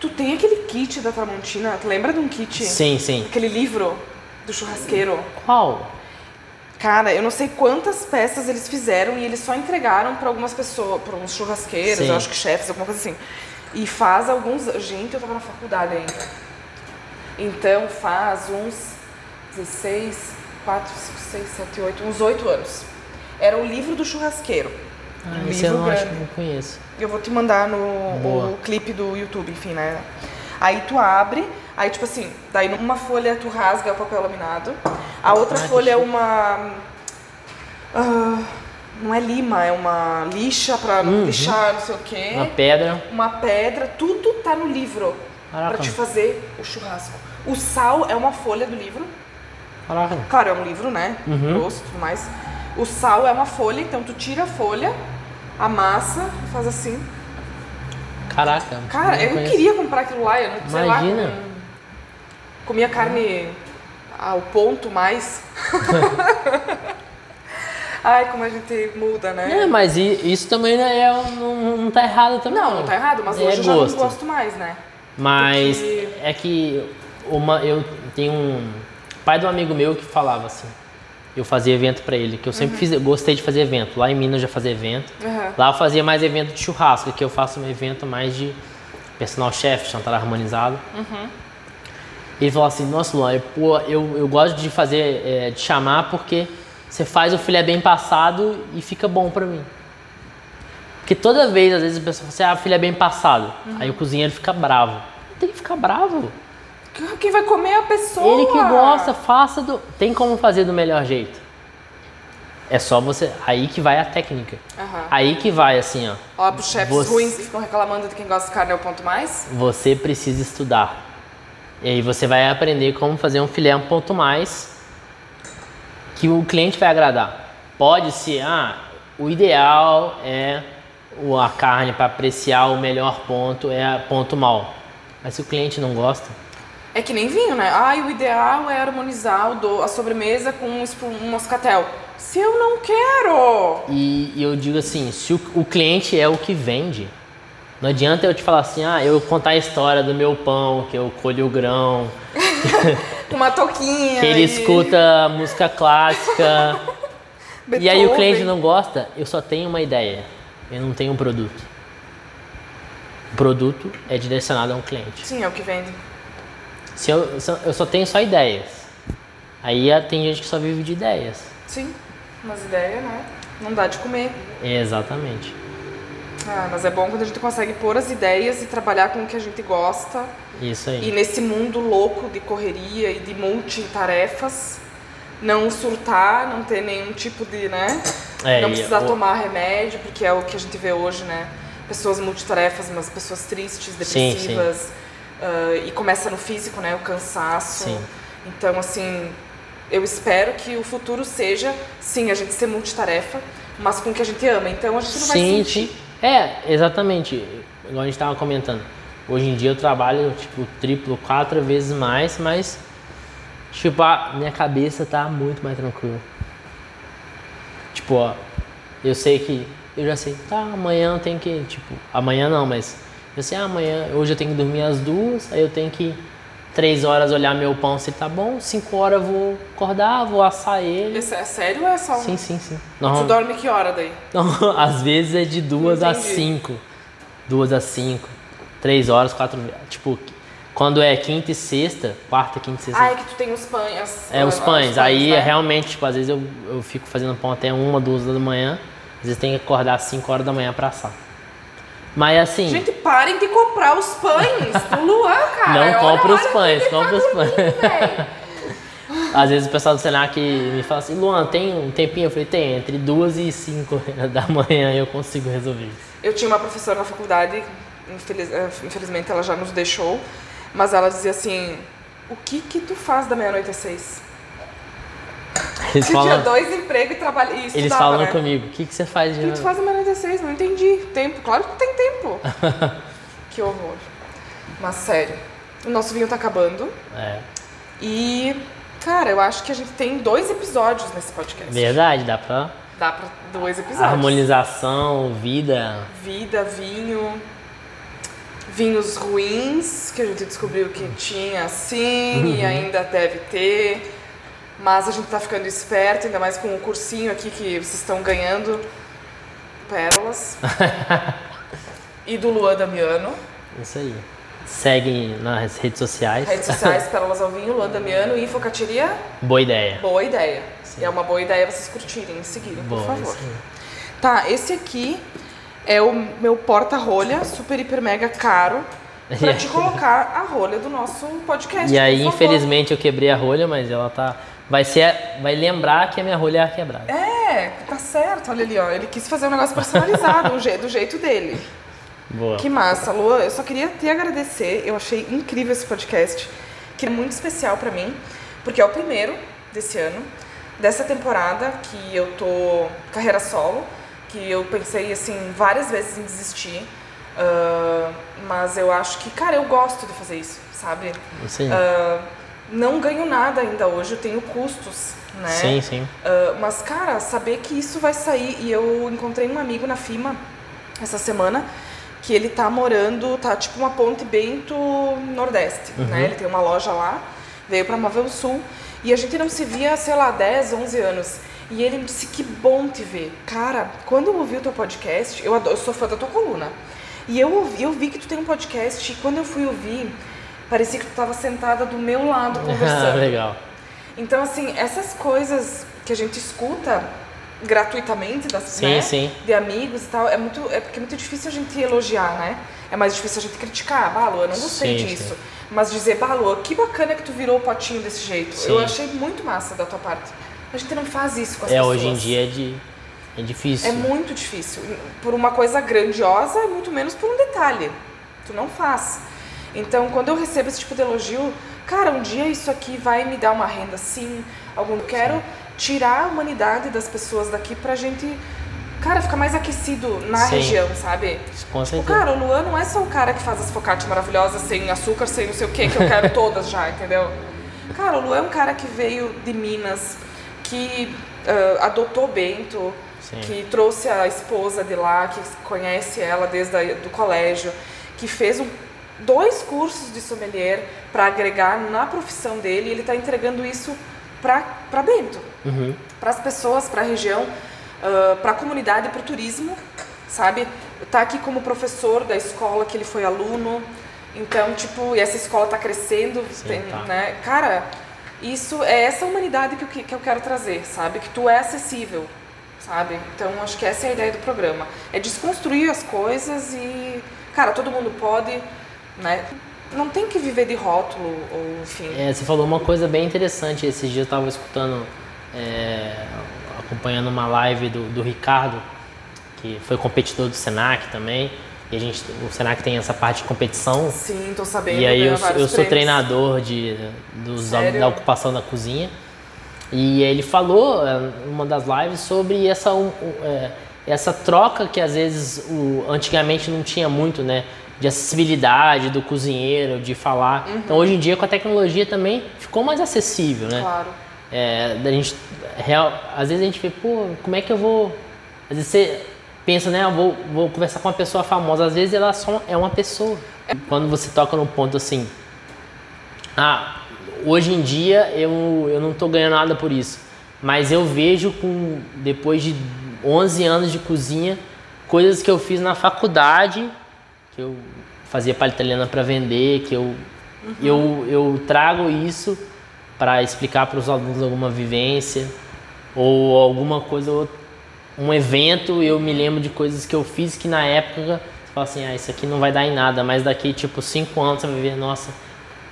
Tu tem aquele kit da Tramontina, tu lembra de um kit?
Sim, sim.
Aquele livro do churrasqueiro.
Qual?
Cara, eu não sei quantas peças eles fizeram e eles só entregaram pra algumas pessoas, pra uns churrasqueiros,
Sim.
eu acho que chefes, alguma coisa assim. E faz alguns. Gente, eu tava na faculdade ainda. Então faz uns 16, 4, 5, 6, 7, 8, uns 8 anos. Era o livro do churrasqueiro.
Ah,
Um
esse eu não acho não conheço.
Eu vou te mandar no o clipe do YouTube, enfim, né? Aí tu abre, aí tipo assim, daí numa folha tu rasga o papel laminado, a outra
Ah,
folha é uma. ah, não é lima, é uma lixa pra não lixar, não sei o quê.
Uhum. Uma pedra.
Uma pedra, tudo tá no livro pra te fazer o churrasco. O sal é uma folha do livro.
Caraca.
Claro, é um livro, né?
Uhum.
Grosso e tudo mais. O sal é uma folha, então tu tira a folha, amassa faz assim.
Caraca.
Cara,
não
eu
conheço.
queria comprar aquilo lá, eu não sei lá.
Imagina.
com- comia carne ao ponto mais. <laughs> Ai, como a gente muda, né?
É, mas isso também não, é, não, não tá errado também.
não, não tá errado, mas
É
hoje eu já
gosto.
não gosto mais, né?
Mas
Porque-
é que uma, eu tenho um pai de um amigo meu que falava assim. Eu fazia evento pra ele, que eu sempre fiz, eu gostei de fazer evento. Lá em Minas eu já fazia evento.
Uhum.
Lá eu fazia mais evento de churrasco, que eu faço um evento mais de personal chef, jantar harmonizado. Ele falou assim, nossa Luan, eu, eu, eu gosto de fazer, é, de chamar porque você faz o filé bem passado e fica bom pra mim. Porque toda vez, às vezes, a pessoa fala assim, ah, filé bem passado. Aí o cozinheiro fica bravo. Não tem que ficar bravo.
Quem vai comer é a pessoa?
Ele que gosta, faça do. Tem como fazer do melhor jeito. É só você. Aí que vai a técnica.
Aham.
Aí que vai assim, ó.
Ó, pros chefes
Você-
ruins que ficam reclamando de quem gosta de carne é o ponto mais.
Você precisa estudar. E aí você vai aprender como fazer um filé um ponto mais que o cliente vai agradar. Pode ser, ah, o ideal é a carne para apreciar o melhor ponto é ponto mal. Mas se o cliente não gosta,
É que nem vinho, né? Ai, o ideal é harmonizar a sobremesa com um, moscatel. Se eu não quero!
E, e eu digo assim, se o, o cliente é o que vende, não adianta eu te falar assim, ah, eu contar a história do meu pão, que eu colho o grão, <laughs>
Com uma touquinha.
que ele
e
escuta música clássica. <laughs> e aí o cliente não gosta, eu só tenho uma ideia, eu não tenho um produto. O produto é direcionado a um cliente.
Sim, é o que vende.
Se eu, se eu- só tenho só ideias. Aí tem gente que só vive de ideias.
Sim, umas ideias, né? Não dá de comer.
Exatamente.
Ah, mas é bom quando a gente consegue pôr as ideias e trabalhar com o que a gente gosta.
Isso
E
aí.
nesse mundo louco de correria e de multitarefas, não surtar, não ter nenhum tipo de, né?
É,
não
e
precisar
o-
tomar remédio, porque é o que a gente vê hoje, né? Pessoas multitarefas, mas pessoas tristes,
Sim, sim.
Ah, e começa no físico, né? O cansaço.
Sim.
Então, assim, eu espero que o futuro seja, sim, a gente ser multitarefa, mas com o que a gente ama. Então a gente não vai
Sim,
sentir.
sim. É, exatamente. Igual a gente tava comentando. Hoje em dia eu trabalho, tipo, triplo, quatro vezes mais, mas, tipo, a minha cabeça tá muito mais tranquila. Tipo, ó, eu sei que, eu já sei, tá, amanhã eu tenho que, tipo, amanhã não, mas eu sei, ah, amanhã, hoje eu tenho que dormir às duas, aí eu tenho que três horas olhar meu pão se tá bom, cinco horas eu vou acordar, vou assar ele.
Isso é sério ou é só um...
Sim, sim, sim.
Tu
Normal-
dorme que hora daí? <laughs>
não, às vezes é de duas
Entendi.
cinco. Duas a cinco. Três horas, quatro. Tipo, quando é quinta e sexta, quarta, quinta e sexta.
Ah, é que tu tem os pães. as-
é os pães. Aí
né?
é realmente, tipo, às vezes eu, eu fico fazendo pão até uma, duas da manhã. Às vezes tem que acordar às cinco horas da manhã pra assar. Mas assim,
Gente, parem de comprar os pães do Luan, <laughs> cara.
não compra os pães,
ele
compra os
tá
pães. <laughs> Às vezes o pessoal do Senac me fala assim, Luan, tem um tempinho? Eu falei, tem, entre duas e cinco <laughs> da manhã eu consigo resolver isso.
Eu tinha uma professora na faculdade, infeliz- eh, infelizmente ela já nos deixou, mas ela dizia assim: O que que tu faz da meia-noite às seis?
Eles
Você tinha
falam,
dois empregos e trabalha e estudava,
eles falam
né?
comigo, o que, que você faz de
O que tu faz às seis? Não entendi. Tempo? Claro que tem tempo. <laughs> que horror. Mas sério, o nosso vinho tá acabando
É,
e, cara, eu acho que a gente tem dois episódios nesse podcast.
verdade, dá pra
Dá pra dois episódios.
harmonização, vida.
Vida, vinho, vinhos ruins, que a gente descobriu que tinha sim e ainda deve ter. Mas a gente tá ficando esperto, ainda mais com o cursinho aqui que vocês estão ganhando. Pérolas. <laughs> e do Luan Damiano.
Isso aí. Segue nas redes sociais.
Redes sociais, <laughs> Pérolas ao Vinho, Luan Damiano e Focateria.
Boa ideia.
Boa ideia. É uma boa ideia vocês curtirem e seguirem, por
Boa,
favor. Tá, esse aqui é o meu porta-rolha, super, hiper, mega caro, <laughs> pra te colocar a rolha do nosso podcast.
E aí, infelizmente, eu quebrei a rolha, mas ela tá. Vai ser. Vai lembrar que a minha rolha é quebrada.
É, tá certo, olha ali, ó. Ele quis fazer um negócio personalizado, <laughs> je- do jeito dele.
Boa.
Que massa, Lua. Eu só queria te agradecer. Eu achei incrível esse podcast, que é muito especial pra mim, porque é o primeiro desse ano, dessa temporada que eu tô carreira solo, que eu pensei assim várias vezes em desistir. ah, mas eu acho que, cara, eu gosto de fazer isso, sabe?
Isso aí.
Não ganho nada ainda hoje, eu tenho custos, né?
Sim, sim.
Ah, mas, cara, saber que isso vai sair. E eu encontrei um amigo na FIMA essa semana que ele tá morando, tá tipo uma ponte Bento Nordeste, né? Ele tem uma loja lá, veio pra Móvel Sul. E a gente não se via, sei lá, 10, 11 anos. E ele me disse: Que bom te ver. Cara, quando eu ouvi o teu podcast, eu, adoro, eu sou fã da tua coluna. E eu, ouvi, eu vi que tu tem um podcast. E quando eu fui ouvir, parecia que tu tava sentada do meu lado <laughs> conversando.
Legal.
Então, assim, essas coisas que a gente escuta gratuitamente das,
Sim,
né,
sim.
de amigos e tal, é muito é porque é muito difícil a gente elogiar, né? É mais difícil a gente criticar, bah, Lua, eu não gostei
Sim,
disso.
sim.
Mas dizer, bah, Lua, que bacana que tu virou o potinho desse jeito.
Sim.
Eu achei muito massa da tua parte. A gente não faz isso com as
É,
pessoas.
hoje em dia é, de, é difícil.
É muito difícil. Por uma coisa grandiosa, e muito menos por um detalhe. Tu não faz. Então, quando eu recebo esse tipo de elogio, cara, um dia isso aqui vai me dar uma renda sim. Algum eu quero tirar a humanidade das pessoas daqui pra gente, cara, ficar mais aquecido na
Sim.
região, sabe?
Com
O
certeza.
cara, o Luan não é só o cara que faz as focaccias maravilhosas sem açúcar, sem não sei o que, que eu quero <laughs> todas já, entendeu? Cara, o Luan é um cara que veio de Minas, que ah, adotou Bento,
Sim.
que trouxe a esposa de lá, que conhece ela desde a, do colégio, que fez um, dois cursos de sommelier para agregar na profissão dele, e ele está entregando isso para Bento
Uhum.
para as pessoas, para a região, para a comunidade, para o turismo, sabe? Tá aqui como professor da escola que ele foi aluno, então tipo, e essa escola tá crescendo,
Sim,
tem,
tá.
né? Cara, isso é essa humanidade que eu, que eu quero trazer, sabe? Que tu é acessível, sabe? Então acho que essa é a ideia do programa, é desconstruir as coisas e, cara, todo mundo pode, né? Não tem que viver de rótulo ou enfim.
É, você falou uma coisa bem interessante. Esses dias eu estava escutando, é, acompanhando uma live do, do Ricardo, que foi competidor do Senac também. E a gente, o Senac tem essa parte de competição.
Sim, tô sabendo.
E aí eu, eu sou treinador de, dos,
Sério?
da ocupação da cozinha. E ele falou é, uma das lives sobre essa, é, essa troca que às vezes o, antigamente não tinha muito, né? De acessibilidade do cozinheiro, de falar.
Uhum.
Então hoje em dia com a tecnologia também ficou mais acessível, né?
Claro.
É, da gente, real, às vezes a gente vê, pô, como é que eu vou. Às vezes você pensa, né, eu vou, vou conversar com uma pessoa famosa, às vezes ela só é uma pessoa. Quando você toca num ponto assim, ah, hoje em dia eu, eu não estou ganhando nada por isso, mas eu vejo com depois de 11 anos de cozinha, coisas que eu fiz na faculdade, que eu fazia palha italiana para vender, que eu, eu, eu trago isso para explicar para os alunos alguma vivência ou alguma coisa, ou um evento, eu me lembro de coisas que eu fiz que na época você fala assim, ah, isso aqui não vai dar em nada, mas daqui tipo cinco anos você vai ver, nossa,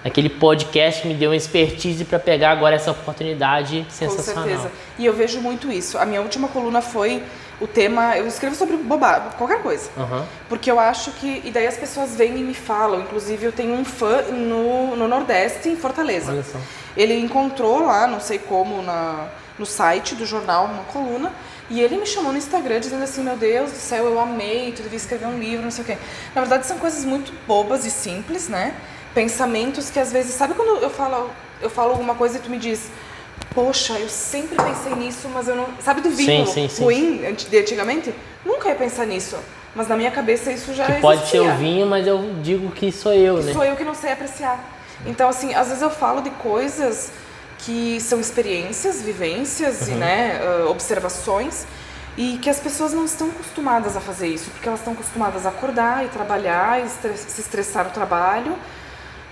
aquele podcast me deu uma expertise para pegar agora essa oportunidade sensacional.
Com certeza. E eu vejo muito isso. A minha última coluna foi o tema, eu escrevo sobre bobagem, qualquer coisa.
Aham.
Porque eu acho que. E daí as pessoas vêm e me falam. Inclusive, eu tenho um fã no, no Nordeste, em Fortaleza.
Olha só.
Ele encontrou lá, não sei como, na, no site do jornal, uma coluna. E ele me chamou no Instagram dizendo assim: Meu Deus do céu, eu amei, tu devia escrever um livro, não sei o quê. Na verdade, são coisas muito bobas e simples, né? Pensamentos que às vezes. Sabe quando eu falo, eu falo alguma coisa e tu me diz. Poxa, eu sempre pensei nisso, mas eu não. Sabe do vínculo
sim, sim.
ruim de antigamente? Nunca ia pensar nisso. Mas na minha cabeça isso já
Que pode ser o vinho, mas eu digo que sou eu, né?
Sou eu que não sei apreciar. Então, assim, às vezes eu falo de coisas que são experiências, vivências e né, ah, observações e que as pessoas não estão acostumadas a fazer isso, porque elas estão acostumadas a acordar e trabalhar, e se estressar no trabalho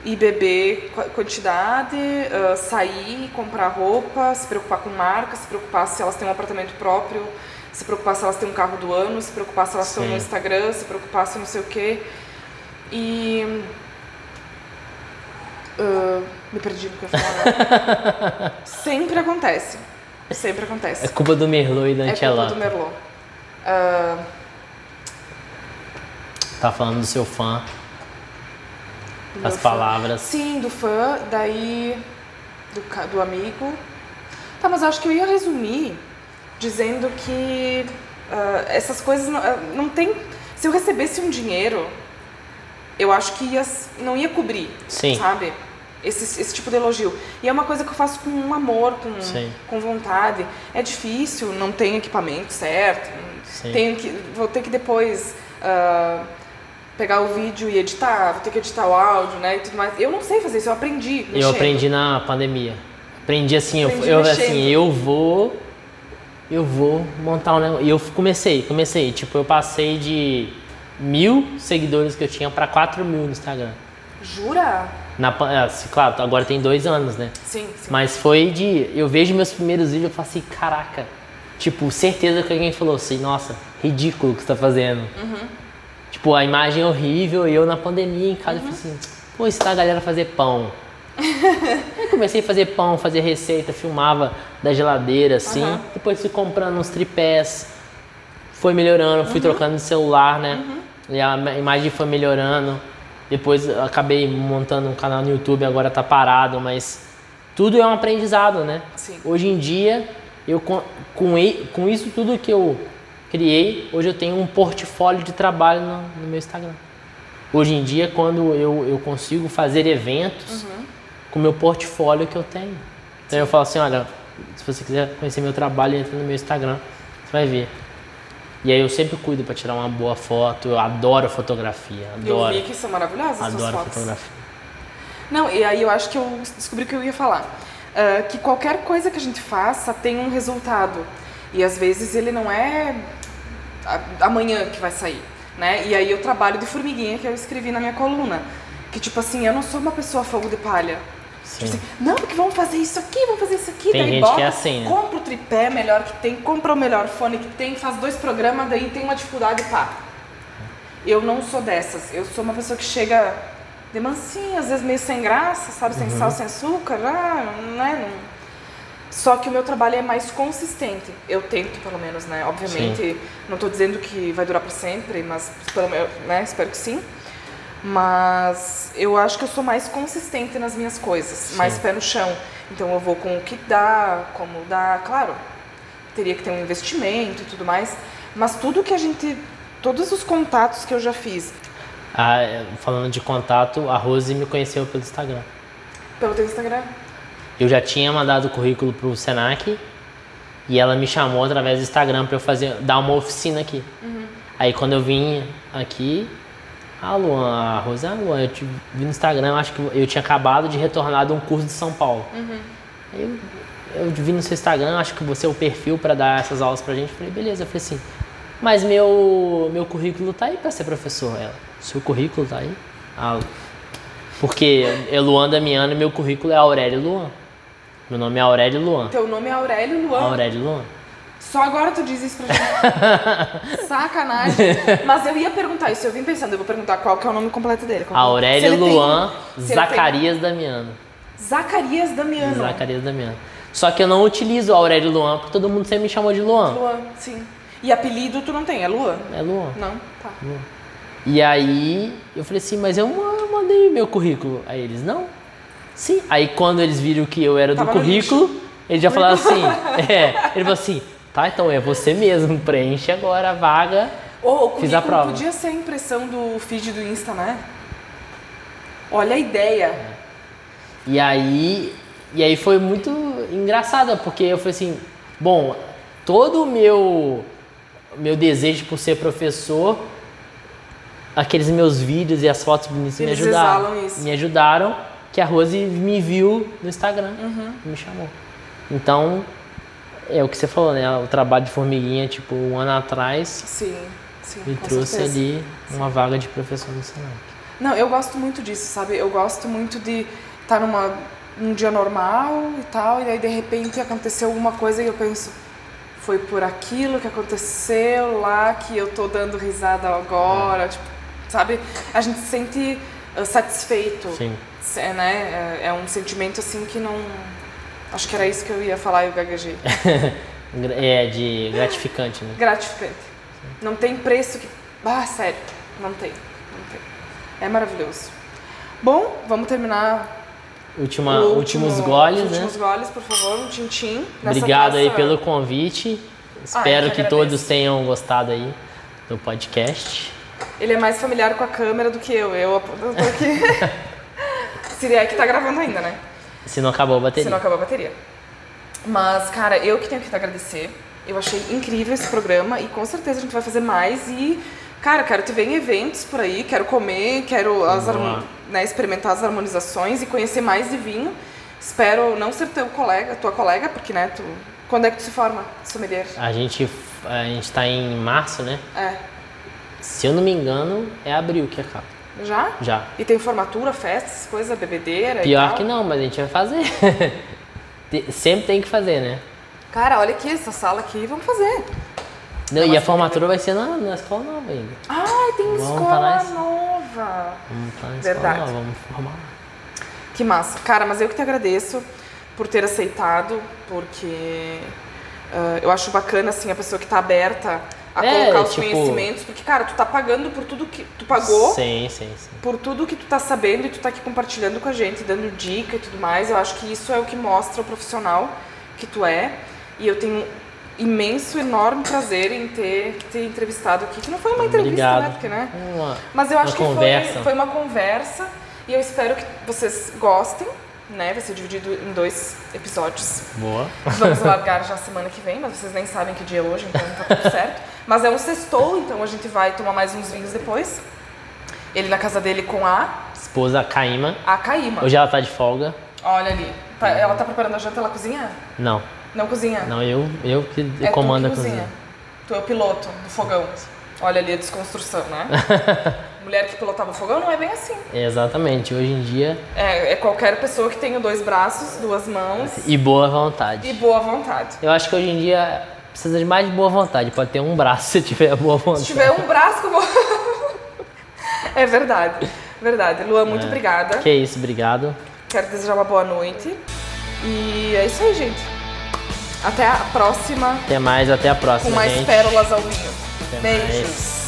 e beber qua- quantidade, ah, sair, comprar roupa, se preocupar com marca, se preocupar se elas têm um apartamento próprio, se preocupar se elas têm um carro do ano, se preocupar se elas estão
Sim.
no Instagram, se preocupar se não sei o quê. E ah, me perdi no que eu falar. <laughs> Sempre acontece. Sempre acontece.
É culpa do Merlot e da
É culpa do Merlot. Ah,
Tá falando do seu fã,
do
as
fã.
palavras.
Sim, do fã, daí do, do amigo. Tá, mas eu acho que eu ia resumir dizendo que ah, essas coisas não, ah, não tem. Se eu recebesse um dinheiro, eu acho que ia, não ia cobrir,
Sim.
sabe? Esse, esse tipo de elogio. E é uma coisa que eu faço com amor, com,
Sim.
com vontade. É difícil, não tenho equipamento certo.
Sim.
Tenho que, vou ter que depois ah, pegar o vídeo e editar, vou ter que editar o áudio, né? E tudo mais. Eu não sei fazer isso, eu aprendi.
Eu
mexendo.
aprendi na pandemia. Aprendi assim, eu-
Aprendi
eu,
mexendo.
assim, eu vou eu vou montar um negócio. E eu comecei, comecei, tipo, eu passei de mil seguidores que eu tinha para quatro mil no Instagram.
Jura?
Na, assim, claro, agora tem dois anos, né?
Sim, sim.
Mas foi de. Eu vejo meus primeiros vídeos e falo assim, caraca. Tipo, certeza que alguém falou assim, nossa, ridículo o que você tá fazendo. Tipo, a imagem é horrível e eu na pandemia em casa eu falei assim, pô, ensinar a galera a fazer pão. <laughs> Aí comecei a fazer pão, fazer receita, filmava da geladeira, assim.
Aham.
Depois fui comprando uns tripés. Foi melhorando, fui trocando de celular, né? E a ma- imagem foi melhorando. Depois acabei montando um canal no YouTube, agora tá parado, mas tudo é um aprendizado, né?
Sim.
Hoje em dia, eu com, com, com isso tudo que eu criei, hoje eu tenho um portfólio de trabalho no, no meu Instagram. Hoje em dia, quando eu, eu consigo fazer eventos com o meu portfólio que eu tenho. Então eu falo assim, olha, se você quiser conhecer meu trabalho, entra no meu Instagram, você vai ver. E aí eu sempre cuido para tirar uma boa foto, eu adoro fotografia,
Eu
adoro.
vi que são maravilhosas as suas
Adoro
fotos.
fotografia.
Não, e aí eu acho que eu descobri o que eu ia falar. Ah, que qualquer coisa que a gente faça tem um resultado. E às vezes ele não é amanhã que vai sair, né? E aí eu trabalho de formiguinha que eu escrevi na minha coluna. Que tipo assim, eu não sou uma pessoa fogo de palha. Tipo assim, não, porque vamos fazer isso aqui, vamos fazer isso aqui.
Tem
daí
gente
bota,
que é assim, né?
compra o tripé melhor que tem, compra o melhor fone que tem, faz dois programas, daí tem uma dificuldade, pá. Eu não sou dessas. Eu sou uma pessoa que chega de mansinho, às vezes meio sem graça, sabe? Sem
Uhum.
sal, sem açúcar, ah, né? Não- Só que o meu trabalho é mais consistente. Eu tento, pelo menos, né? Obviamente, não estou dizendo que vai durar para sempre, mas pelo menos, né? Espero que sim. Mas eu acho que eu sou mais consistente nas minhas coisas, mais pé no chão. Então eu vou com o que dá, como dá, claro, teria que ter um investimento e tudo mais, mas tudo que a gente, todos os contatos que eu já fiz,
Ah, falando de contato, a Rose me conheceu pelo Instagram.
pelo teu Instagram,
Eu já tinha mandado o currículo pro Senac e ela me chamou através do Instagram para eu fazer, dar uma oficina aqui. Aí quando eu vim aqui, ah Luan, a Rose, ah Luan, eu te vi no Instagram, acho que eu tinha acabado de retornar de um curso de São Paulo. Aí eu, eu vi no seu Instagram, acho que você é o perfil para dar essas aulas pra gente. Eu falei, beleza, eu falei assim, mas meu, meu currículo tá aí para ser professor. Ela, seu currículo tá aí? Ah, porque é Luan Damiano e meu currículo é Aurélio Luan. Meu nome é Aurélio Luan.
teu nome é Aurélio Luan.
Aurélio Luan.
Só agora tu diz isso pra gente. <laughs> Sacanagem. Mas eu ia perguntar isso, eu vim pensando, eu vou perguntar qual que é o nome completo dele. é?
Aurélio
tem-
Luan
tem-
Zacarias Damiano.
Zacarias Damiano.
Zacarias Damiano. Só que eu não utilizo Aurélio Luan, porque todo mundo sempre me chamou de Luan.
Luan, sim. E apelido tu não tem, é Luan?
É Luan.
Não? Tá.
E aí eu falei assim, mas eu ma- mandei meu currículo. Aí eles, não. Sim. Aí quando eles viram que eu era do
Tava no
currículo, eles já falaram assim, <laughs> é, ele falou assim, tá, então é você mesmo, preenche agora a vaga.
Ô, o
Fiz a prova.
podia ser a impressão do feed do Insta, né? Olha a ideia.
E aí, e aí foi muito engraçado, porque eu falei assim, bom, todo o meu meu desejo por ser professor, aqueles meus vídeos e as fotos bonitas me ajudaram. Me ajudaram, que a Rose me viu no Instagram
Uhum.
e me chamou. Então, é o que você falou, né? O trabalho de formiguinha, tipo, um ano atrás,
Sim, sim.
me trouxe
certeza.
ali uma vaga de professor no Senac.
Não, eu gosto muito disso, sabe? Eu gosto muito de estar numa num dia normal e tal, e aí de repente aconteceu alguma coisa e eu penso, foi por aquilo que aconteceu lá que eu tô dando risada agora, tipo, sabe? A gente se sente ah, satisfeito,
Sim.
Se- né? É, é um sentimento assim que não. Acho que era isso que eu ia falar e eu gaguejei. <laughs>
É, de gratificante, né?
Gratificante. Não tem preço que. Ah, sério, não tem. Não tem. É maravilhoso. Bom, vamos terminar
Última,
o
últimos
último-
goles,
os
né?
últimos goles, por favor, um tintim.
Obrigado aí pelo convite.
Ah,
Espero
eu que
todos tenham gostado aí do podcast.
Ele é mais familiar com a câmera do que eu. Eu, eu tô aqui. <laughs> Seria que tá gravando ainda, né?
Se não acabou a bateria.
Se não acabar a bateria. Mas, cara, eu que tenho que te agradecer. Eu achei incrível esse programa e com certeza a gente vai fazer mais. E, cara, quero te ver em eventos por aí, quero comer, quero as né, experimentar as harmonizações e conhecer mais de vinho. Espero não ser teu colega, tua colega, porque, né, tu. Quando é que tu se forma, sommelier?
A gente, a gente tá em março, né?
É.
Se eu não me engano, é abril que acaba.
Já?
Já.
E tem formatura, festas, coisa, bebedeira
Pior que não, mas a gente vai fazer. <laughs> Sempre tem que fazer, né?
Cara, olha aqui, essa sala aqui, vamos fazer.
Não, e a formatura vai ser na, na escola nova ainda.
Ai, tem
Vamos
escola
parar esse-
nova.
Vamos tá na escola
Verdade.
nova, vamos formar.
Que massa. Cara, mas eu que te agradeço por ter aceitado, porque ah, eu acho bacana, assim, a pessoa que tá aberta a
É,
colocar os
tipo-
conhecimentos, porque, cara, tu tá pagando por tudo que tu pagou,
Sim, sim, sim.
por tudo que tu tá sabendo e tu tá aqui compartilhando com a gente, dando dica e tudo mais. Eu acho que isso é o que mostra o profissional que tu é. E eu tenho imenso, enorme prazer em ter te entrevistado aqui, que não foi uma entrevista,
Obrigado.
né? Porque, né?
Uma,
Mas eu acho que
conversa.
foi, foi uma conversa e eu espero que vocês gostem, né? Vai ser dividido em dois episódios.
Boa.
Vamos largar já semana que vem, mas vocês nem sabem que dia é hoje, então tá tudo certo. Mas é um sextou, então a gente vai tomar mais uns vinhos depois. Ele na casa dele com a,
Esposa Caíma.
a Caíma.
Hoje ela tá de folga.
Olha ali. Tá- ela tá preparando a janta, ela cozinha?
Não,
Não cozinha?
não, eu, eu que
é
comando
tu
a
que
cozinha.
Tu é o piloto do fogão. Olha ali a desconstrução, né? <laughs> Mulher que pilotava o fogão não é bem assim.
Exatamente, hoje em dia.
É, é qualquer pessoa que tenha dois braços, duas mãos
E boa vontade.
e boa vontade.
Eu acho que hoje em dia precisa de mais boa vontade. Pode ter um braço se tiver boa vontade.
Se tiver um braço como. <laughs> é verdade. Verdade. Luan, muito
É.
obrigada.
Que isso, obrigado.
Quero desejar uma boa noite. E é isso aí, gente. Até a próxima
Até mais, até a
com
próxima,
mais
gente.
pérolas ao vinho.
Até
Beijos.
mais.